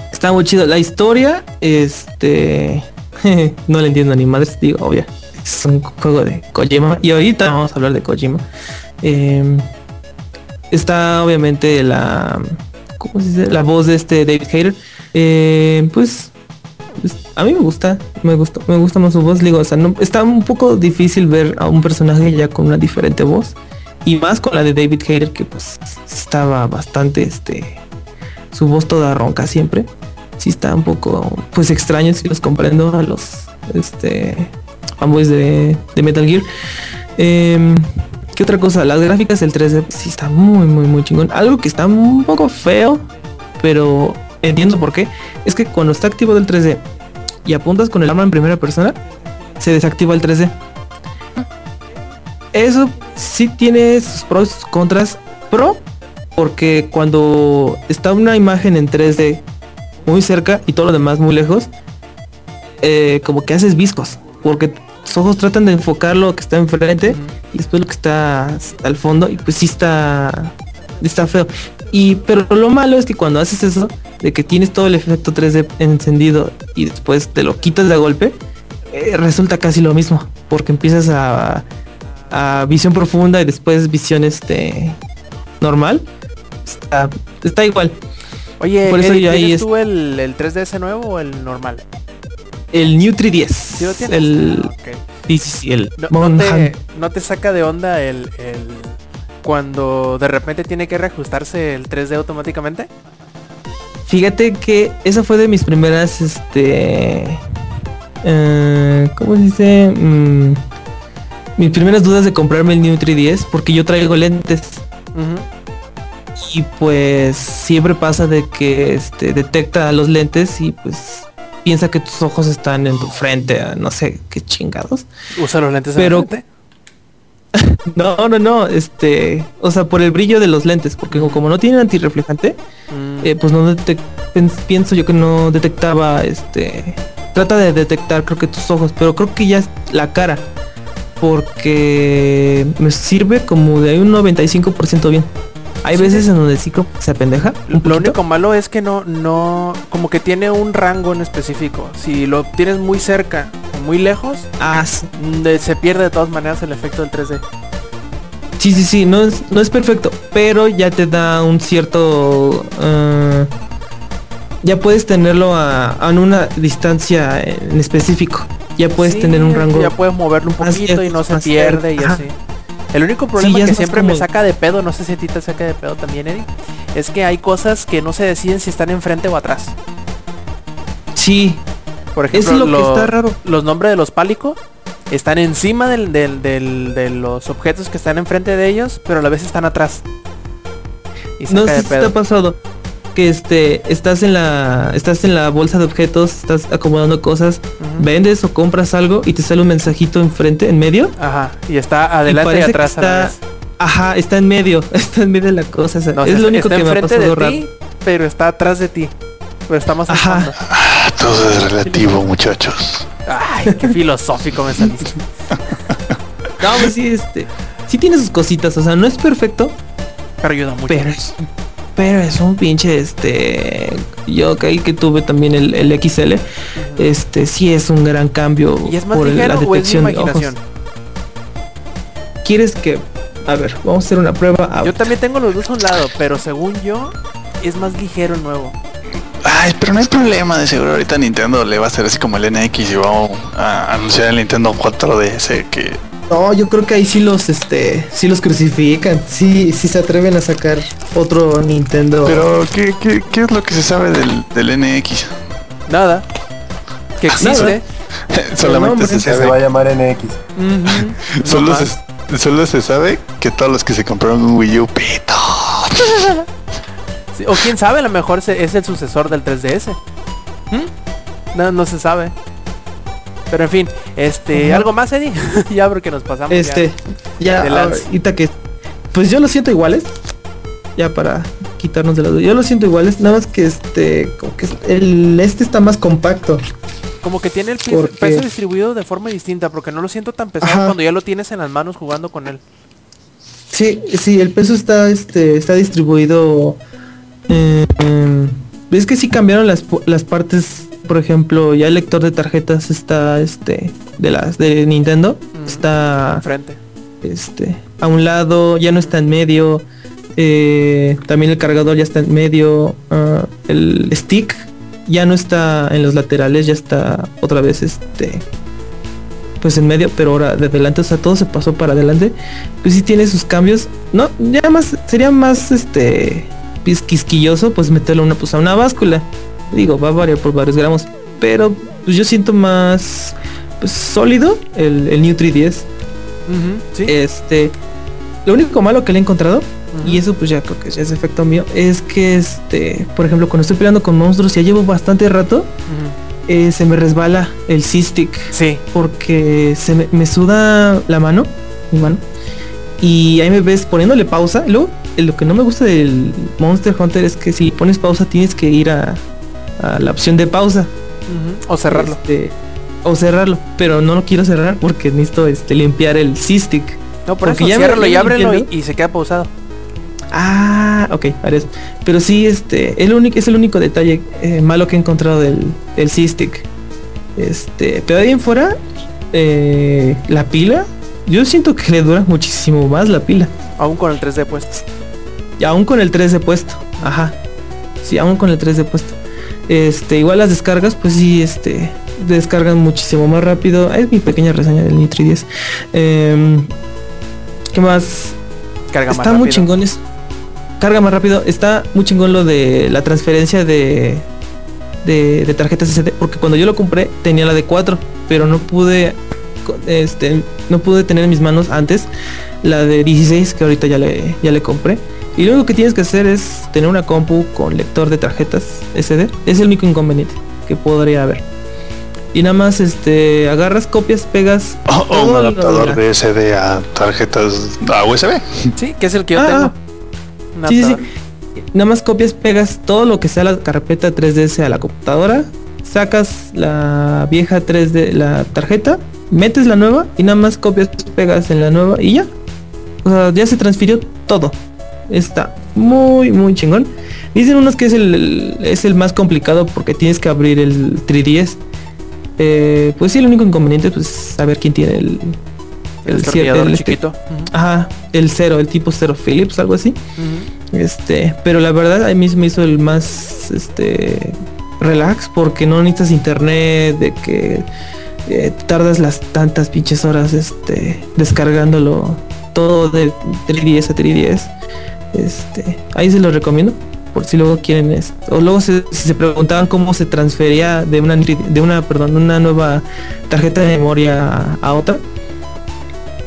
Está muy chido. La historia, este, <laughs> no le entiendo ni madres, digo, obvia. Es un juego de Kojima y ahorita vamos a hablar de Kojima. Em, está obviamente la. La voz de este David Hayter. Eh, pues pues, a mí me gusta, me gusta, me gusta más su voz. Digo, o sea, no, está un poco difícil ver a un personaje ya con una diferente voz. Y más con la de David Hayter, que pues estaba bastante, este, su voz toda ronca siempre. Sí está un poco, pues extraño si los comprendo a los, este, fanboys de, Metal Gear. Em, ¿Qué otra cosa? Las gráficas del 3D sí está muy, muy, muy chingón. Algo que está un poco feo, pero entiendo por qué. Es que cuando está activo el 3D y apuntas con el arma en primera persona, se desactiva el 3D. Eso sí tiene sus pros y sus contras. Pro, porque cuando está una imagen en 3D muy cerca y todo lo demás muy lejos, eh, como que haces viscos. Porque tus ojos tratan de enfocar lo que está enfrente y después lo que está al fondo y pues sí está está feo. Y pero lo malo es que cuando haces eso de que tienes todo el efecto 3D encendido y después te lo quitas de golpe eh, resulta casi lo mismo porque empiezas a, a visión profunda y después visión este normal está, está igual. Oye, Por eso Eric, yo ahí ¿tienes es- tú el, el 3DS nuevo o el normal? El New 3DS ¿Sí lo tienes? el Ah, sí, sí, el No, no te, no te saca de onda el, el cuando de repente tiene que reajustarse el 3D automáticamente? Fíjate que esa fue de mis primeras, este, eh, ¿cómo se dice? Mm, mis primeras dudas de comprarme el New 3DS porque yo traigo lentes y pues siempre pasa de que este, detecta los lentes y pues piensa que tus ojos están en tu frente, ah, no sé qué chingados. Usa los lentes Pero- en la frente. <laughs> No, no, no, este, o sea, por el brillo de los lentes, porque como no tienen antirreflejante, Mm, eh, pues no pienso yo que no detectaba este trata de detectar creo que tus ojos pero creo que ya es la cara porque me sirve como de un 95% bien hay veces en donde sí como se apendeja lo poquito. único malo es que no, no, como que tiene un rango en específico. Si lo tienes muy cerca o muy lejos, ah sí. mm, de- se pierde de todas maneras el efecto del 3D. sí sí sí no es no es perfecto pero ya te da un cierto eh, ya puedes tenerlo a, a una distancia en específico ya puedes Sí, tener un rango Ya puedes moverlo un poquito y no se pierde y así. El único problema que siempre me saca de pedo, no sé si a ti te saca de pedo también, Eddie, es que hay cosas que no se deciden si están enfrente o atrás. sí Por ejemplo, es lo que está raro los nombres de los pálicos están encima del, del- del- de los objetos que están enfrente de ellos, pero a la vez están atrás. Y se No sé de si te pedo. ha pasado que este estás en la estás en la bolsa de objetos, estás acomodando cosas, vendes o compras algo y te sale un mensajito enfrente, en medio. Ajá. Y está adelante y, parece que atrás a la está- vez. Ajá, está en medio, <laughs> está en medio de la cosa. o sea, No, es está- lo único está que me ha pasado de ti, pero está atrás de ti. Pero está más Ajá. Ah, todo es relativo, muchachos. Ay, qué filosófico me saliste. <laughs> No, pues sí, este, sí tiene sus cositas, o sea, no es perfecto, Pero ayuda mucho. pero es, pero es un pinche, este, yo que ahí que tuve también el, el XL, este, sí es un gran cambio ¿Y es más por ligero la o es detección de ojos. ¿Quieres que, a ver, vamos a hacer una prueba? Ah, Yo también tengo los dos a un lado, pero según yo, es más ligero el nuevo. Ay, pero no hay problema, de seguro ahorita Nintendo le va a hacer así como el NX y va a anunciar el Nintendo 4DS que No, yo creo que ahí sí los, este, sí los crucifican, sí, sí se atreven a sacar otro Nintendo. Pero ¿qué, qué, qué es lo que se sabe del, del NX? Nada. Que existe. Solamente se Que se sabe va a llamar NX. Solo, se, solo se sabe que todos los que se compraron un Wii U pito. Sí, o quién sabe, a lo mejor se- es el sucesor del 3DS. ¿Mm? No, no se sabe. Pero en fin, este. ¿algo más, Eddie? <laughs> ya porque nos pasamos. ya. Este, ya, ahorita que. Pues yo lo siento iguales. Ya para quitarnos de la duda. Yo lo siento iguales, nada más que este. Como que el este está más compacto. Como que tiene el Porque- peso distribuido de forma distinta, porque no lo siento tan pesado Ajá. cuando ya lo tienes en las manos jugando con él. Sí, sí, el peso está este. está distribuido. eh, Ves que sí cambaron las, las partes. Por ejemplo, ya el lector de tarjetas está este. de las de Nintendo. Está Enfrente. este a un lado, ya no está en medio. eh, también el cargador ya está en medio. ah, el stick ya no está en los laterales, ya está otra vez este pues en medio, pero ahora de adelante, o sea, todo se pasó para adelante. Pues sí tiene sus cambios. No, ya más sería más este quisquilloso pues meterle una pues a una báscula. Digo, va a variar por varios gramos, pero pues yo siento más pues sólido el, el New 3DS. Ujú, Sí. Este, lo único malo que le he encontrado, y eso pues ya creo que ya es efecto mío, es que este, por ejemplo, cuando estoy peleando con monstruos, ya llevo bastante rato, eh, se me resbala el C-Stick, Sí. porque se me, me suda la mano, mi mano, y ahí me ves poniéndole pausa. Luego, eh, lo que no me gusta del Monster Hunter es que si pones pausa tienes que ir a, a la opción de pausa. O cerrarlo. este, o cerrarlo, pero no lo quiero cerrar porque necesito este, limpiar el C-Stick. no, por porque eso, ya ciérralo y ábrelo y, y se queda pausado. Ah, ok, haré eso. Pero sí, este, el único, es el único detalle eh, malo que he encontrado del, del C-Stick. Este, pero de ahí en fuera, eh, la pila, yo siento que le dura muchísimo más la pila. Aún con el 3D puesto. Y aún con el 3D puesto. Ajá. Sí, aún con el 3D puesto. Este, igual las descargas, pues sí, este, descargan muchísimo más rápido. Es mi pequeña reseña del Nitri 10. Em, ¿Qué más? Carga más Está muy rápido. chingón es- Carga más rápido. Está muy chingón lo de la transferencia de, de, de tarjetas SD. Porque cuando yo lo compré tenía la de 4. Pero no pude. Este. No pude tener en mis manos antes la de 16 que ahorita ya le, ya le compré. Y lo único que tienes que hacer es tener una compu con lector de tarjetas SD. Es el único inconveniente que podría haber. Y nada más este agarras, copias, pegas. O, o un adaptador de SD a tarjetas a USB. Sí, que es el que yo Ah, tengo. Un Sí, sí, adaptador. Nada más copias, pegas todo lo que sea la carpeta 3DS a la computadora, sacas la vieja 3D, la tarjeta, metes la nueva y nada más copias, pegas en la nueva y ya. O sea, ya se transfirió todo. Está muy, muy chingón. Dicen unos que es el, el- es el más complicado porque tienes que abrir el 3DS. Eh, pues sí, el único inconveniente pues saber quién tiene el, El cier- destornillador el este- chiquito. Ajá, el cero, el tipo cero Philips, algo así. Este, pero la verdad a mí se me hizo el más este relax porque no necesitas internet, de que eh, tardas las tantas pinches horas este descargándolo todo de 3DS a 3DS. Este, ahí se lo recomiendo por si luego quieren esto. O luego se- si se preguntaban cómo se transfería de una de una perdón, una nueva tarjeta de memoria a, a otra.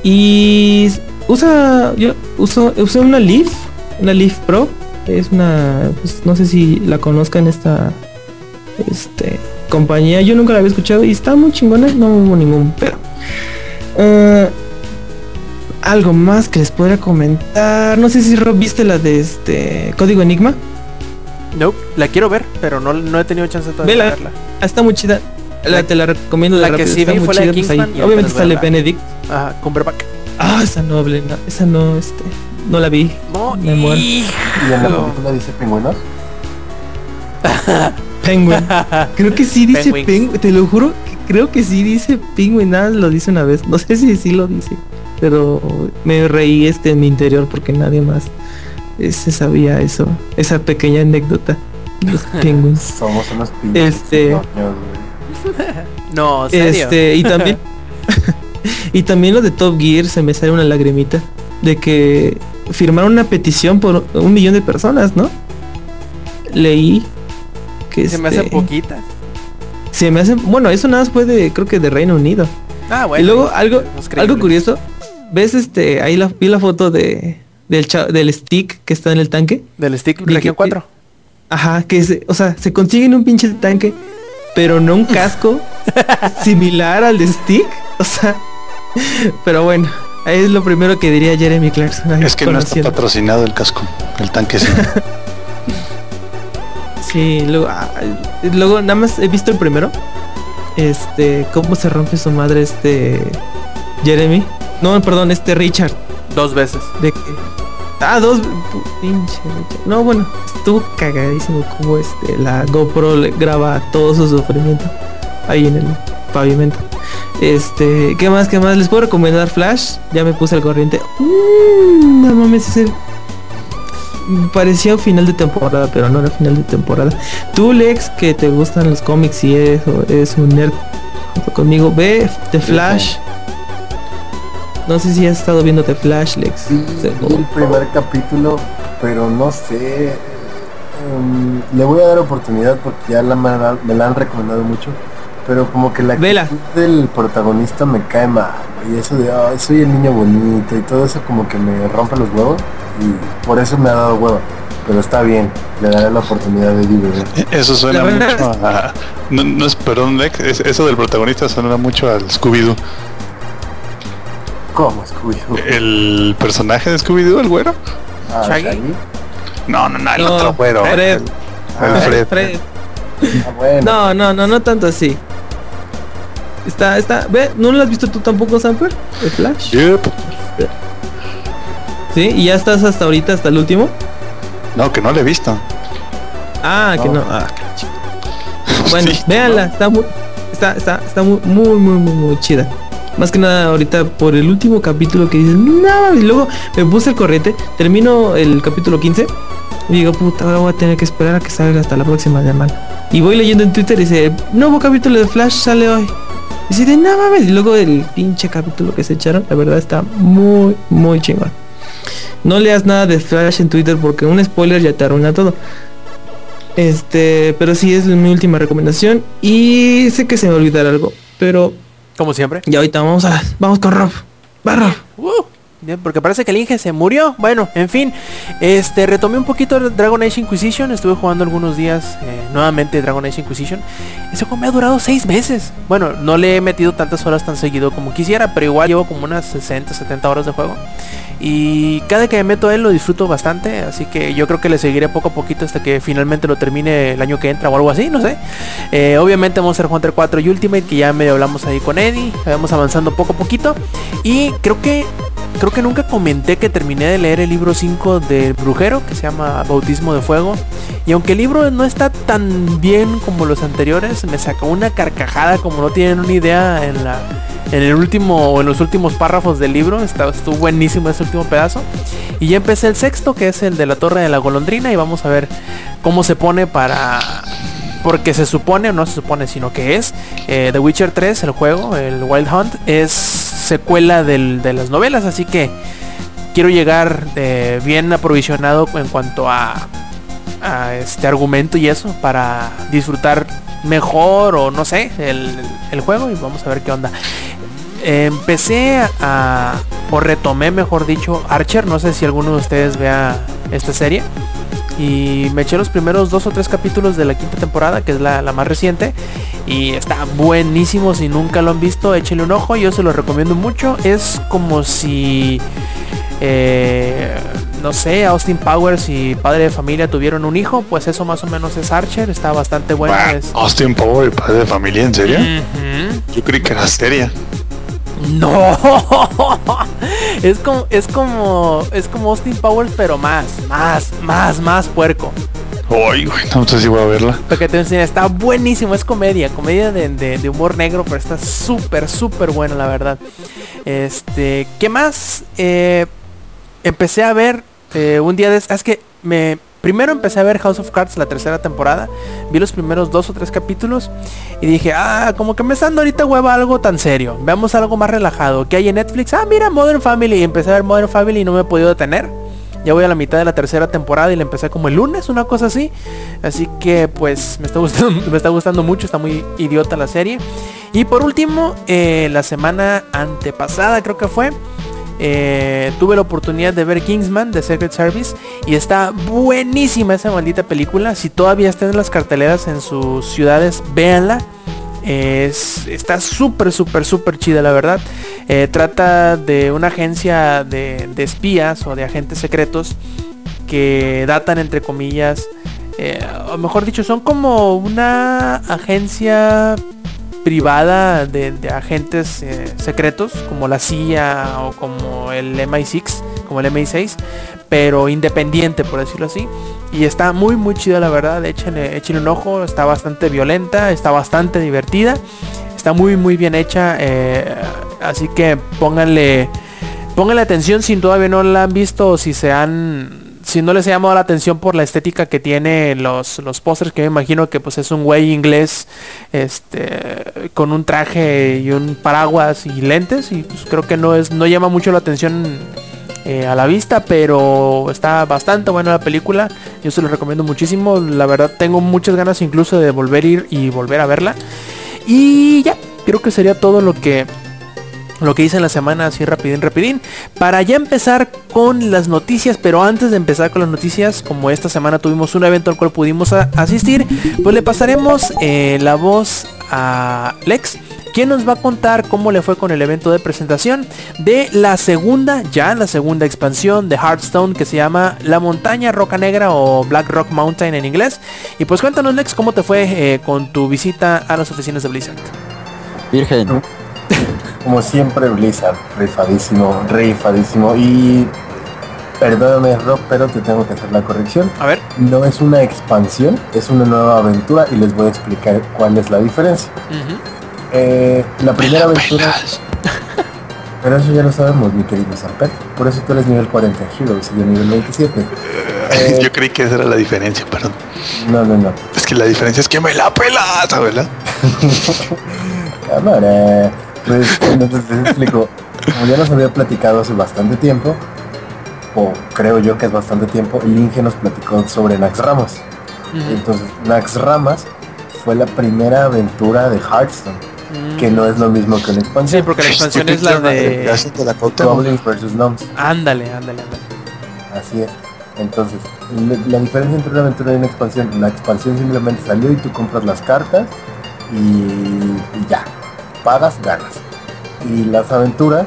Y usa yo uso usé una Leaf una Leaf Pro Es una, pues, no sé si la conozcan esta, este, compañía. Yo nunca la había escuchado y está muy chingona. No hubo ningún pero. Eh, algo más que les podría comentar. No sé si Rob viste la de este Código Enigma. No, la quiero ver, pero no, no he tenido chance todavía de Vela. verla. Ah, Está muy chida. La, te la recomiendo. de la que rápido, sí está vi muy fue la de chida, pues, ahí- Kingsman y Obviamente sale verla. Benedict. Ajá, Cumberbatch. Ah, esa noble, no, esa no, este, no la vi. No, Me muero. Y en la película dice pingüinos. <laughs> Penguin. Creo que sí dice. Penguin. Te lo juro, creo que sí dice Penguin. Nada, lo dice una vez. No sé si sí lo dice. Pero me reí este en mi interior porque nadie más se sabía eso. Esa pequeña anécdota. Los <laughs> Penguins. Somos unos pinches. Este- güey. No, serio. Este, y también. <laughs> y también lo de Top Gear se me sale una lagrimita. De que firmaron una petición por un millón de personas, ¿no? Leí que Se me hace este, poquitas. Se me hace. Bueno, eso nada más fue de. Creo que de Reino Unido. Ah, bueno. y luego algo, no es creíble. algo curioso. ¿Ves este? Ahí la, vi la foto de. Del, del stick que está en el tanque. Del Stick Región 4. Ajá, que se, o sea, se consiguen un pinche tanque, pero no un casco <laughs> similar al de Stick. O sea, pero bueno, ahí es lo primero que diría Jeremy Clarkson. Es que no está patrocinado el casco. El tanque sí. <laughs> Sí, luego, ah, luego nada más he visto el primero. Este, cómo se rompe su madre este Jeremy. No, perdón, este Richard. Dos veces. De que. Ah, dos. Pinche Richard. No, bueno, estuvo cagadísimo como este. La GoPro le graba todo su sufrimiento. Ahí en el pavimento. Este, ¿qué más? ¿Qué más? ¿Les puedo recomendar Flash? Ya me puse al corriente. Mm, no mames, ese. Parecía un final de temporada, pero no era final de temporada. Tú, Lex, que te gustan los cómics y eso, eres un nerd junto conmigo, ve The Flash. No sé si has estado viendo The Flash, Lex. Sí, vi el primer capítulo, pero no sé. em, le voy a dar oportunidad porque ya la, me, la- han recomendado mucho. Pero como que la Vela. actitud del protagonista me cae mal. Y eso de, "Ay, soy el niño bonito y todo eso como que me rompe los huevos. Y por eso me ha dado huevo. Pero está bien, le daré la oportunidad de divertir. Eso suena mucho a... No, no es, perdón, Lex, es- eso del protagonista suena mucho al Scooby-Doo. ¿Cómo scooby El personaje de Scooby-Doo, el güero. Ah, Shaggy. Shaggy. No, no, no, el No, otro güero. Fred. El, Ah, el Fred. Fred. Ah, bueno. No, no, no, no tanto así. Está, está. Ve, ¿no lo has visto tú tampoco, Samper? The Flash. Yep. Sí, y ya estás hasta ahorita, hasta el último. No, que no le he visto. Ah, que No. Ah, qué chido. <laughs> Bueno, Sí. véanla, está muy, está, está, está muy, muy, muy, muy, muy chida. Más que nada ahorita por el último capítulo que dices, no, y luego me puse al corriente, termino el capítulo 15 y digo, puta, ahora voy a tener que esperar a que salga hasta la próxima semana. Y voy leyendo en Twitter y dice, nuevo capítulo de Flash sale hoy. Y dice, de nada mames, y luego el pinche capítulo que se echaron, la verdad está muy, muy chingón. No leas nada de Flash en Twitter porque un spoiler ya te arruina todo. Este, pero sí es mi última recomendación. Y sé que se me olvidará algo. Pero Como siempre. ya ahorita vamos a. Vamos con Rob. Va Rob. Uh, bien, porque parece que el Inge se murió. Bueno, en fin. Este, retomé un poquito Dragon Age Inquisition. Estuve jugando algunos días eh, nuevamente Dragon Age Inquisition. Ese juego me ha durado seis meses. Bueno, no le he metido tantas horas tan seguido como quisiera, pero igual llevo como unas 60, 70 horas de juego. Y cada que me meto a él lo disfruto bastante, así que yo creo que le seguiré poco a poquito hasta que finalmente lo termine el año que entra o algo así, no sé. Eh, obviamente Monster Hunter 4 y Ultimate, que ya medio hablamos ahí con Eddie, vamos avanzando poco a poquito. Y creo que creo que nunca comenté que terminé de leer el libro 5 del Brujero, que se llama Bautismo de Fuego. Y aunque el libro no está tan bien como los anteriores, me sacó una carcajada como no tienen una idea en la en el último o en los últimos párrafos del libro. Estuvo buenísimo ese último pedazo. Y ya empecé el sexto, que es el de la Torre de la Golondrina. Y vamos a ver cómo se pone para... Porque se supone, no se supone, sino que es eh, The Witcher 3, el juego, el Wild Hunt, es secuela de las novelas. Así que quiero llegar eh, bien aprovisionado en cuanto a, a este argumento y eso para disfrutar mejor o no sé el, el juego y vamos a ver qué onda empecé a o retomé mejor dicho Archer no sé si alguno de ustedes vea esta serie y me eché los primeros dos o tres capítulos de la quinta temporada, que es la, la más reciente. Y está buenísimo, si nunca lo han visto, échenle un ojo, yo se lo recomiendo mucho. Es como si... eh, no sé, Austin Powers y padre de familia tuvieron un hijo, pues eso más o menos es Archer, está bastante bueno. Bah, es- Austin Power, padre de familia, ¿en serio? Yo creí que era seria. No, <laughs> es como, es como, es como Austin Powers, pero más, más, más, más puerco. Ay, güey, no sé si voy a verla. Lo que te enseña está buenísimo, es comedia, comedia de, de- de humor negro, pero está súper, súper bueno, la verdad. Este, ¿qué más? Eh, empecé a ver eh, un día de... Es que me... Primero empecé a ver House of Cards la tercera temporada, vi los primeros dos o tres capítulos y dije, ah, como que me está dando ahorita hueva algo tan serio, veamos algo más relajado, ¿qué hay en Netflix? Ah, mira, Modern Family, y empecé a ver Modern Family y no me he podido detener. Ya voy a la mitad de la tercera temporada y la empecé como el lunes, una cosa así. Así que pues me está gustando, <laughs> me está gustando mucho, está muy idiota la serie. Y por último, eh, la semana antepasada creo que fue, eh, tuve la oportunidad de ver Kingsman de Secret Service y está buenísima esa maldita película. Si todavía está en las carteleras en sus ciudades, véanla. Es, está súper, súper, súper chida, la verdad. Eh, trata de una agencia de, espías o de agentes secretos que datan, entre comillas, eh, o mejor dicho, son como una agencia privada de, agentes eh, secretos, como la CIA o como el MI6, como el MI6, pero independiente, por decirlo así. Y está muy muy chida la verdad, échenle, échenle un ojo, está bastante violenta, está bastante divertida, está muy muy bien hecha, eh, así que pónganle, pónganle atención si todavía no la han visto o si se han si no les ha llamado la atención por la estética que tiene los, los pósters, que me imagino que pues es un güey inglés este con un traje y un paraguas y lentes y pues creo que no es no llama mucho la atención eh, a la vista pero está bastante buena la película. Yo se lo recomiendo muchísimo. La verdad tengo muchas ganas incluso de volver a ir y volver a verla. Y ya creo que sería todo lo que lo que hice en la semana así rapidín rapidín para ya empezar con las noticias pero antes de empezar con las noticias como esta semana tuvimos un evento al cual pudimos asistir pues le pasaremos eh, la voz a Lex quien nos va a contar cómo le fue con el evento de presentación de la segunda, ya la segunda expansión de Hearthstone que se llama La Montaña Roca Negra o Black Rock Mountain en inglés. Y pues cuéntanos Lex cómo te fue eh, con tu visita a las oficinas de Blizzard. Virgen. Como siempre, Blizzard, rifadísimo, rifadísimo. Y perdóname, Rob, pero te tengo que hacer la corrección. A ver. No es una expansión, es una nueva aventura y les voy a explicar cuál es la diferencia. Eh, la primera aventura, <laughs> pero eso ya lo sabemos, mi querido Samper. Por eso tú eres nivel 40 en Heroes y yo nivel 27. <laughs> Eh, Yo creí que esa era la diferencia, perdón. no, no, no. Es que la diferencia es que me la pelas, ¿verdad? <laughs> Cámara. Pues entonces <laughs> les explico. Como ya nos había platicado hace bastante tiempo, o creo yo que es bastante tiempo, el Inge nos platicó sobre Nax Ramas. Entonces, Nax Ramas fue la primera aventura de Hearthstone, que no es lo mismo que una Sí, expansión. porque la expansión es la de... Goblins vs. Gnomes. Ándale, ándale, ándale. Así es. Entonces, la diferencia entre una aventura y una expansión, la expansión simplemente salió y tú compras las cartas y, y ya, pagas, ganas. Y las aventuras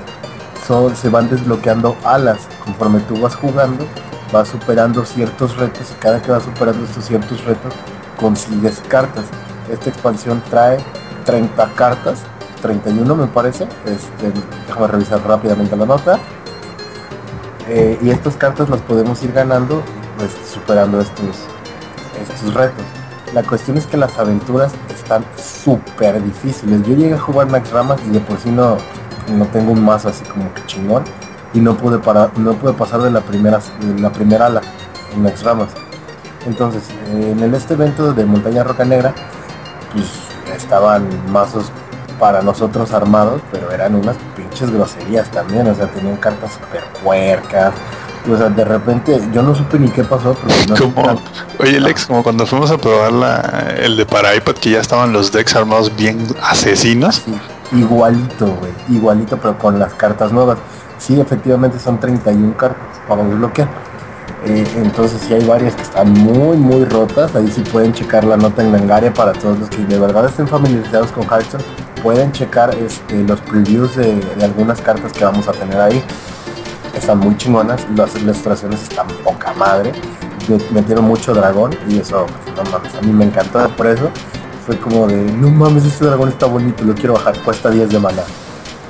son, se van desbloqueando alas. Conforme tú vas jugando, vas superando ciertos retos y cada que vas superando estos ciertos retos, consigues cartas. Esta expansión trae 30 cartas, 31 me parece. Este, déjame revisar rápidamente la nota. Eh, y estas cartas las podemos ir ganando pues superando estos estos retos la cuestión es que las aventuras están súper difíciles. Yo llegué a jugar Max Ramas y de por sí no no tengo un mazo así como que chingón. Y no pude parar no pude pasar de la primera la primera ala en Max Ramas. Entonces en este evento de Montaña Roca Negra pues estaban mazos para nosotros armados, pero eran unas pinches groserías también, o sea, tenían cartas super puercas. O sea, de repente yo no supe ni qué pasó no Como, oye Lex, como cuando fuimos a probar la, el de para iPad que ya estaban los decks armados bien asesinos. Sí, igualito, güey, igualito, pero con las cartas nuevas. Sí, efectivamente son 31 cartas para desbloquear. Eh, entonces sí hay varias que están muy muy rotas. Ahí sí pueden checar la nota en Langaria para todos los que de verdad estén familiarizados con Hearthstone. Pueden checar este, los previews de, de algunas cartas que vamos a tener ahí. Están muy chingonas. Las ilustraciones están poca madre. Me- Metieron mucho dragón y eso, no mames, a mí me encantó por eso. Fue como de, no mames, este dragón está bonito, lo quiero bajar, cuesta 10 de mana.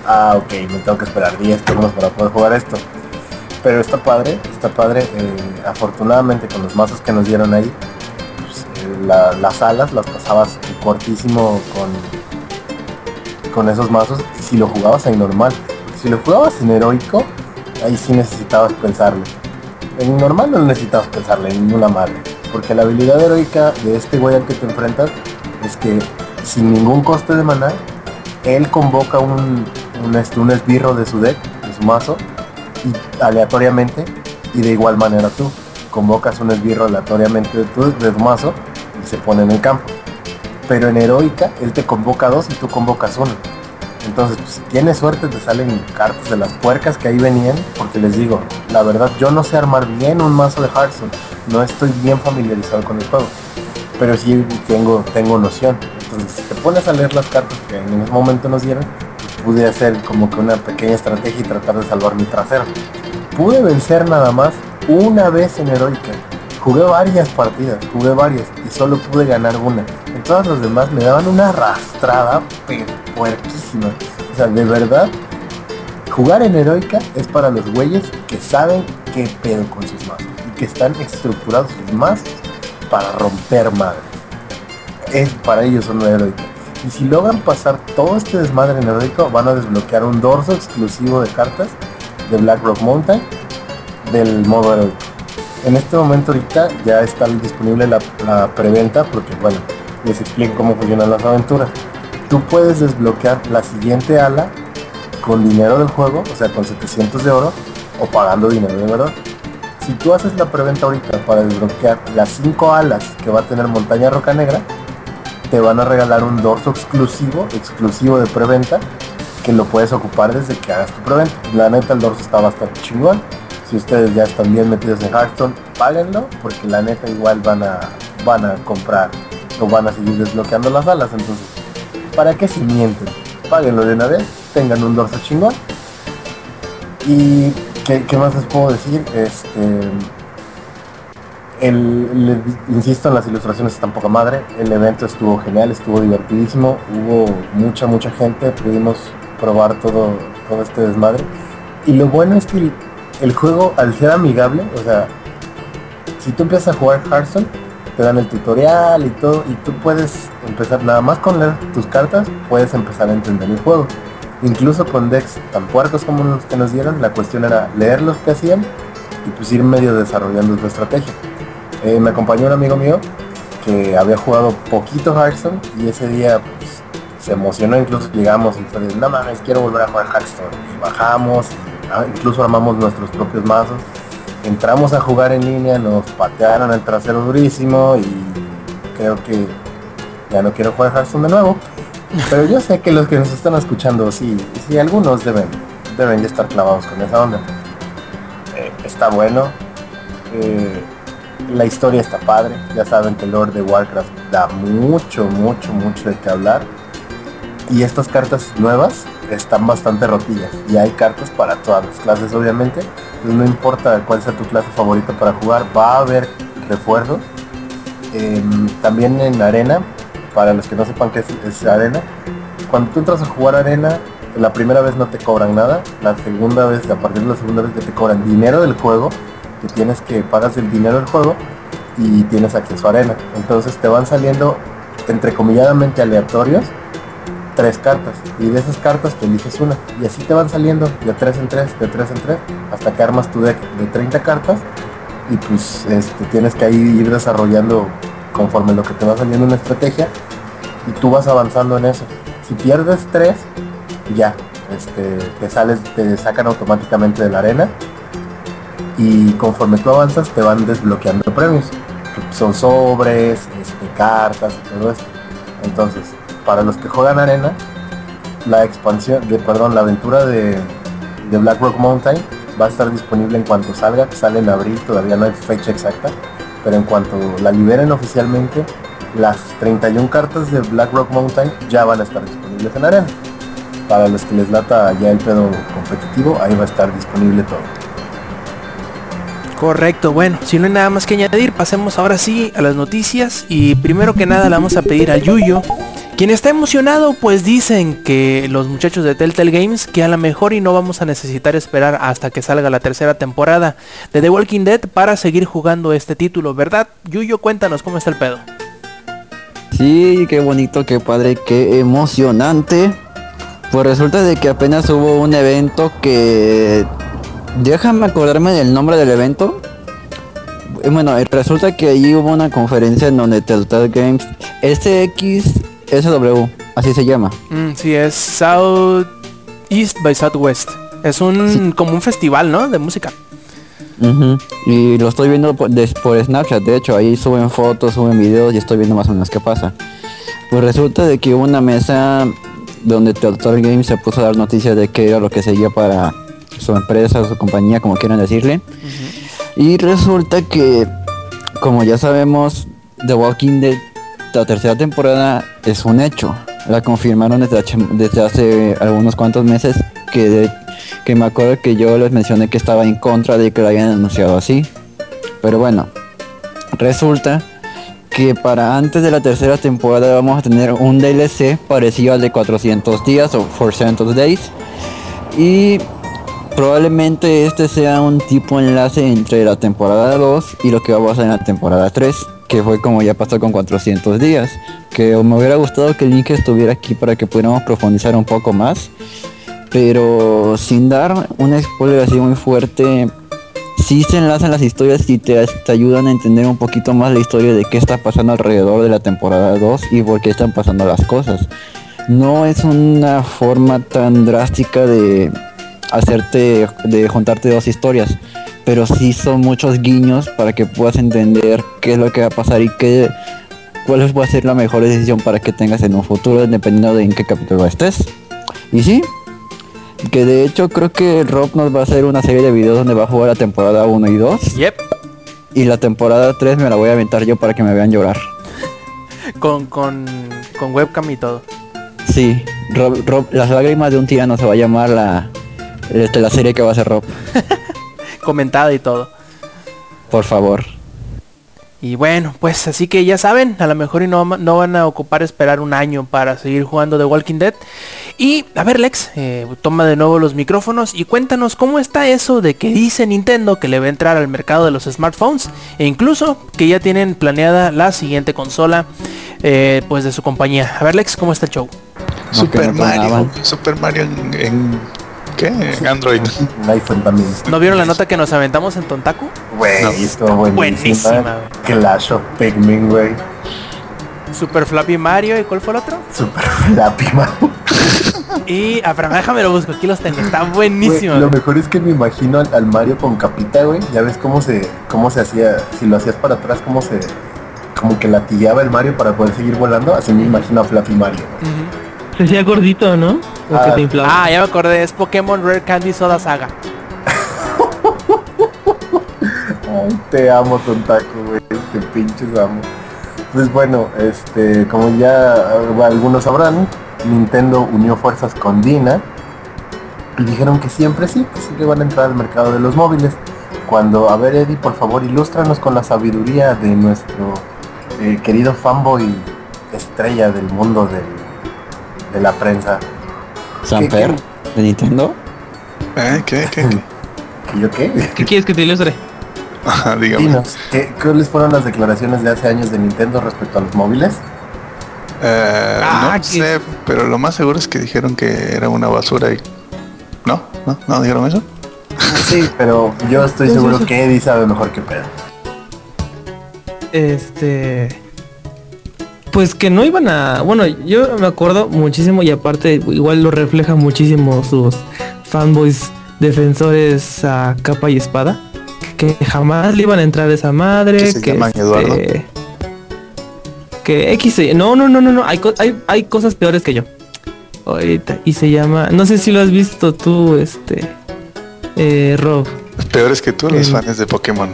Ah, ok, me tengo que esperar 10 turnos para poder jugar esto. Pero está padre, está padre. eh, afortunadamente con los mazos que nos dieron ahí, pues, eh, la- las alas las pasabas cortísimo con, con esos mazos. Si lo jugabas en normal, si lo jugabas en heroico, ahí sí necesitabas pensarle. En normal no necesitabas pensarle en ninguna madre. Porque la habilidad heroica de este güey al que te enfrentas es que sin ningún coste de mana, él convoca un, un, este, un esbirro de su deck, de su mazo, y aleatoriamente, y de igual manera tú. Convocas un esbirro aleatoriamente de tu, de tu mazo y se pone en el campo. Pero en heroica, él te convoca dos y tú convocas uno. Entonces, pues, si tienes suerte, te salen cartas de las puercas que ahí venían, porque les digo, la verdad, yo no sé armar bien un mazo de Hearthstone, no estoy bien familiarizado con el juego, pero sí tengo, tengo noción. Entonces, si te pones a leer las cartas que en ese momento nos dieron, pude hacer como que una pequeña estrategia y tratar de salvar mi trasero. Pude vencer nada más una vez en heroica. Jugué varias partidas, jugué varias y solo pude ganar una. En todas las demás me daban una arrastrada, pero puerquísima. O sea, de verdad, jugar en heroica es para los güeyes que saben qué pedo con sus mazos y que están estructurados sus mazos para romper madres. Es para ellos una heroica. Y si logran pasar todo este desmadre en heroico, van a desbloquear un dorso exclusivo de cartas de Black Rock Mountain del modo heroico. En este momento ahorita ya está disponible la, preventa porque bueno, les explico cómo funcionan las aventuras. Tú puedes desbloquear la siguiente ala con dinero del juego, o sea con 700 de oro o pagando dinero de verdad. Si tú haces la preventa ahorita para desbloquear las 5 alas que va a tener Montaña Roca Negra, te van a regalar un dorso exclusivo, exclusivo de preventa, que lo puedes ocupar desde que hagas tu preventa. La neta el dorso está bastante chingón. Si ustedes ya están bien metidos en Hearthstone, páguenlo, porque la neta igual van a, van a comprar o van a seguir desbloqueando las alas. Entonces, ¿para qué si mienten? Páguenlo de una vez, tengan un dorso chingón. Y ¿qué, más les puedo decir? Este el, insisto en las ilustraciones están poca madre. El evento estuvo genial, estuvo divertidísimo. Hubo mucha, mucha gente. Pudimos probar todo, todo este desmadre. Y lo bueno es que el, juego, al ser amigable, o sea, si tú empiezas a jugar Hearthstone, te dan el tutorial y todo, y tú puedes empezar, nada más con leer tus cartas, puedes empezar a entender el juego. Incluso con decks tan puercos como los que nos dieron, la cuestión era leer los que hacían y pues ir medio desarrollando tu estrategia. Eh, me acompañó un amigo mío que había jugado poquito Hearthstone y ese día pues, se emocionó, incluso llegamos y fue de, no quiero volver a jugar Hearthstone. Y bajamos, incluso armamos nuestros propios mazos. Entramos a jugar en línea, nos patearon el trasero durísimo y creo que ya no quiero jugar Hearthstone de nuevo. Pero yo sé que los que nos están escuchando, sí, sí, algunos deben, deben estar clavados con esa onda. Eh, está bueno. Eh, la historia está padre. Ya saben que Lord de Warcraft da mucho, mucho, mucho de qué hablar. Y estas cartas nuevas están bastante rotillas. Y hay cartas para todas las clases, obviamente. Entonces no importa cuál sea tu clase favorita para jugar, va a haber refuerzos. Em, también en arena, para los que no sepan qué es, arena, cuando tú entras a jugar arena, la primera vez no te cobran nada, la segunda vez, a partir de la segunda vez que te cobran dinero del juego, que tienes que pagas el dinero del juego y tienes acceso a arena. Entonces te van saliendo entrecomilladamente aleatorios tres cartas y de esas cartas te eliges una y así te van saliendo de tres en tres, de tres en tres, hasta que armas tu deck de 30 cartas y pues este, tienes que ahí ir desarrollando conforme lo que te va saliendo una estrategia y tú vas avanzando en eso. Si pierdes tres, ya, este, te sales, te sacan automáticamente de la arena y conforme tú avanzas te van desbloqueando premios, son sobres, este, cartas y todo esto. Entonces, para los que juegan arena, la expansión, de, perdón, la aventura de, de Black Rock Mountain va a estar disponible en cuanto salga, sale en abril, todavía no hay fecha exacta, pero en cuanto la liberen oficialmente, las 31 cartas de Black Rock Mountain ya van a estar disponibles en arena. Para los que les lata ya el pedo competitivo, ahí va a estar disponible todo. Correcto, bueno, si no hay nada más que añadir, pasemos ahora sí a las noticias y primero que nada le vamos a pedir a Yuyo, quien está emocionado pues dicen que los muchachos de Telltale Games que a lo mejor y no vamos a necesitar esperar hasta que salga la tercera temporada de The Walking Dead para seguir jugando este título, ¿verdad? Yuyo, cuéntanos cómo está el pedo. Sí, qué bonito, qué padre, qué emocionante. Pues resulta de que apenas hubo un evento que... Déjame acordarme del nombre del evento. Eh, Bueno, eh, resulta que allí hubo una conferencia en donde Telltale Games SXSW, así se llama. Mm, sí, es South East by Southwest. Es un como un festival, ¿no? De música. Y lo estoy viendo por Snapchat, de hecho, ahí suben fotos, suben videos y estoy viendo más o menos qué pasa. Pues resulta de que hubo una mesa donde Telltale Games se puso a dar noticias de qué era lo que seguía para su empresa, su compañía, como quieran decirle. Y resulta que, como ya sabemos, The Walking Dead, la tercera temporada es un hecho. La confirmaron desde, hace- desde hace algunos cuantos meses que, de- que me acuerdo que yo les mencioné que estaba en contra de que lo hayan anunciado así. Pero bueno, resulta que para antes de la tercera temporada vamos a tener un DLC parecido al de 400 días o 400 Days. Y probablemente este sea un tipo enlace entre la temporada 2 y lo que va a pasar en la temporada 3, que fue como ya pasó con 400 días. Que me hubiera gustado que el link estuviera aquí para que pudiéramos profundizar un poco más. Pero sin dar un spoiler así muy fuerte, sí se enlazan las historias y te, te ayudan a entender un poquito más la historia de qué está pasando alrededor de la temporada 2 y por qué están pasando las cosas. No es una forma tan drástica de hacerte, de juntarte dos historias, pero sí son muchos guiños para que puedas entender qué es lo que va a pasar y qué, cuál va a ser la mejor decisión para que tengas en un futuro, dependiendo de en qué capítulo estés. Y sí, que de hecho creo que Rob nos va a hacer una serie de videos donde va a jugar la temporada 1 y 2. Yep. Y la temporada 3 me la voy a aventar yo para que me vean llorar. Con, con, con webcam y todo. Sí, Rob, Rob, las lágrimas de un tirano se va a llamar la, este, la serie que va a hacer Rob. <laughs> Comentada y todo. Por favor. Y bueno, pues así que ya saben, a lo mejor y no, van a ocupar esperar un año para seguir jugando The Walking Dead. Y a ver Lex, eh, toma de nuevo los micrófonos y cuéntanos cómo está eso de que dice Nintendo que le va a entrar al mercado de los smartphones e incluso que ya tienen planeada la siguiente consola eh, pues de su compañía. A ver Lex, ¿cómo está el show? Super no Mario. Super Mario en, en- ¿qué? En Android. Un iPhone también. ¿No vieron la nota que nos aventamos en Tontaku? Güey, No. estuvo buenísima. Buenísima. Clash of Pikmin, güey. Super Flappy Mario y ¿cuál fue el otro? Super Flappy, man. <laughs> Y, ah, pero déjame lo busco, aquí los tengo, está buenísimo. lo mejor es que me imagino al, al Mario con capita, güey. Ya ves cómo se, cómo se hacía, si lo hacías para atrás, cómo se, como que latigueaba el Mario para poder seguir volando. Así me imagino a Flappy Mario. Se hacía gordito, ¿no? O Ah. que te inflaba. Ah, ya me acordé, es Pokémon Rare Candy Soda Saga. Ay, te amo, Tontaco, güey. Te pinches amo. Pues bueno, este, como ya algunos sabrán, Nintendo unió fuerzas con Dina y dijeron que siempre sí, que siempre van a entrar al mercado de los móviles. Cuando, a ver Eddie, por favor, ilústranos con la sabiduría de nuestro eh, querido fanboy estrella del mundo del- de la prensa. Samper de Nintendo. ¿Eh? ¿Qué? ¿Qué? qué? ¿Que yo qué? ¿Qué quieres que te ilustre? Ajá, dígame. Dinos, ¿qué, ¿cuáles fueron las declaraciones de hace años de Nintendo respecto a los móviles? Eh, Ah, no sé, pero lo más seguro es que dijeron que era una basura y... ¿No? ¿No? ¿No dijeron eso? Sí, pero yo estoy seguro que Eddie sabe mejor que Pedro. Este. Pues que no iban a. Bueno, yo me acuerdo muchísimo y aparte igual lo refleja muchísimo sus fanboys defensores a capa y espada. Que jamás le iban a entrar a esa madre. Que se llaman Eduardo. Que X. se- No, no, no, no, no. Hay, hay, hay cosas peores que yo. Ahorita. Y se llama. No sé si lo has visto tú, este. eh, Rob, Peor es que tú, los En- fans de Pokémon.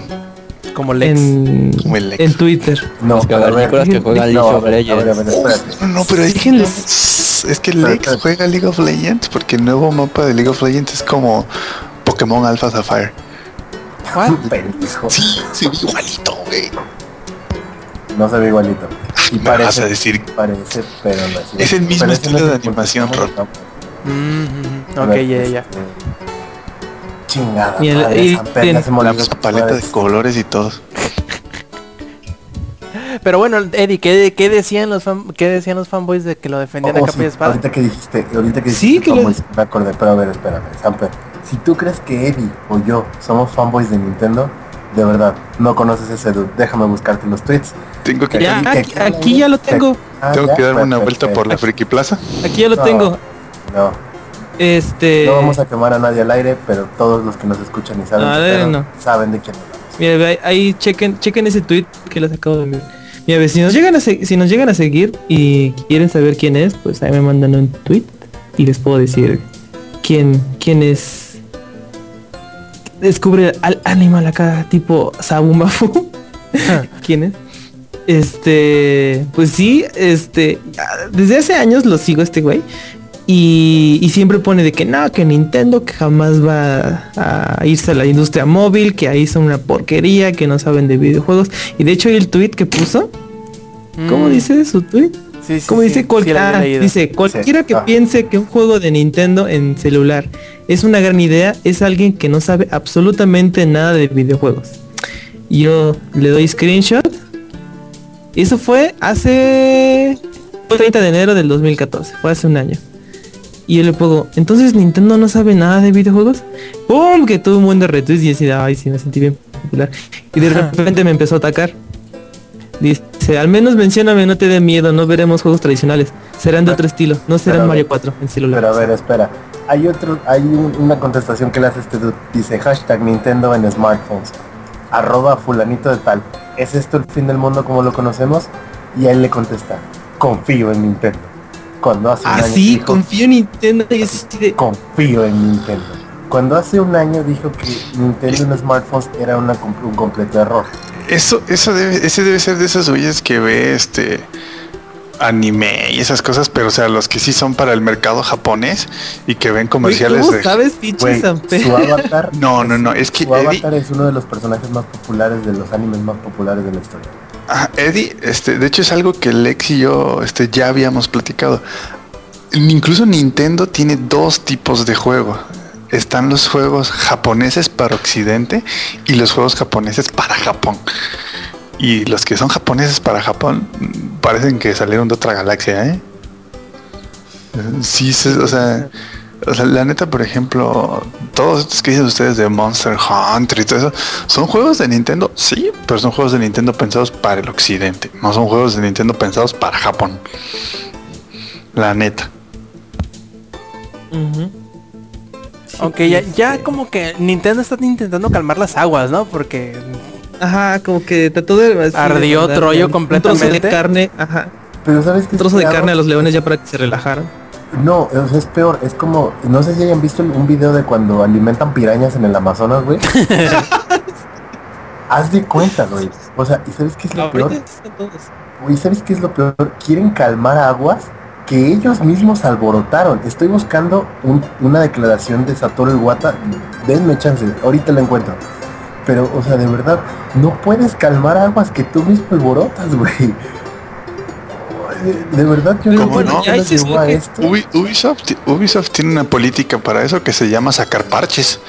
Como Lex. en, Como el Lex. en Twitter. No, Los cavernícolas que juegan League of Legends. No, no, pero hay Déjenles- Es que Lex juega League of Legends porque el nuevo mapa de League of Legends es como Pokémon Alpha Sapphire. ¿What? Pendejo. Sí, se ve igualito, güey. No se ve igualito. Y Me vas a parece, decir. parece, pero no es. Es el mismo estilo es de animación, Rod. Mm, mm, A ok, ya, ya. Chingada. Y el- madre, y La paleta de colores y todo. Pero bueno, Eddie, ¿qué, qué decían los fan- qué decían los fanboys de que lo defendían Oh, a capa y sí, espada? Ahorita que dijiste, ahorita que Sí, dijiste que fanboys, me acordé, pero a ver, espérame, Samper. Si tú crees que Eddie o yo somos fanboys de Nintendo, de verdad, no conoces ese dude. Déjame buscarte los tweets. Tengo que, Ya, aquí, que- aquí ya lo tengo. Ah, tengo ya, que darme una perfecto. vuelta por la Friki Plaza. Aquí ya lo No. tengo. No, Este. no vamos a quemar a nadie al aire, pero todos los que nos escuchan y saben, ver, no. saben de quién hablamos. Mira, ve ahí, ahí chequen, chequen ese tweet que les acabo de enviar. Mira, ve, si nos llegan a si nos llegan a seguir y quieren saber quién es, pues ahí me mandan un tweet y les puedo decir quién quién es. Descubre al animal acá tipo Sabumafu. <laughs> ¿Quién es? Este, pues sí, este, desde hace años lo sigo a este güey. Y, y siempre pone de que no, que Nintendo que jamás va a irse a la industria móvil, que ahí son una porquería, que no saben de videojuegos. Y de hecho el tweet que puso, ¿cómo Mm, dice su tweet? Sí, sí, ¿Cómo sí, dice? Cual- ah, dice, cualquiera que ah. piense que un juego de Nintendo en celular es una gran idea, es alguien que no sabe absolutamente nada de videojuegos. Yo le doy screenshot. Eso fue hace fue 30 de enero del 2014, fue hace un año. Y yo le pongo, entonces Nintendo no sabe nada de videojuegos. ¡Pum! Que tuvo un buen de retweets y decía, ay, sí, me sentí bien popular. Y de repente me empezó a atacar. Dice, al menos mencióname, no te dé miedo, no veremos juegos tradicionales. Serán de otro estilo, no serán Pero- Mario 4 en celular. Pero a ver, espera. Hay otro, hay un- una contestación que le hace este dude. Dice hashtag Nintendo en smartphones. Arroba fulanito de tal. ¿Es esto el fin del mundo como lo conocemos? Y él le contesta, confío en Nintendo. Cuando hace un Ah, año sí, dijo, confío en Nintendo y es así de... confío en Nintendo. Cuando hace un año dijo que Nintendo en smartphones era una un completo error. Eso, eso debe, ese debe ser de esos güeyes que ve este anime y esas cosas, pero o sea, los que sí son para el mercado japonés y que ven comerciales ¿Cómo de sabes, su avatar, <laughs> No, no, no, es que su Eddie, avatar es uno de los personajes más populares de los animes más populares de la historia. Eddie, este, de hecho es algo que Lex y yo este, ya habíamos platicado. Incluso Nintendo tiene dos tipos de juego. Están los juegos japoneses para Occidente y los juegos japoneses para Japón. Y los que son japoneses para Japón parecen que salieron de otra galaxia, ¿eh? Sí, o sea, o sea, la neta, por ejemplo, todos estos que dicen ustedes de Monster Hunter y todo eso, ¿son juegos de Nintendo? Sí, pero son juegos de Nintendo pensados para el occidente. No son juegos de Nintendo pensados para Japón. La neta. Ujú. Aunque ya, ya como que Nintendo está intentando calmar las aguas, ¿no? Porque Ajá, como que trató de... Ardió Troyo un completamente. trozo de carne, ajá. Pero sabes que Un trozo de carne a los leones ya para que se relajaran. No, sea, es peor, es como, no sé si hayan visto un video de cuando alimentan pirañas en el Amazonas, güey. <laughs> Haz de cuenta, güey. O sea, ¿y sabes qué es lo peor? Güey, ¿sabes qué es lo peor? Quieren calmar aguas que ellos mismos alborotaron. Estoy buscando un- una declaración de Satoru Iwata. Denme chance, ahorita la encuentro. Pero, o sea, de verdad, no puedes calmar aguas que tú mismo alborotas, güey. De, verdad, yo ¿Cómo entiendo no? Ya es a esto. Ubi- Ubisoft, Ubisoft tiene una política para eso que se llama sacar parches.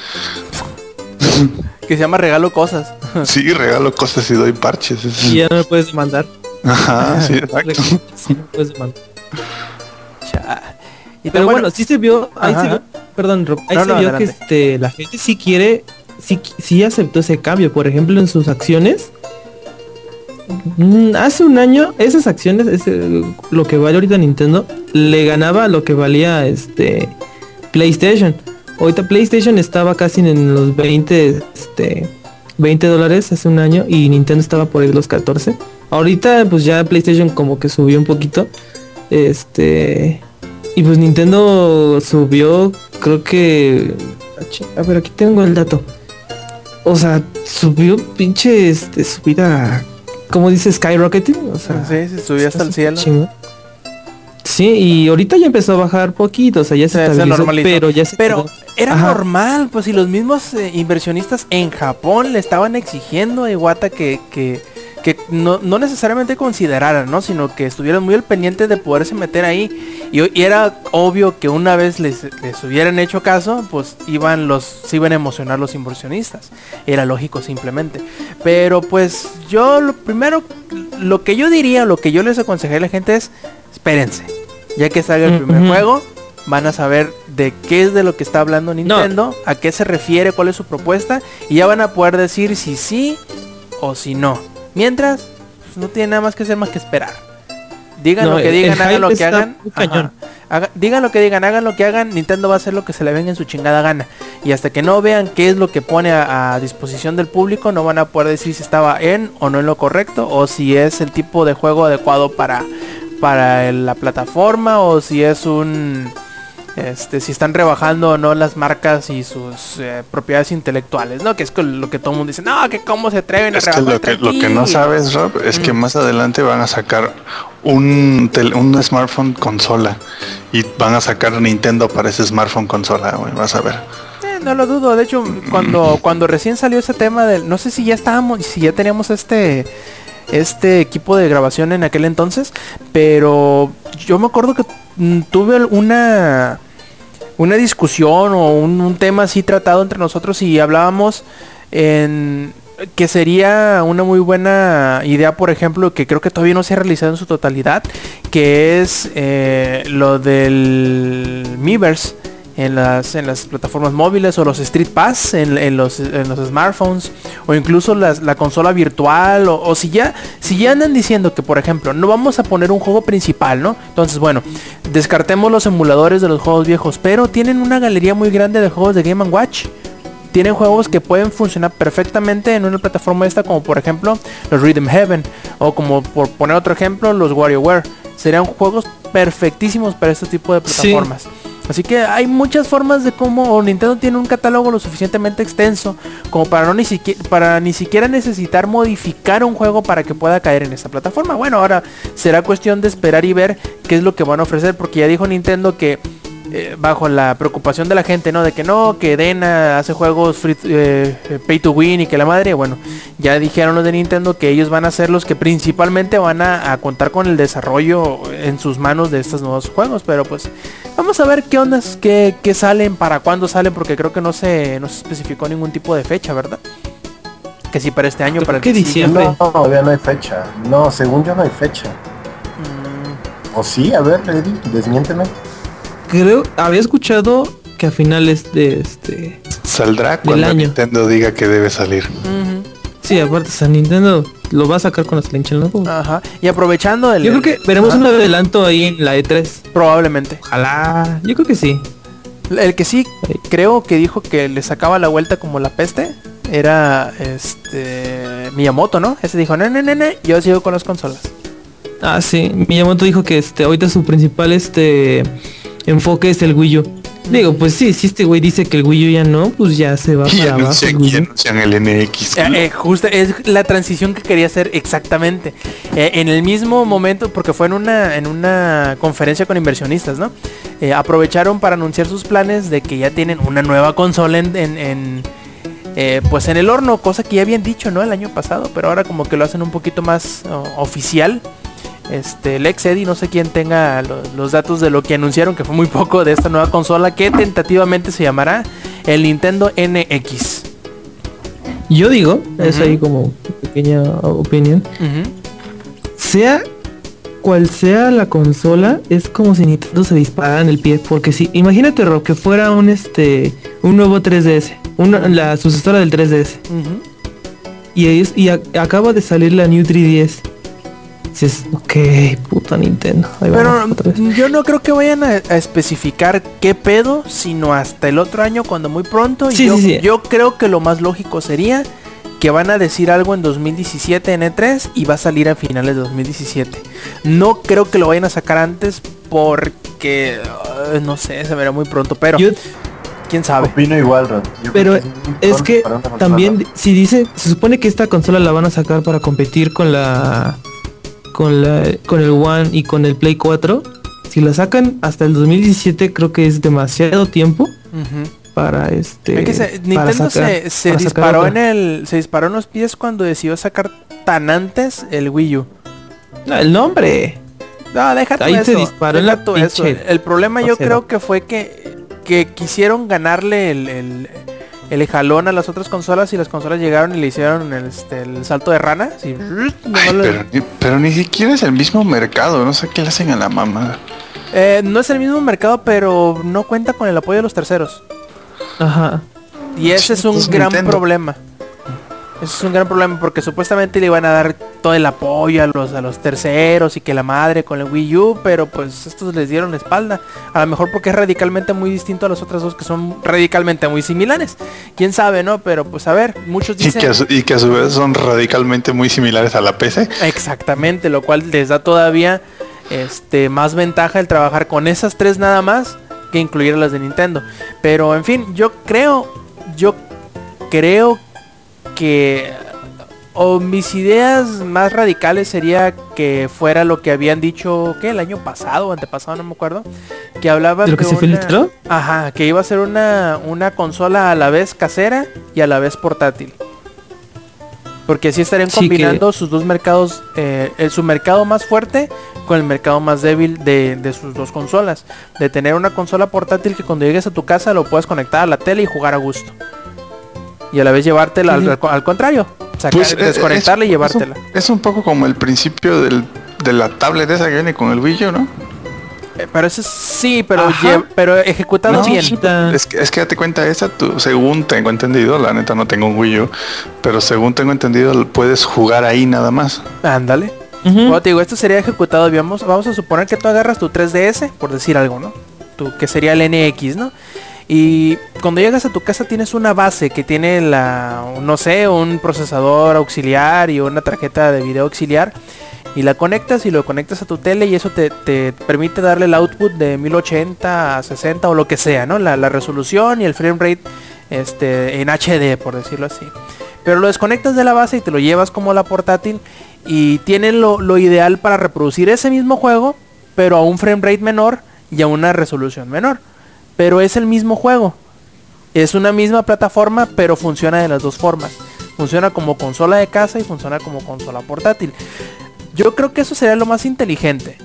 que se llama regalo cosas. Sí, regalo cosas y doy parches. Es- Y ya no me puedes demandar. Ajá, sí, <laughs> exacto. Sí, no puedes demandar. Y Pero bueno, sí se vio, ahí Ajá, se vio, perdón, Rob, ahí No, se no, vio adelante. que este, la gente sí quiere, sí, sí aceptó ese cambio. Por ejemplo, en sus acciones, hace un año, esas acciones, ese, lo que vale ahorita Nintendo, le ganaba lo que valía este PlayStation. Ahorita PlayStation estaba casi en los 20, este, 20 dólares hace un año y Nintendo estaba por ahí los 14. Ahorita pues ya PlayStation como que subió un poquito. Este y pues Nintendo subió creo que A ver, aquí tengo el dato. O sea, subió pinche este, subida. ¿Cómo dice skyrocketing? O sea, Sí, se subió hasta el cielo. Sí, y ahorita ya empezó a bajar poquito, o sea, ya se, Se- estabilizó, normalizó. pero ya se Pero quedó. era Ajá. normal, pues si los mismos eh, inversionistas en Japón le estaban exigiendo a Iwata que, que, que no, no necesariamente consideraran, ¿no? Sino que estuvieran muy al pendiente de poderse meter ahí. Y, y era obvio que una vez les, les hubieran hecho caso, pues iban los, se iban a emocionar los inversionistas. Era lógico simplemente. Pero pues yo lo primero, lo que yo diría, lo que yo les aconsejaría a la gente es, espérense. Ya que salga el primer Ujú. juego, van a saber de qué es de lo que está hablando Nintendo, a qué se refiere, cuál es su propuesta, y ya van a poder decir si sí o si no. Mientras, pues, no tiene nada más que hacer más que esperar. Digan No, lo que el- digan, el hagan lo que hagan. cañón. Haga- digan lo que digan, hagan lo que hagan, Nintendo va a hacer lo que se le venga en su chingada gana. Y hasta que no vean qué es lo que pone a, a disposición del público, no van a poder decir si estaba en o no en lo correcto, o si es el tipo de juego adecuado para, para la plataforma, o si es un... Este, si están rebajando o no las marcas y sus eh, propiedades intelectuales, ¿no? Que es lo que todo el mundo dice, no, que cómo se atreven a que rebajar lo que, lo que no tranquilo". sabes, Rob, es que más adelante van a sacar un, tel- un smartphone consola y van a sacar Nintendo para ese smartphone consola, güey, vas a ver. Eh, no lo dudo, de hecho, cuando, cuando recién salió ese tema del, no sé si ya estábamos, si ya teníamos este, este equipo de grabación en aquel entonces, pero yo me acuerdo que mm, tuve una, una discusión o un, tema así tratado entre nosotros y hablábamos en que sería una muy buena idea, por ejemplo, que creo que todavía no se ha realizado en su totalidad, que es eh, lo del Miiverse en las, en las plataformas móviles o los Street Pass en, en los, en los smartphones o incluso las- la consola virtual o, o si ya si ya andan diciendo que por ejemplo no vamos a poner un juego principal no entonces bueno descartemos los emuladores de los juegos viejos pero tienen una galería muy grande de juegos de Game Watch. Tienen juegos que pueden funcionar perfectamente en una plataforma esta como por ejemplo los Rhythm Heaven o como por poner otro ejemplo los WarioWare. Serían juegos perfectísimos para este tipo de Sí. Así que hay muchas formas de cómo Nintendo tiene un catálogo lo suficientemente extenso como para no ni siquiera necesitar modificar un juego para que pueda caer en esta plataforma. Bueno, ahora será cuestión de esperar y ver qué es lo que van a ofrecer porque ya dijo Nintendo que eh, bajo la preocupación de la gente, ¿no? De que no, que Dena hace juegos free- eh, eh, pay to win y que la madre, bueno, ya dijeron los de Nintendo que ellos van a ser los que principalmente van a contar con el desarrollo en sus manos de estos nuevos juegos, pero pues vamos a ver qué ondas, qué, qué salen, para cuándo salen, porque creo que no se, no se especificó ningún tipo de fecha, ¿verdad? Que si para este año, para el que diciembre. No, todavía no hay fecha. No, según yo no hay fecha. Mm, ¿O sí? A ver, Eddie, desmiénteme. Creo, había escuchado que a finales de este. Saldrá cuando año. Nintendo diga que debe salir. Sí, aparte, San Nintendo lo va a sacar con las lanchas ¿no? Ajá. Y aprovechando el... Yo creo que veremos un adelanto ahí en la E3. Probablemente. Ojalá. Yo creo que sí. El que sí creo que dijo que le sacaba la vuelta como la peste era este Miyamoto, ¿no? Ese dijo, no, no, no, no, yo sigo con las consolas. Ah, sí. Miyamoto dijo que este ahorita su principal este enfoque es el Wii U. Digo, pues sí, si este güey dice que el Wii U ya no, pues ya se va Y para abajo. anuncian, y U. anuncian el NX. Eh, eh, justo es la transición que quería hacer exactamente. Eh, en el mismo momento, porque fue en una, en una conferencia con inversionistas, ¿no? Eh, aprovecharon para anunciar sus planes de que ya tienen una nueva consola en, en- en, eh, pues en el horno, cosa que ya habían dicho, ¿no? El año pasado, pero ahora como que lo hacen un poquito más oh, oficial. Este, Lex Eddy, no sé quién tenga lo- los datos de lo que anunciaron, que fue muy poco de esta nueva consola, que tentativamente se llamará el Nintendo NX. Yo digo, es ahí como pequeña opinión. Sea cual sea la consola, es como si Nintendo se disparara en el pie. Porque si, imagínate, Rob, que fuera un este un nuevo 3DS, una, la sucesora del 3DS. Ujú. Y, es, y a- acaba de salir la New 3DS. Dices, ok, puta Nintendo. ahí Pero yo no creo que vayan a, a especificar qué pedo, sino hasta el otro año cuando muy pronto. Y Sí, yo, sí, sí. yo creo que lo más lógico sería que van a decir algo en 2017 en E3 y va a salir a finales de 2017. No creo que lo vayan a sacar antes porque, uh, no sé, se verá muy pronto. Pero Yo, quién sabe. Opino igual. Yo Pero es que también si dice, se supone que esta consola la van a sacar para competir con la con la con el One y con el Play 4. Si la sacan hasta el 2017 creo que es demasiado tiempo para este Es que se- para Nintendo sacar- se, se para sacar disparó en el. Se disparó en los pies cuando decidió sacar tan antes el Wii U. No, el nombre. No, déjate Ahí eso. se disparó en deja la tú eso. pinche El problema yo creo que fue que, que quisieron ganarle el, el, el jalón a las otras consolas y las consolas llegaron y le hicieron el, este, el salto de rana. así, Ay, pero, ni- pero ni siquiera es el mismo mercado, no sé qué le hacen a la mamá. Eh, no es el mismo mercado, pero no cuenta con el apoyo de los terceros. Ajá. Y ese es un es gran Nintendo. problema. Ese es un gran problema porque supuestamente le iban a dar todo el apoyo a los, a los terceros y que la madre con el Wii U, pero pues estos les dieron la espalda. A lo mejor porque es radicalmente muy distinto a las otras dos que son radicalmente muy similares. Quién sabe, ¿no? Pero pues a ver, muchos Y dicen... que, a su, y que a su vez son radicalmente muy similares a la PC. Exactamente, lo cual les da todavía este más ventaja el trabajar con esas tres nada más que incluir las de Nintendo. Pero en fin, yo creo, yo creo que o mis ideas más radicales sería que fuera lo que habían dicho que el año pasado o antepasado, no me acuerdo, que hablaban ¿De lo que se una- filtró? Ajá, que iba a ser una, una consola a la vez casera y a la vez portátil. Porque así estarían Sí, que- combinando sus dos mercados, eh, el- su mercado más fuerte con el mercado más débil de, de sus dos consolas. De tener una consola portátil que cuando llegues a tu casa lo puedes conectar a la tele y jugar a gusto. Y a la vez llevártela al, al- al contrario. Sacar, Pues, eh, y es- llevártela. Es un, es un poco como el principio del, de la tablet esa que viene con el Wii U, ¿no? Eh, pero eso es- sí, pero, lle- pero ejecutado No, bien. Es que, es que date cuenta, esa tú, según tengo entendido, la neta no tengo un Wii U, pero según tengo entendido puedes jugar ahí nada más. Ándale. Bueno, te digo, esto sería ejecutado, digamos, vamos a suponer que tú agarras tu 3DS, por decir algo, ¿no? Tu, que sería el NX, ¿no? Y cuando llegas a tu casa tienes una base que tiene la, no sé, un procesador auxiliar y una tarjeta de video auxiliar. Y la conectas y lo conectas a tu tele y eso te, te permite darle el output de 1080 a 60 o lo que sea, ¿no? La, la resolución y el frame rate este, en HD, por decirlo así. Pero lo desconectas de la base y te lo llevas como la portátil y tiene lo, lo ideal para reproducir ese mismo juego, pero a un frame rate menor y a una resolución menor. Pero es el mismo juego. Es una misma plataforma, pero funciona de las dos formas. Funciona como consola de casa y funciona como consola portátil. Yo creo que eso sería lo más inteligente.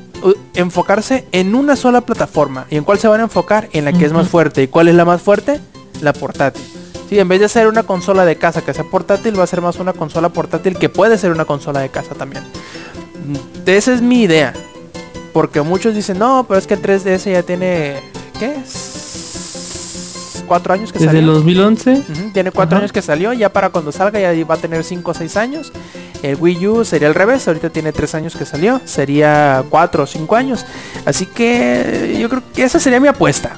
Enfocarse en una sola plataforma. ¿Y en cuál se van a enfocar? En la que es más fuerte. ¿Y cuál es la más fuerte? La portátil. Sí, en vez de ser una consola de casa que sea portátil, va a ser más una consola portátil que puede ser una consola de casa también. Esa es mi idea. Porque muchos dicen, no, pero es que el 3DS ya tiene... ¿Qué? Cuatro años que Desde salió. el 2011. Ujú, Tiene cuatro Ajá. años que salió, ya para cuando salga ya va a tener 5 o 6 años. El Wii U sería al revés, ahorita tiene 3 años que salió, sería 4 o 5 años. Así que yo creo que esa sería mi apuesta.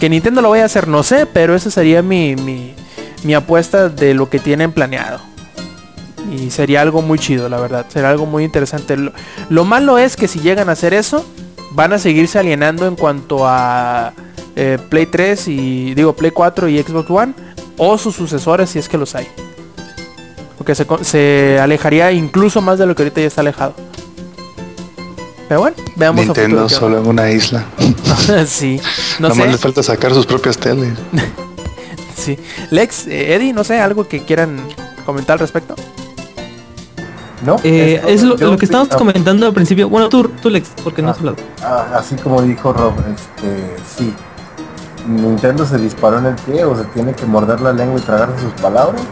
Que Nintendo lo vaya a hacer, no sé, pero esa sería mi, mi, mi apuesta de lo que tienen planeado. Y sería algo muy chido, la verdad. Será algo muy interesante. Lo, lo malo es que si llegan a hacer eso, van a seguirse alienando en cuanto a eh, Play 3 y digo Play 4 y Xbox One o sus sucesores si es que los hay. Porque se, alejaría incluso más de lo que ahorita ya está alejado. Pero bueno, veamos a Nintendo qué solo en una isla. <laughs> sí, no Nada más sé. les falta sacar sus propias teles. <laughs> Sí. Lex, eh, Eddie, no sé, algo que quieran comentar al respecto. ¿No? Eh, Esto- es lo, que estábamos comentando al principio. Bueno, tú, tú Lex, porque no has hablado. Ah, así como dijo Rob, este, sí. Nintendo se disparó en el pie o se tiene que morder la lengua y tragarse sus palabras.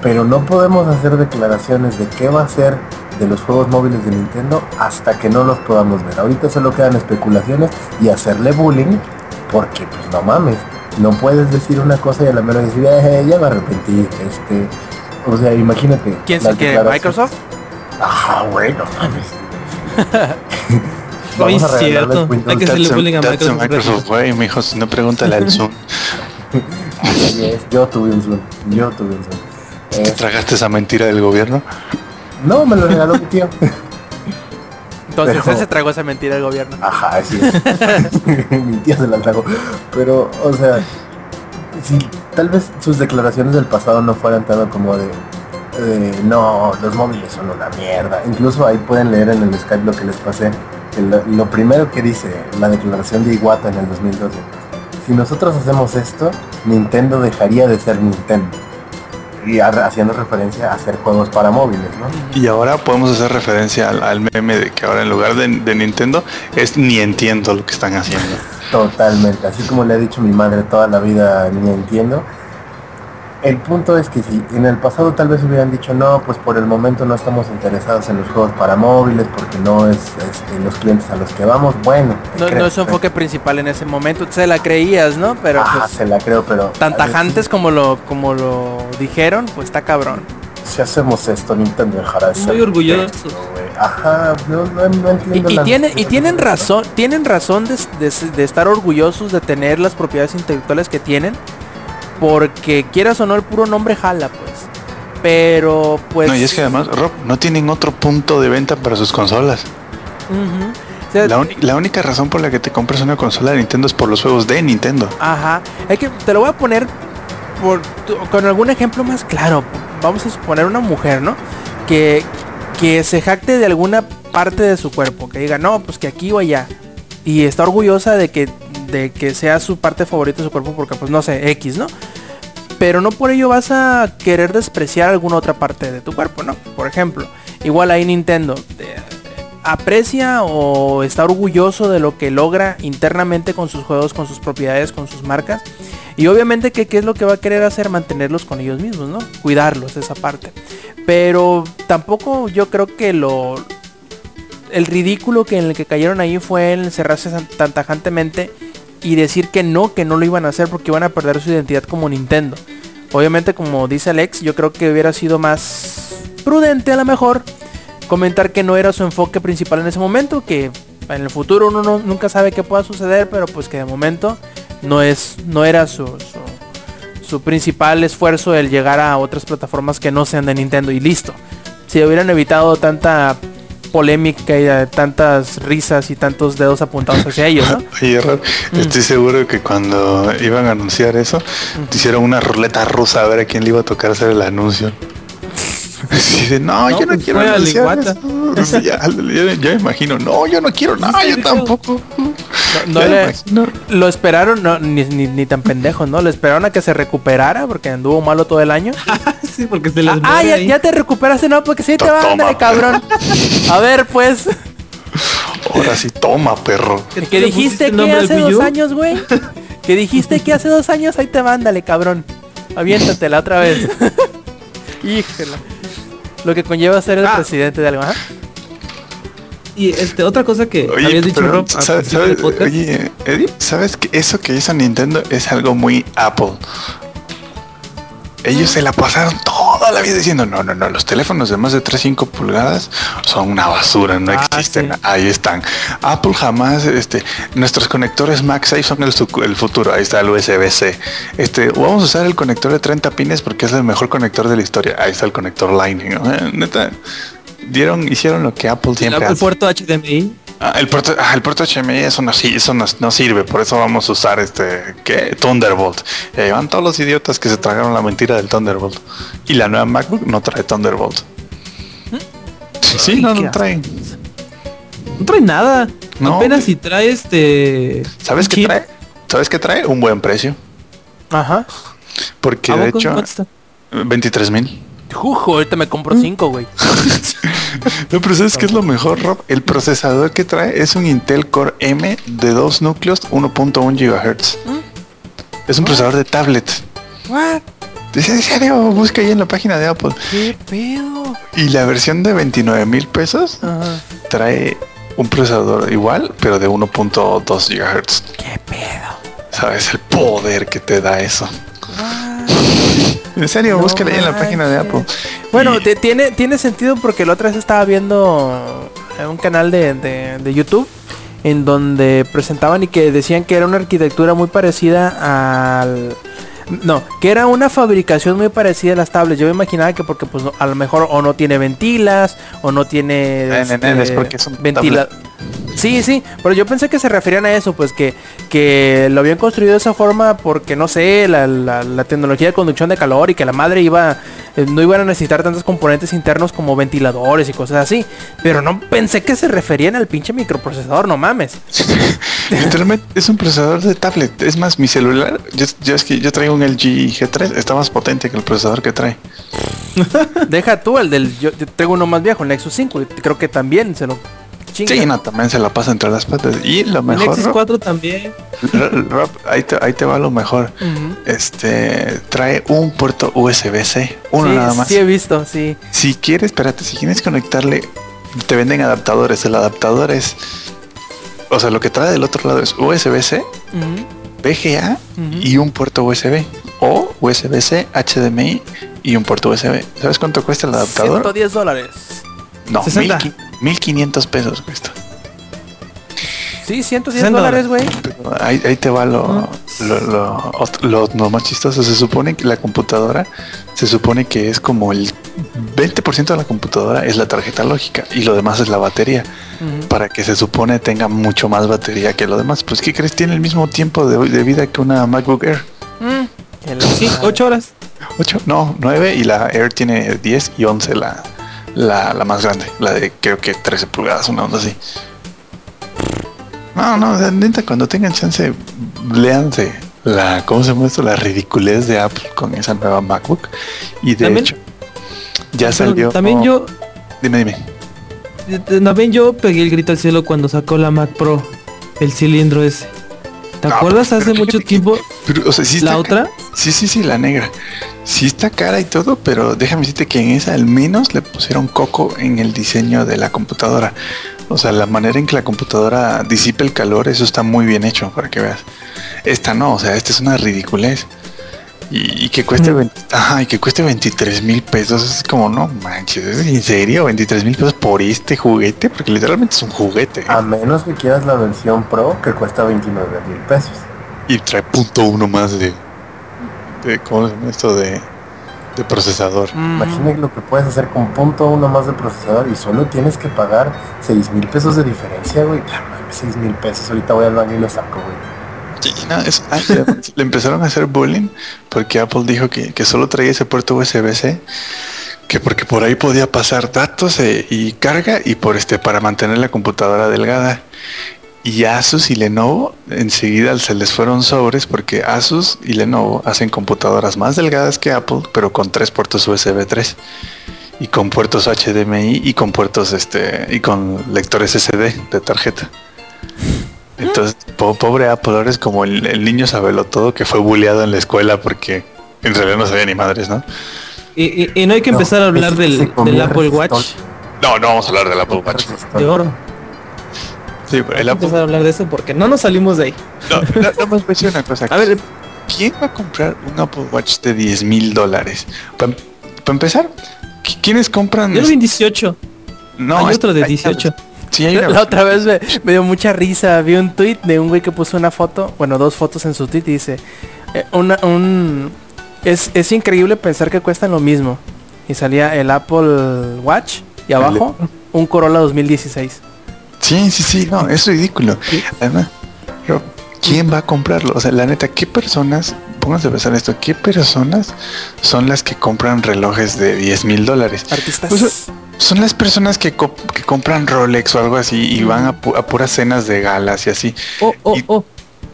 Pero no podemos hacer declaraciones de qué va a ser de los juegos móviles de Nintendo hasta que no los podamos ver. Ahorita solo quedan especulaciones y hacerle bullying porque pues no mames. No puedes decir una cosa y a la mera decir, eh, ya me arrepentí. Este, o sea, imagínate. ¿Quién se quiere? ¿Microsoft? Ajá, bueno, <laughs> Vamos a cierto. Windows Hay que hacerle bullying a Microsoft. Microsoft way, mijo, si no pregúntale al Zoom. Así es, <laughs> yo tuve un Zoom, yo tuve un Zoom. ¿Te Eh, tragaste esa mentira del gobierno? no, me lo regaló mi tío. Entonces Pero- él se tragó esa mentira del gobierno. Ajá, así es. <laughs> mi tío se la tragó. Pero, o sea, si tal vez sus declaraciones del pasado no fueran tanto como de, de, no, los móviles son una mierda. Incluso ahí pueden leer en el Skype lo que les pasé. Lo, lo primero que dice la declaración de Iwata en el 2012. Si nosotros hacemos esto, Nintendo dejaría de ser Nintendo. Y ha- haciendo referencia a hacer juegos para móviles, ¿no? Y ahora podemos hacer referencia al, al meme de que ahora en lugar de, de Nintendo es ni entiendo lo que están haciendo. Totalmente, así como le ha dicho mi madre toda la vida, ni entiendo. El punto es que si en el pasado tal vez hubieran dicho no, pues por el momento no estamos interesados en los juegos para móviles porque no es este, los clientes a los que vamos, bueno. No, es su enfoque principal en ese momento. Se la creías, ¿no? Pero Ajá, pues, se la creo, pero tan tajantes como lo, como lo dijeron, pues está cabrón. si hacemos esto, Nintendo dejará de ser. Muy güey. Ajá, no, no, no Y, entiendo. y las- tienen, y tienen razón, tienen razón de, de- de estar orgullosos de tener las propiedades intelectuales que tienen. Porque quieras o no, el puro nombre jala, pues. Pero pues. No, y es que además, Rob, no tienen otro punto de venta para sus consolas. Ujú. O sea, La, única razón por la que te compras una consola de Nintendo es por los juegos de Nintendo. Ajá. Hay que, te lo voy a poner por, con algún ejemplo más claro. Vamos a suponer una mujer, ¿no? Que, que se jacte de alguna parte de su cuerpo. Que diga, no, pues que aquí o allá. Y está orgullosa de que, de que sea su parte favorita de su cuerpo porque, pues no sé, X, ¿no? Pero no por ello vas a querer despreciar alguna otra parte de tu cuerpo, ¿no? Por ejemplo, igual ahí Nintendo. eh, aprecia o está orgulloso de lo que logra internamente con sus juegos, con sus propiedades, con sus marcas. Y obviamente que qué es lo que va a querer hacer, mantenerlos con ellos mismos, ¿no? Cuidarlos, esa parte. Pero tampoco yo creo que lo... El ridículo que en el que cayeron ahí fue el cerrarse tan- tan tajantemente y decir que no, que no lo iban a hacer porque iban a perder su identidad como Nintendo. Obviamente, como dice Alex, yo creo que hubiera sido más prudente a lo mejor comentar que no era su enfoque principal en ese momento, que en el futuro uno no- nunca sabe qué pueda suceder, pero pues que de momento no es no era su, su, su principal esfuerzo el llegar a otras plataformas que no sean de Nintendo y listo. Si hubieran evitado tanta polémica y eh, tantas risas y tantos dedos apuntados hacia ellos, ¿no? <laughs> Oye, Rob, estoy seguro que cuando iban a anunciar eso, te hicieron una ruleta rusa a ver a quién le iba a tocar hacer el anuncio. <laughs> De, no, No, yo no pues quiero anunciar eso". <laughs> Sí, ya, ya- ya me imagino, no, yo no quiero, no, yo tampoco. No le- imagino. lo esperaron, no, ni, ni, ni tan pendejo, ¿no? Lo esperaron a que se recuperara porque anduvo malo todo el año. <laughs> sí, porque se les Ah, ah, ya, te recuperaste, no, porque sí te va, ándale, cabrón. A ver, pues, Ahora sí, toma, perro. que dijiste que hace dos años, güey. Que dijiste que hace dos años, ahí te va, ándale, cabrón. Aviéntatela otra vez. <laughs> Híjole. Lo que conlleva ser el Ah. presidente de algo. Y este, otra cosa que Oye, habías dicho, Rob, ¿sabes, oye, Eddie, ¿sabes que eso que hizo Nintendo es algo muy Apple? Ellos se la pasaron toda la vida diciendo, no, no, no, los teléfonos de más de 3-5 pulgadas son una basura, no Ah, existen, sí. ahí están. Apple jamás, este, nuestros conectores MagSafe son el, futuro, ahí está el USB-C. Este, vamos a usar el conector de 30 pines porque es el mejor conector de la historia, ahí está el conector Lightning. ¿no? Eh, Neta, dieron, hicieron lo que Apple siempre el hace. puerto HDMI. Ah, el puerto, ah, el puerto HMI eso no, sí, eso no, no sirve, por eso vamos a usar este ¿qué? Thunderbolt. Ahí van todos los idiotas que se tragaron la mentira del Thunderbolt. Y la nueva MacBook no trae Thunderbolt. Sí, sí, no, ¿qué no trae. No trae nada. No. Apenas si trae este. ¿Sabes qué trae? ¿Sabes qué trae? Un buen precio. Ajá. Porque ¿A de hecho, ¿Cuánto está? 23 mil. Jujo, ahorita me compro cinco, güey. <laughs> No, pero ¿sabes qué es lo mejor, Rob? El procesador que trae es un Intel Core M de dos núcleos 1.1 GHz. Es un procesador de tablet. What? En serio, busca ahí en la página de Apple. ¿Qué pedo? Y la versión de 29 mil pesos Ajá. trae un procesador igual, pero de 1.2 GHz. ¿Qué pedo? ¿Sabes el poder que te da eso? En serio, No ahí en la página de. Apple. Bueno, Y- tiene, tiene sentido porque la otra vez estaba viendo un canal de, de- de YouTube en donde presentaban y que decían que era una arquitectura muy parecida al... No, que era una fabricación muy parecida a las tablets. Yo me imaginaba que porque pues no- a lo mejor o no tiene ventilas o no tiene... Nene, es porque es un ventila- Sí, sí, pero yo pensé que se referían a eso, pues que, que lo habían construido de esa forma porque, no sé, la, la- la tecnología de conducción de calor y que la madre iba, eh, no iban a necesitar tantos componentes internos como ventiladores y cosas así. Pero no pensé que se referían al pinche microprocesador, no mames. <laughs> Literalmente es un procesador de tablet. Es más, mi celular, yo, yo es que yo traigo un LG G3, está más potente que el procesador que trae. Deja tú el del, yo, yo tengo uno más viejo, el Nexus 5, y creo que también se lo chinga. Sí, no, también se la pasa entre las patas. Y lo mejor, Nexus Rob, 4 también. Rob, ahí, te, ahí te va lo mejor. Este trae un puerto USB-C, uno sí, nada más. sí he visto, sí. Si quieres, espérate, si quieres conectarle, te venden adaptadores. El adaptador es, o sea, lo que trae del otro lado es USB-C, VGA ujú. y un puerto USB. O USB-C, HDMI y un puerto USB. ¿Sabes cuánto cuesta el adaptador? 110 dólares. No, 60. 1500 pesos cuesta. Sí, 110 60 dólares, güey. Ahí, ahí te va lo, lo, lo, lo- lo más chistoso. Se supone que la computadora, se supone que es como el 20% de la computadora es la tarjeta lógica y lo demás es la batería. Para que se supone tenga mucho más batería que lo demás. Pues, ¿qué crees? Tiene el mismo tiempo de, de vida que una MacBook Air. Mm, Sí, madre. 8 horas. 8, no, 9 y la Air tiene 10 y 11 la, la, la más grande. La de creo que 13 pulgadas, una onda así. No, no, neta, cuando tengan chance, léanse la, ¿cómo se esto? La ridiculez de Apple con esa nueva MacBook. Y de También- hecho, ya salió. También yo, Dime, dime. eh, también yo pegué el grito al cielo cuando sacó la Mac Pro, el cilindro ese. ¿Te acuerdas hace mucho tiempo Pero, o sea, sí la otra? Sí, sí, sí, la negra. Sí está cara y todo, pero déjame decirte que en esa al menos le pusieron coco en el diseño de la computadora. O sea, la manera en que la computadora disipa el calor, eso está muy bien hecho, para que veas. Esta no, o sea, esta es una ridiculez. Y, y que cueste, Ujú. 20 ajá, y que cueste 23 mil pesos, es como, no manches, ¿en serio? 23 mil pesos por este juguete, porque literalmente es un juguete. ¿eh? A menos que quieras la versión Pro que cuesta 29 mil pesos. Y trae punto uno más de, de ¿cómo se llama esto? De, de procesador. Mm, Imagina lo que puedes hacer con punto uno más de procesador y solo tienes que pagar 6 mil pesos de diferencia, güey. Ya, mames, 6 mil pesos. Ahorita voy al baño y lo saco, güey. Ah, le, le empezaron a hacer bullying porque Apple dijo que, que solo traía ese puerto USB-C, que porque por ahí podía pasar datos eh, y carga y por este para mantener la computadora delgada. Y Asus y Lenovo enseguida se les fueron sobres porque Asus y Lenovo hacen computadoras más delgadas que Apple, pero con tres puertos USB 3 y con puertos HDMI y con puertos este y con lectores SD de tarjeta. Entonces, po- pobre Apple ahora es como el, el niño sabelo todo que fue bulleado en la escuela porque en realidad no sabía ni madres, ¿no? Y, y- y no hay que No, empezar a hablar del, Apple. Watch No, no vamos a hablar del Apple Watch. de oro. Sí, pero Hay el que Apple. empezar a hablar de eso porque no nos salimos de ahí. No, <laughs> no, nada más una cosa. A ver, ¿quién va a comprar un Apple Watch de 10 mil dólares? Para empezar, ¿qui- ¿quiénes compran? yo lo vi en 18. No, hay otro de hay- 18. Sí, hay <laughs> una La otra vez me, <laughs> me dio mucha risa. Vi un tweet de un güey que puso una foto, bueno, dos fotos en su tweet y dice, eh, una, un, es, es increíble pensar que cuestan lo mismo. Y salía el Apple Watch y abajo un Corolla 2016. Sí, sí, sí, no, es ridículo. Además, ¿quién va a comprarlo? O sea, la neta, ¿qué personas, pónganse a pensar esto, qué personas son las que compran relojes de 10 mil dólares? Artistas. Pues, Son las personas que, co- que compran Rolex o algo así y van a, pu- a puras cenas de galas y así. Oh, oh, Y- oh.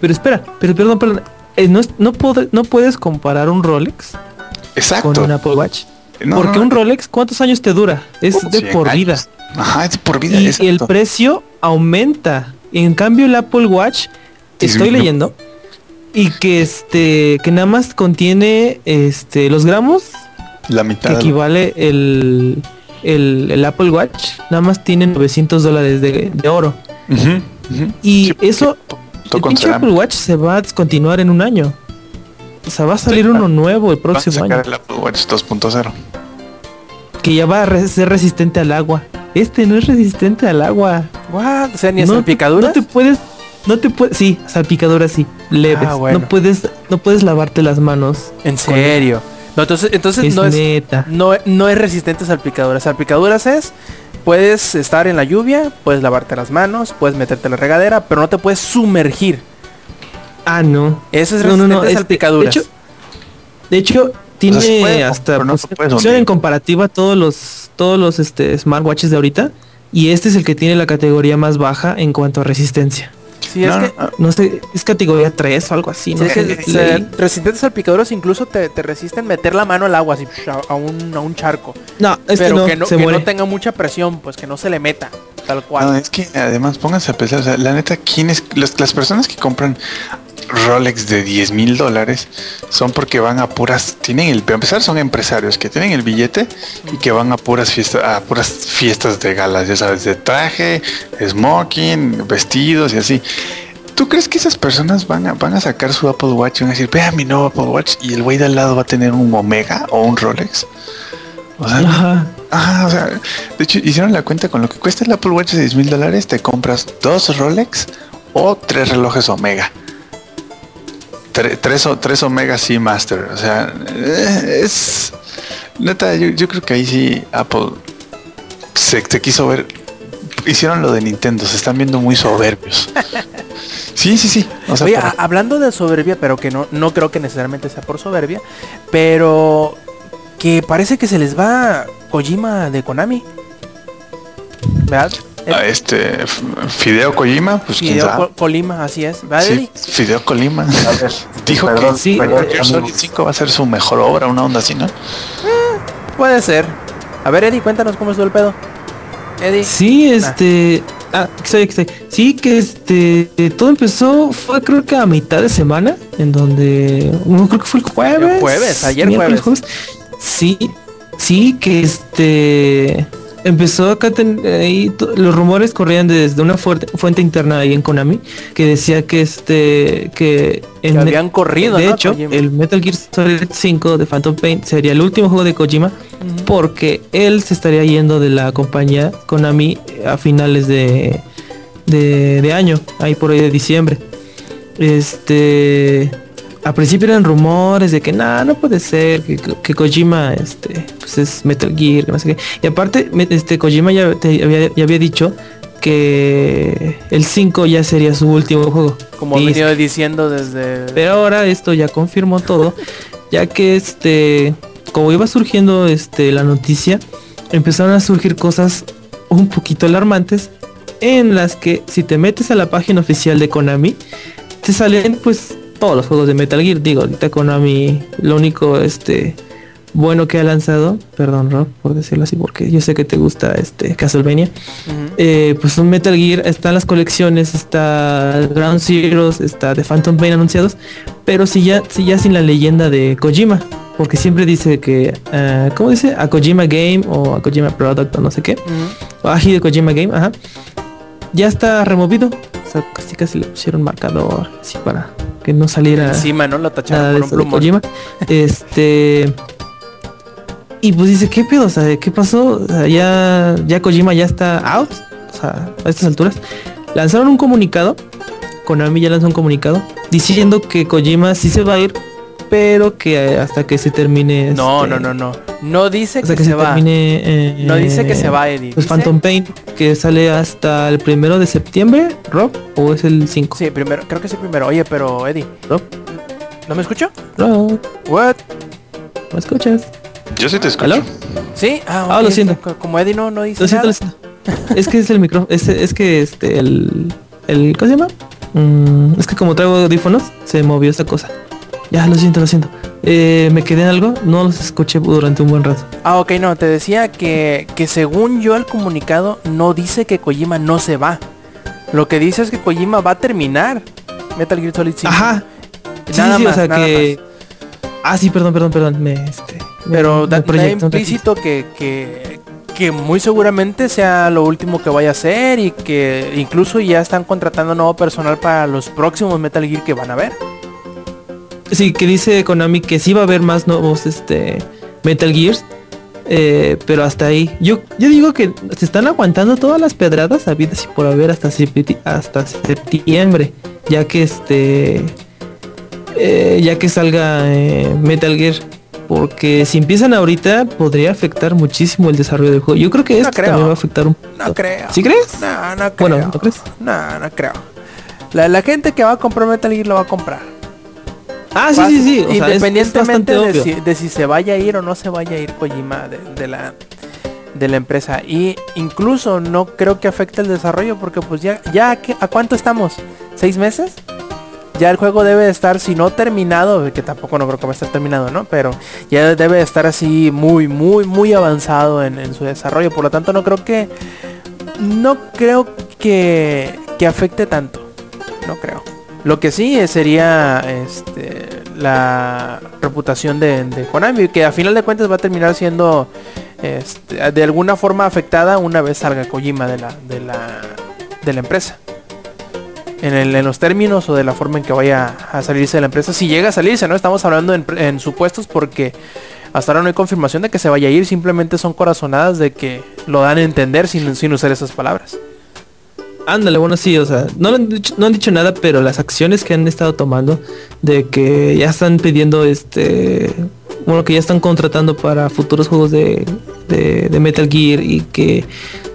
Pero espera, pero perdón, perdón. Eh, no, es- no, no puedes comparar un Rolex Exacto. con un Apple Watch. No, porque no, un Rolex, ¿cuántos años te dura? Es como de 100 por vida. Ajá, es de por vida. Y, exacto. el precio aumenta. En cambio el Apple Watch, estoy leyendo, y que este, que nada más contiene este los gramos La que mitad. lo- equivale el, el, el Apple Watch, nada más tiene 900 dólares de, de oro. Y Sí, eso, el pinche. Apple Watch se va a descontinuar en un año. O sea, va a salir Sí, uno nuevo el Van a próximo sacar año. el Apple Watch 2.0. Que ya va a re- ser resistente al agua. Este no es resistente al agua. What? O sea, ni a no, te- salpicaduras. No te puedes, no te puedes, sí, salpicaduras sí, leves. Ah, bueno. No puedes, no puedes lavarte las manos. En serio. No, entonces, entonces Es no es no, no es resistente a salpicaduras. Salpicaduras es puedes estar en la lluvia, puedes lavarte las manos, puedes meterte en la regadera, pero no te puedes sumergir. Ah, no. Eso es No, no, no, resistente a este, salpicaduras. de hecho, De hecho, tiene puede, hasta pues, en comparativa todos los todos los este smartwatches de ahorita y este es el que tiene la categoría más baja en cuanto a resistencia. Sí, es No, que, no, No sé, es categoría 3 o algo así, sí, es que, resistentes a salpicaduras incluso te, te resisten meter la mano al agua así a, un, a un charco. No, pero no, que, no, se que muere. no tenga mucha presión, pues que no se le meta, tal cual. No, es que además pónganse a pensar, o sea, la neta, ¿quiénes, las, las personas que compran Rolex de 10 mil dólares son porque van a puras, tienen el, para empezar son empresarios que tienen el billete y que van a puras fiestas, a puras fiestas de galas, ya sabes, de traje, smoking, vestidos y así. ¿Tú crees que esas personas van a, van a sacar su Apple Watch y van a decir, vea mi nuevo Apple Watch y el güey de al lado va a tener un Omega o un Rolex? O sea, Ajá. Ah, o sea, de hecho hicieron la cuenta con lo que cuesta el Apple Watch de 10 mil dólares, te compras dos Rolex o tres relojes Omega. Tre- tres, o- tres Omega Seamaster. O sea, eh, es... Neta, yo, yo creo que ahí sí Apple se, se quiso ver... Hicieron lo de Nintendo, se están viendo muy soberbios. <laughs> Sí, sí, sí. O sea, Oye, hablando de soberbia, pero que no, no creo que necesariamente sea por soberbia, pero que parece que se les va Kojima de Konami. ¿Verdad? a este F- Fideo Kojima, pues quién Fideo sabe. Ko- Colima, así es. ¿Verdad, Sí, Eddie? Fideo Colima. Ver, <laughs> Dijo perdón, que sí, perdón, Solid amigos. 5 va a ser su mejor obra, una onda así, ¿no? Puede ser. A ver, Eddie, cuéntanos cómo estuvo el pedo. Eddie. Sí, este. Ah, estoy, estoy. Sí, que este. eh, Todo empezó, fue creo que a mitad de semana, en donde. No creo que fue el jueves. El jueves, ayer miércoles, jueves. Sí, sí, que este. Empezó acá ten- ahí los rumores corrían desde una fuerte, fuente interna ahí en Konami que decía que este que Que el habían corrido, de ¿no? hecho Kojima. el Metal Gear Solid 5 de Phantom Pain sería el último juego de Kojima porque él se estaría yendo de la compañía Konami a finales de, de, de año, ahí por ahí de diciembre. Este, a principio eran rumores de que nada, no puede ser, que, que Kojima este, pues es Metal Gear, que no sé qué. Y aparte, este Kojima ya, te- había, ya había dicho que el 5 ya sería su último juego. Como Y- venido diciendo desde... pero ahora esto ya confirmó todo, ya que este, como iba surgiendo este la noticia, empezaron a surgir cosas un poquito alarmantes en las que si te metes a la página oficial de Konami, te salen pues todos los juegos de Metal Gear. Digo, ahorita Konami lo único este bueno que ha lanzado, perdón Rob por decirlo así, porque yo sé que te gusta este Castlevania. Eh, pues un Metal Gear, están las colecciones, está Ground Zeroes, está The Phantom Pain anunciados, pero si ya, si ya sin la leyenda de Kojima, porque siempre dice que, ah, ¿cómo dice? A Kojima Game o a Kojima Product o no sé qué, Ujú. o a Hideo Kojima Game, ajá, ya está removido, o sea, casi casi le pusieron marcador, así para que no saliera Encima, ¿no? Lo nada tacharon por un plumón. Kojima. Este. Y pues dice, ¿qué pedo? O sea, ¿qué pasó? O sea, ya, ya Kojima ya está out. O sea, a estas alturas. Lanzaron un comunicado. Konami ya lanzó un comunicado. Diciendo que Kojima sí se va a ir. Pero que hasta que se termine. No, este, no, no, no. No dice Hasta que, que se, se, va. termine. eh, No dice que se va, Eddie. Pues Phantom Pain. Que sale hasta el primero de septiembre. Rob. O es el 5. Sí, primero, creo que sí primero. Oye, pero Eddie, Rob. ¿no me escucho? Rob. What? ¿Me escuchas? Yo sí te escucho. ¿Aló? Sí, ah, Ah, ok, lo siento. co- Como Eddie no, no dice Lo siento, nada. lo siento. es que es el micro. Es, es que este, el, el. ¿Cómo se llama? Mm, es que como traigo audífonos, se movió esta cosa. Ya, lo siento, lo siento. Eh, me quedé en algo, no los escuché durante un buen rato. Ah, ok, no, te decía que, que según yo el comunicado no dice que Kojima no se va. Lo que dice es que Kojima va a terminar Metal Gear Solid 5. Ajá. Nada sí, sí, más, o sea nada que. Ah, sí, perdón, perdón, perdón. Me, este, Pero me da, implícito que, que, que muy seguramente sea lo último que vaya a hacer y que incluso ya están contratando nuevo personal para los próximos Metal Gear que van a ver. Sí, que dice Konami que sí va a haber más nuevos este Metal Gears. eh, pero hasta ahí. Yo, yo digo que se están aguantando todas las pedradas habidas y por haber hasta, septi- hasta septiembre. Ya que este. eh, ya que salga eh, Metal Gear. Porque si empiezan ahorita podría afectar muchísimo el desarrollo del juego. Yo creo que No esto creo. también va a afectar un No poco. creo. ¿Sí crees? No, no creo. Bueno, ¿no crees? No, no creo. La, la gente que va a comprar Metal Gear lo va a comprar. Ah, sí, sí, sí. O sea, es- es Independientemente de, si, de si se vaya a ir o no se vaya a ir Kojima de, de la de la empresa. Y incluso no creo que afecte el desarrollo porque pues ya ya ¿a, qué- a cuánto estamos seis meses ya el juego debe de estar si no terminado que tampoco no creo que va a estar terminado no pero ya debe de estar así muy muy muy avanzado en, en su desarrollo. Por lo tanto no creo que no creo que que afecte tanto. No creo lo que sí eh, sería este, la reputación de, de Konami, que a final de cuentas va a terminar siendo este, de alguna forma afectada una vez salga Kojima de la, empresa. En, los términos o de la forma en que vaya a salirse de la empresa. Si llega a salirse, ¿no? Estamos hablando en, supuestos porque hasta ahora no hay confirmación de que se vaya a ir. Simplemente son corazonadas de que lo dan a entender sin usar esas palabras. Ándale, bueno, sí, o sea, no, han dicho, nada, pero las acciones que han estado tomando de que ya están pidiendo este, bueno, que ya están contratando para futuros juegos de, de, Metal Gear y que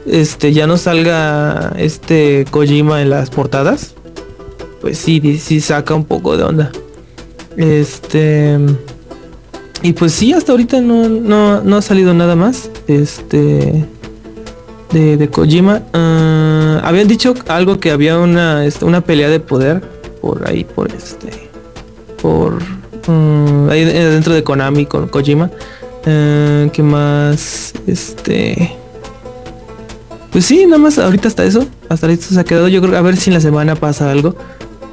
este ya no salga este Kojima en las portadas, pues sí, sí saca un poco de onda. Este y pues sí, hasta ahorita no, no, no ha salido nada más. Este de, de Kojima. ah, habían dicho algo que había una, este, una pelea de poder por ahí, por este, por mm, ahí de- dentro de Konami con Kojima. Ah, ¿Qué más? Este. Pues sí, nada más ahorita hasta eso. Hasta ahorita se ha quedado. Yo creo a ver si en la semana pasa algo.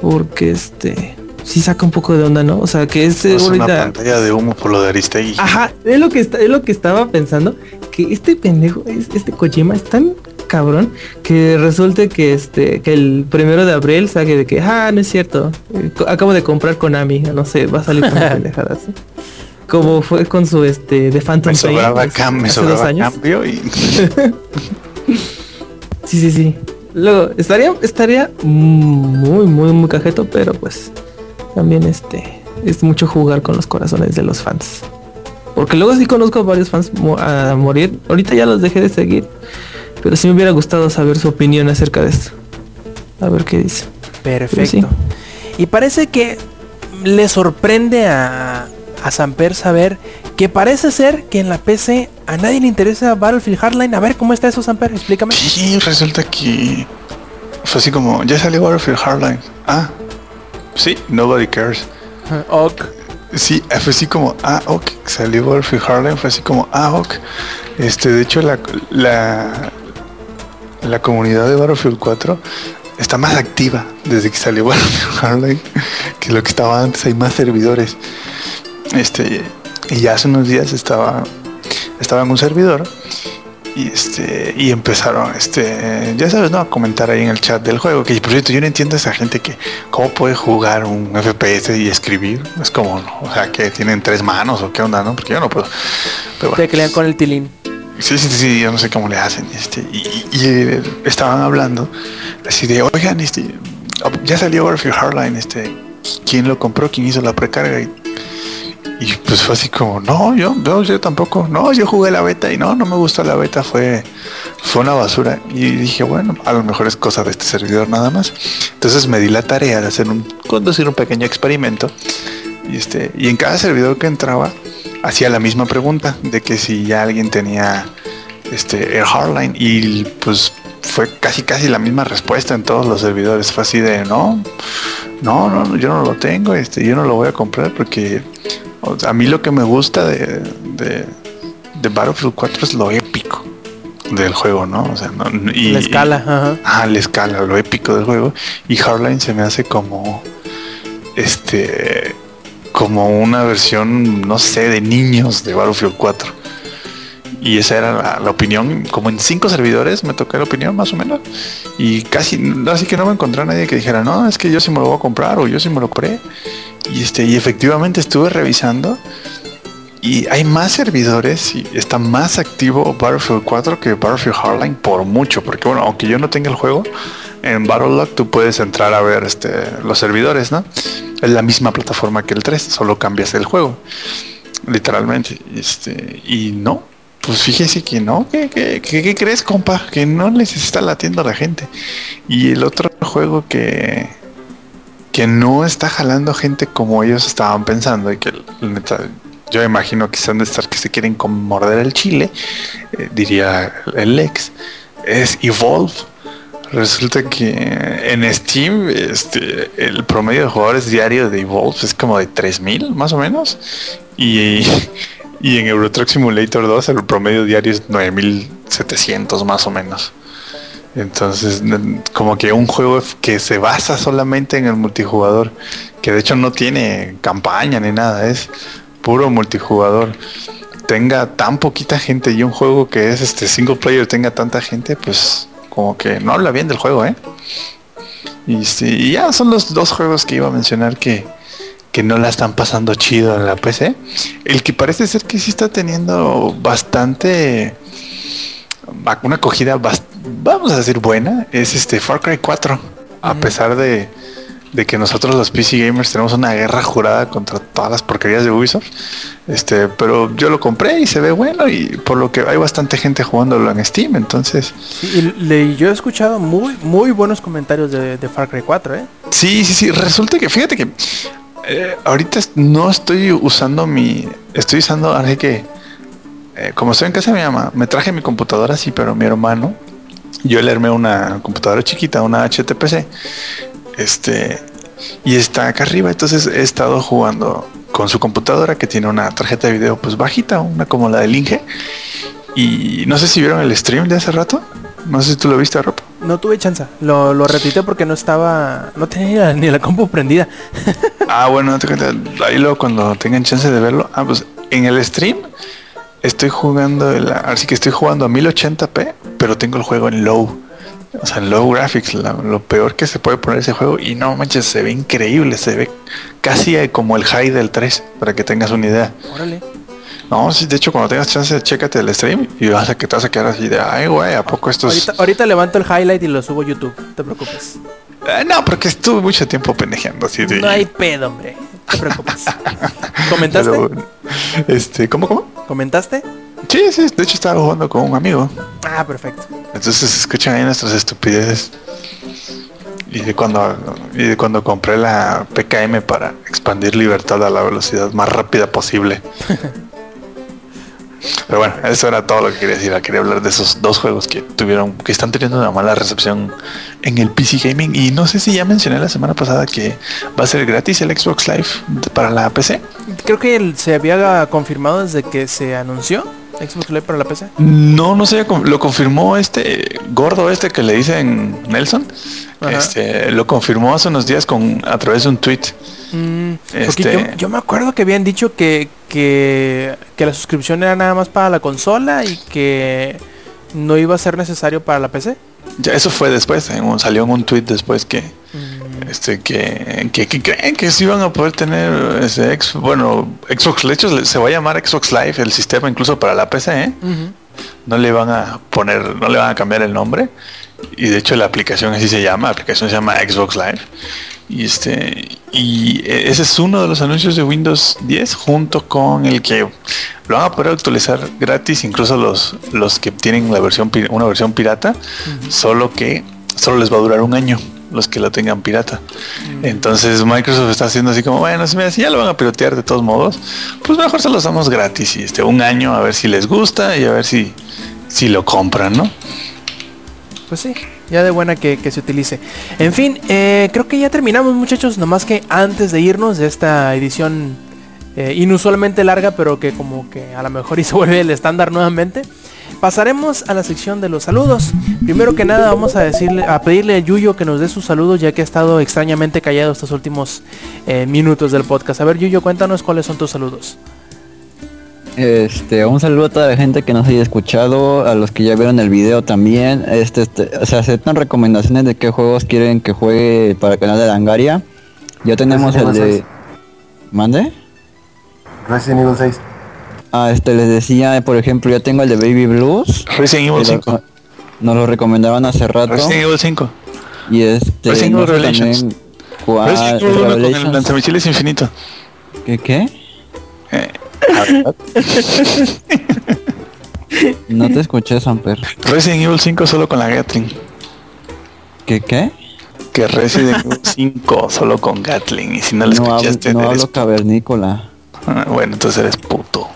Porque este. Sí saca un poco de onda, ¿no? O sea que Es una ahorita. pantalla de humo por lo de Aristegui. Ajá, es lo que está, es lo que estaba pensando, que este pendejo, es- este Kojima es tan cabrón que resulte que este, que el primero de abril saque de que, ah, no es cierto, eh, acabo de comprar Konami, no sé, va a salir con <laughs> pendejadas. ¿sí? Como fue con su este de Phantom me Pain, sobraba, cam- me hace dos años. cambio y <laughs> Sí, sí, sí. Luego, estaría, estaría muy, muy, muy cajeto, pero pues también este es mucho jugar con los corazones de los fans. Porque luego sí conozco a varios fans a morir. Ahorita ya los dejé de seguir. Pero sí me hubiera gustado saber su opinión acerca de esto. A ver qué dice. Perfecto. sí. Y parece que le sorprende a, a Samper saber que parece ser que en la PC a nadie le interesa Battlefield Hardline. A ver, ¿cómo está eso, Samper? Explícame. Sí, resulta que fue así como, ya salió Battlefield Hardline. Ah, sí, nobody cares. Ok. Sí, fue así como, ah, ok, salió Battlefield Hardline, fue así como, ah, ok. Este, de hecho, la, la, la comunidad de Battlefield 4 está más activa desde que salió <laughs> Battlefield Hardline que lo que estaba antes. Hay más servidores. Este, y ya hace unos días estaba, estaba en un servidor y este y empezaron este ya sabes no a comentar ahí en el chat del juego que por cierto yo no entiendo a esa gente que cómo puede jugar un FPS y escribir es como ¿no? o sea que tienen tres manos o qué onda no porque yo no puedo pero bueno. Teclean con el tilín. Sí, sí, sí, yo no sé cómo le hacen. Este, y, y- y, eh, estaban hablando así de, oigan, este, ya salió Battlefield Hardline, este, ¿quién lo compró? ¿Quién hizo la precarga? Y, y pues fue así como, no, yo, no, yo tampoco, no, yo jugué la beta y no, no me gustó la beta, fue, fue una basura. Y dije, bueno, a lo mejor es cosa de este servidor nada más. Entonces me di la tarea de hacer un, conducir un pequeño experimento. Y este, y en cada servidor que entraba, hacía la misma pregunta de que si ya alguien tenía este el Hardline y pues fue casi casi la misma respuesta en todos los servidores fue así de no no no yo no lo tengo este yo no lo voy a comprar porque o sea, a mí lo que me gusta de, de, de Battlefield 4 es lo épico del juego no o sea no, y, la escala, ajá. Ah, la escala, lo épico del juego. Y Hardline se me hace como. Este. Como una versión, no sé, de niños de Battlefield 4. Y esa era la, opinión. Como en cinco servidores me tocó la opinión, más o menos. Y casi. Así que no me encontré a nadie que dijera, no, es que yo sí me lo voy a comprar o yo sí me lo compré. Y este, y efectivamente estuve revisando. Y hay más servidores y está más activo Battlefield 4 que Battlefield Hardline por mucho. Porque bueno, aunque yo no tenga el juego, en Battlelog tú puedes entrar a ver este, los servidores, ¿no? Es la misma plataforma que el 3, solo cambias el juego. literalmente. Este, y no, pues fíjese que no, ¿qué, qué, qué- crees, compa? Que no les está latiendo a la gente. Y el otro juego que, que no está jalando gente como ellos estaban pensando y que yo imagino que se han de estar que se quieren como morder el chile, eh, diría el ex, es Evolve. Resulta que en Steam este, el promedio de jugadores diarios de Evolve es como de 3000 más o menos. Y, y en Euro Truck Simulator 2 el promedio diario es 9700 más o menos. Entonces, como que un juego que se basa solamente en el multijugador, que de hecho no tiene campaña ni nada, es puro multijugador, tenga tan poquita gente y un juego que es este single player tenga tanta gente, pues como que no habla bien del juego, ¿eh? Y, y ya son los dos juegos que iba a mencionar que, que no la están pasando chido en la PC. El que parece ser que sí está teniendo bastante una acogida bast- vamos a decir buena es este Far Cry 4 a pesar de, de que nosotros los PC gamers tenemos una guerra jurada contra todas las porquerías de Ubisoft este pero yo lo compré y se ve bueno y por lo que hay bastante gente jugándolo en Steam entonces Sí, y le- yo he escuchado muy, muy buenos comentarios de, de Far Cry 4, ¿eh? Sí, sí, sí. Resulta que, fíjate que eh, ahorita no estoy usando mi. Estoy usando, así que. eh, como estoy en casa de mi mamá, me traje mi computadora, sí, pero mi hermano. Yo le armé una computadora chiquita, una HTPC. Este. Y está acá arriba. Entonces he estado jugando con su computadora que tiene una tarjeta de video pues bajita, una como la del Inge. Y no sé si vieron el stream de hace rato. No sé si tú lo viste, Rob. No tuve chance. Lo, lo retuiteé porque no estaba... No tenía ni la compu prendida. <laughs> Ah, bueno, no te. Ahí luego cuando tengan chance de verlo. Ah, pues en el stream estoy jugando, el, así que estoy jugando a 1080p, pero tengo el juego en low. O sea, en low graphics, la- lo peor que se puede poner ese juego. Y no manches, se ve increíble, se ve casi como el high del 3, para que tengas una idea. Órale. No, sí, de hecho, cuando tengas chance, chécate el stream y vas a que te vas a quedar así de, ay, güey, ¿a poco esto es...? Ahorita, ahorita levanto el highlight y lo subo a YouTube. No te preocupes. Eh, no, porque estuve mucho tiempo pendejeando así de... No hay pedo, hombre. No te preocupes. <laughs> ¿Comentaste? Pero, este, ¿cómo, cómo? ¿Comentaste? Sí, sí, de hecho estaba jugando con un amigo. Ah, perfecto. Entonces escuchan ahí nuestras estupideces. Y de cuando y de cuando compré la PKM para expandir libertad a la velocidad más rápida posible. <laughs> Pero bueno, eso era todo lo que quería decir. Quería hablar de esos dos juegos que tuvieron, que están teniendo una mala recepción en el PC Gaming. Y no sé si ya mencioné la semana pasada que va a ser gratis el Xbox Live para la PC. Creo que se había confirmado desde que se anunció Xbox Live para la PC. No, no sé, lo confirmó este gordo este que le dicen Nelson. Ajá. Este lo confirmó hace unos días con a través de un tweet. Mm, porque Este- yo, yo me acuerdo que habían dicho que, que, que la suscripción era nada más para la consola y que no iba a ser necesario para la PC. Ya eso fue después, en un- salió en un tweet después que Mm, este que, que, que creen que sí iban a poder tener ese ex, bueno, Xbox de hecho se va a llamar Xbox Live el sistema incluso para la PC, ¿eh? no le van a poner, no le van a cambiar el nombre. Y de hecho la aplicación así se llama, la aplicación se llama Xbox Live. Y este y ese es uno de los anuncios de Windows 10 junto con el que lo van a poder actualizar gratis incluso los los que tienen la versión una versión pirata, solo que solo les va a durar un año los que lo tengan pirata. Entonces Microsoft está haciendo así como, bueno, si, ya lo van a piratear de todos modos, pues mejor se los damos gratis y este un año a ver si les gusta y a ver si si lo compran, ¿no? Pues sí, ya de buena que, que se utilice. En fin, eh, creo que ya terminamos muchachos, nomás que antes de irnos de esta edición eh, inusualmente larga, pero que como que a lo mejor y se vuelve el estándar nuevamente, pasaremos a la sección de los saludos. Primero que nada vamos a decirle, a pedirle a Yuyo que nos dé sus saludos, ya que ha estado extrañamente callado estos últimos eh, minutos del podcast. A ver Yuyo, cuéntanos cuáles son tus saludos. Este, un saludo a toda la gente que nos haya escuchado, a los que ya vieron el video también. Este, este, se aceptan recomendaciones de qué juegos quieren que juegue para el canal de Langaria. Ya tenemos el Resident de. 6. ¿Mande? Resident Evil 6. Ah, este les decía, por ejemplo, ya tengo el de Baby Blues. Resident Evil que lo- 5. Nos lo recomendaron hace rato. Resident Evil 5. Y este. Resident Evil Revelations. también cuál- Resident Evil 1 con el Revelations. lanzamisiles infinito. ¿Qué qué? Eh, <laughs> No te escuché, Samper. Resident Evil 5 solo con la Gatling. ¿Qué qué? Que Resident Evil 5 solo con Gatling. Y si no lo No, hablo, escuchaste, no eres- hablo cavernícola. <laughs> Bueno, entonces eres puto.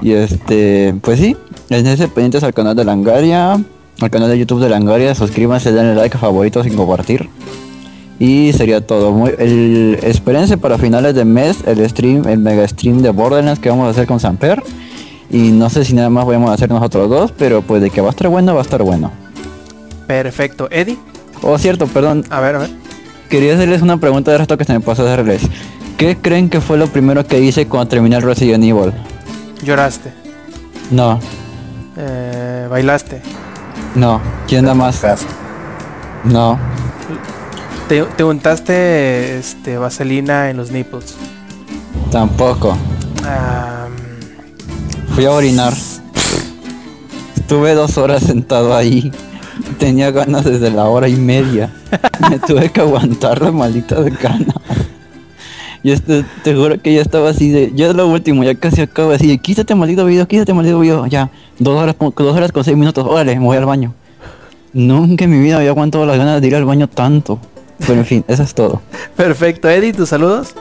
Y este, pues sí, en ese pendientes al canal de Langaria, al canal de YouTube de Langaria, suscríbanse, denle like, favoritos y compartir. Y sería todo. Muy, el, espérense para finales de mes el stream, el mega stream de Borderlands que vamos a hacer con Samper. Y no sé si nada más vamos a hacer nosotros dos, pero pues de que va a estar bueno, va a estar bueno. Perfecto. Eddie, Oh, cierto, perdón. a ver, a ver. Quería hacerles una pregunta de resto que se me pasó a hacerles. ¿Qué creen que fue lo primero que hice cuando terminé el Resident Evil? Lloraste. No, Eh, bailaste. no. ¿Quién da más? No. Te, te untaste este, vaselina en los nipples. Tampoco. Fui a orinar. Estuve dos horas sentado ahí. Tenía ganas desde la hora y media. Me tuve que aguantar la maldita de gana. Y este, te juro que ya estaba así de, ya es lo último, ya casi acabo así de, quítate maldito video, quítate maldito video, ya, dos horas, con- dos horas con seis minutos, órale, me voy al baño. Nunca en mi vida había aguantado las ganas de ir al baño tanto. Pero en fin, eso es todo. <laughs> perfecto. Eddie, tus saludos.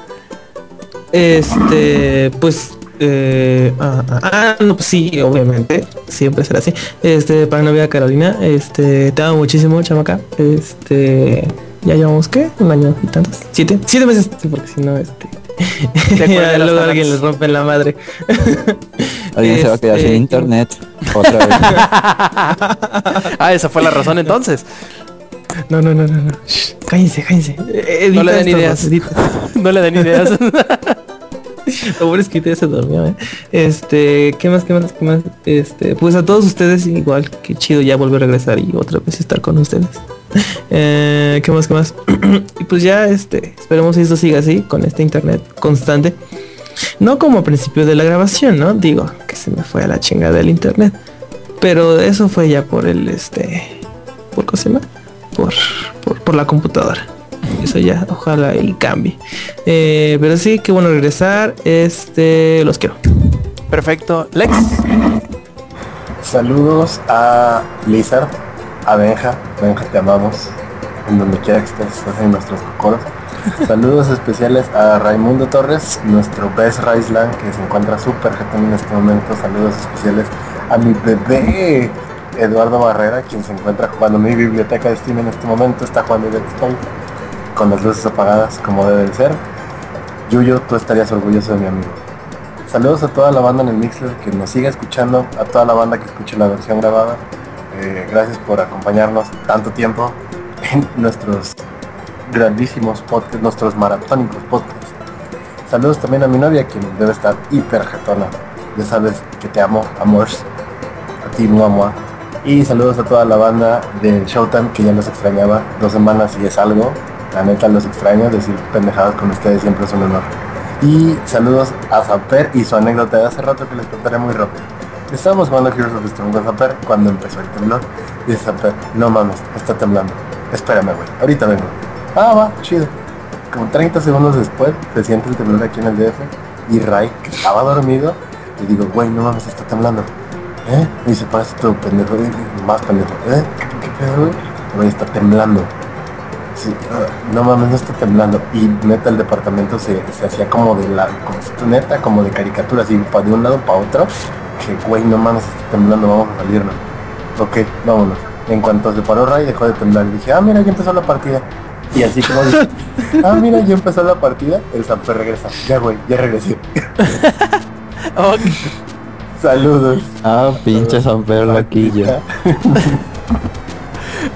Este, pues, eh, ah, ah, ah, no, pues sí, obviamente, siempre será así. Este, para novia Carolina, este, te amo muchísimo, chamaca. Este, ya llevamos, ¿qué? Un año y tantos. ¿Siete? Siete meses, sí, porque si no, este... <laughs> <laughs> Luego alguien les rompe la madre. <laughs> Alguien se va a quedar sin Este, internet. Otra vez. ah, esa fue la razón entonces. No, no, no, no, no. Shh, cállense, cállense. No le den esto, ideas. edita. no le den ideas. <laughs> Lo bueno es que ya se durmió, ¿eh? Este, ¿qué más, qué más, qué más? Este, pues a todos ustedes igual, qué chido ya volver a regresar y otra vez estar con ustedes. <laughs> Eh, ¿Qué más, qué más? <clears throat> y pues ya, este, esperemos que esto siga así, con este internet constante. No como a principio de la grabación, ¿no? Digo, que se me fue a la chingada del internet. Pero eso fue ya por el, este, ¿por llama? Por, por, por la computadora. Eso ya, ojalá y cambie. Eh, pero sí, qué bueno regresar. Este, los quiero. perfecto. Lex. Saludos a Blizzard, a Benja. Benja, te amamos. En donde quiera que estés, estás en nuestros cocoros. Saludos <laughs> especiales a Raimundo Torres, nuestro best Raisland, que se encuentra súper jetón en este momento. Saludos especiales a mi bebé Eduardo Barrera, quien se encuentra jugando mi biblioteca de Steam en este momento. Está jugando Dead Space con las luces apagadas como debe de ser. Yuyo, tú estarías orgulloso de mi amigo. Saludos a toda la banda en el Mixler que nos sigue escuchando, a toda la banda que escuche la versión grabada. Eh, gracias por acompañarnos tanto tiempo en nuestros grandísimos podcasts, nuestros maratónicos podcasts. Saludos también a mi novia, quien debe estar hiper jetona. Ya sabes que te amo, amors. A ti, mua, Y saludos a toda la banda del Showtime, que ya los extrañaba. Dos semanas y es algo. La neta los extraño, decir pendejadas con ustedes siempre es un honor. Y saludos a Zamper y su anécdota de hace rato que les contaré muy rápido. Estábamos jugando Heroes of the Storm con Zamper cuando empezó el temblor. Y dice Zamper, no mames, está temblando. Espérame, güey, ahorita vengo. Ah, va, chido. Como 30 segundos después se siente el temblor aquí en el DF. Y Ray, que estaba dormido, le digo, güey, no mames, está temblando. ¿Eh? Y se parece todo pendejo, más pendejo. ¿Eh? ¿Qué, qué pedo, güey? Güey, está temblando. Sí, ah, no mames, no está temblando. Y neta el departamento se, se hacía como de la, como, neta, como de caricatura, así pa- de un lado para otro. Que güey, no mames, está temblando, vamos a salirnos. Ok, vámonos. En cuanto se paró Ray, dejó de temblar. Dije, ah, mira, ya empezó la partida. Y así como dije, <laughs> ah, mira, ya empezó la partida, el Zamper regresa. Ya, güey, ya regresé. <laughs> Saludos. Ah, pinche Samper loquillo. <laughs>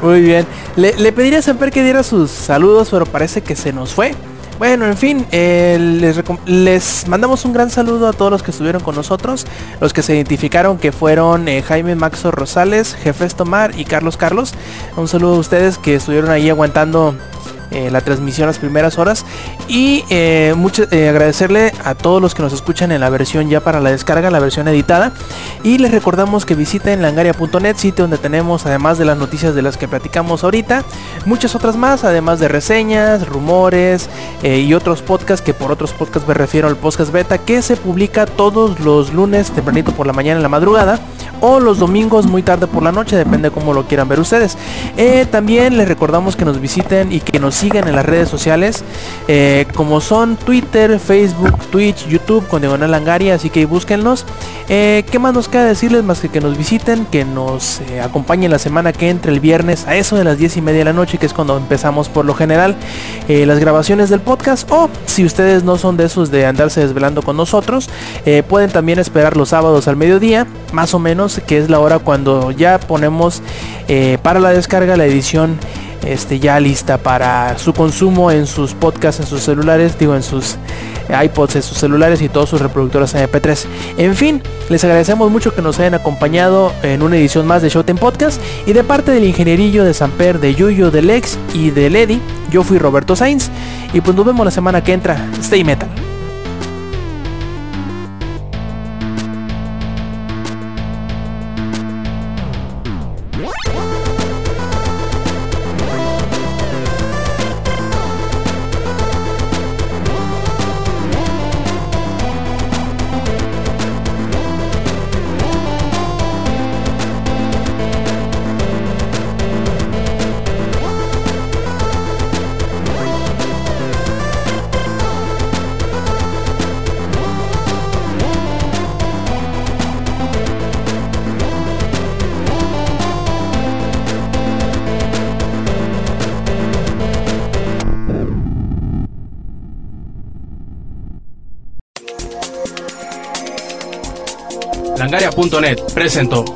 Muy bien. Le, pediría a Samper que diera sus saludos, pero parece que se nos fue. Bueno, en fin, eh, les, les mandamos un gran saludo a todos los que estuvieron con nosotros, los que se identificaron que fueron eh, Jaime Maxo Rosales, Jefes Tomar y Carlos Carlos. Un saludo a ustedes que estuvieron ahí aguantando eh, la transmisión las primeras horas. Y eh, eh, agradecerle a todos los que nos escuchan en la versión ya para la descarga, la versión editada. Y les recordamos que visiten langaria.net, sitio donde tenemos, además de las noticias de las que platicamos ahorita, muchas otras más, además de reseñas, rumores eh, y otros podcasts, que por otros podcasts me refiero al podcast beta, que se publica todos los lunes tempranito por la mañana en la madrugada o los domingos muy tarde por la noche, depende cómo lo quieran ver ustedes. También les recordamos que nos visiten y que nos sigan en las redes sociales, eh, como son Twitter, Facebook, Twitch, YouTube con Diagonal Langaria, así que búsquenlos. Eh, ¿Qué más nos queda decirles más que que nos visiten, que nos eh, acompañen la semana que entre el viernes a eso de las 10 y media de la noche, que es cuando empezamos por lo general las grabaciones del podcast, o si ustedes no son de esos de andarse desvelando con nosotros, pueden también esperar los sábados al mediodía, más o menos, que es la hora cuando ya ponemos para la descarga la edición este, ya lista para su consumo en sus podcasts, en sus celulares, digo en sus iPods, en sus celulares y todos sus reproductores MP3. En fin, les agradecemos mucho que nos hayan acompañado en una edición más de Showtime Podcast y de parte del ingenierillo de Samper, de Yuyo, de Lex y de Lady, yo fui Roberto Sainz y pues nos vemos la semana que entra. Stay metal. Langaria.net presentó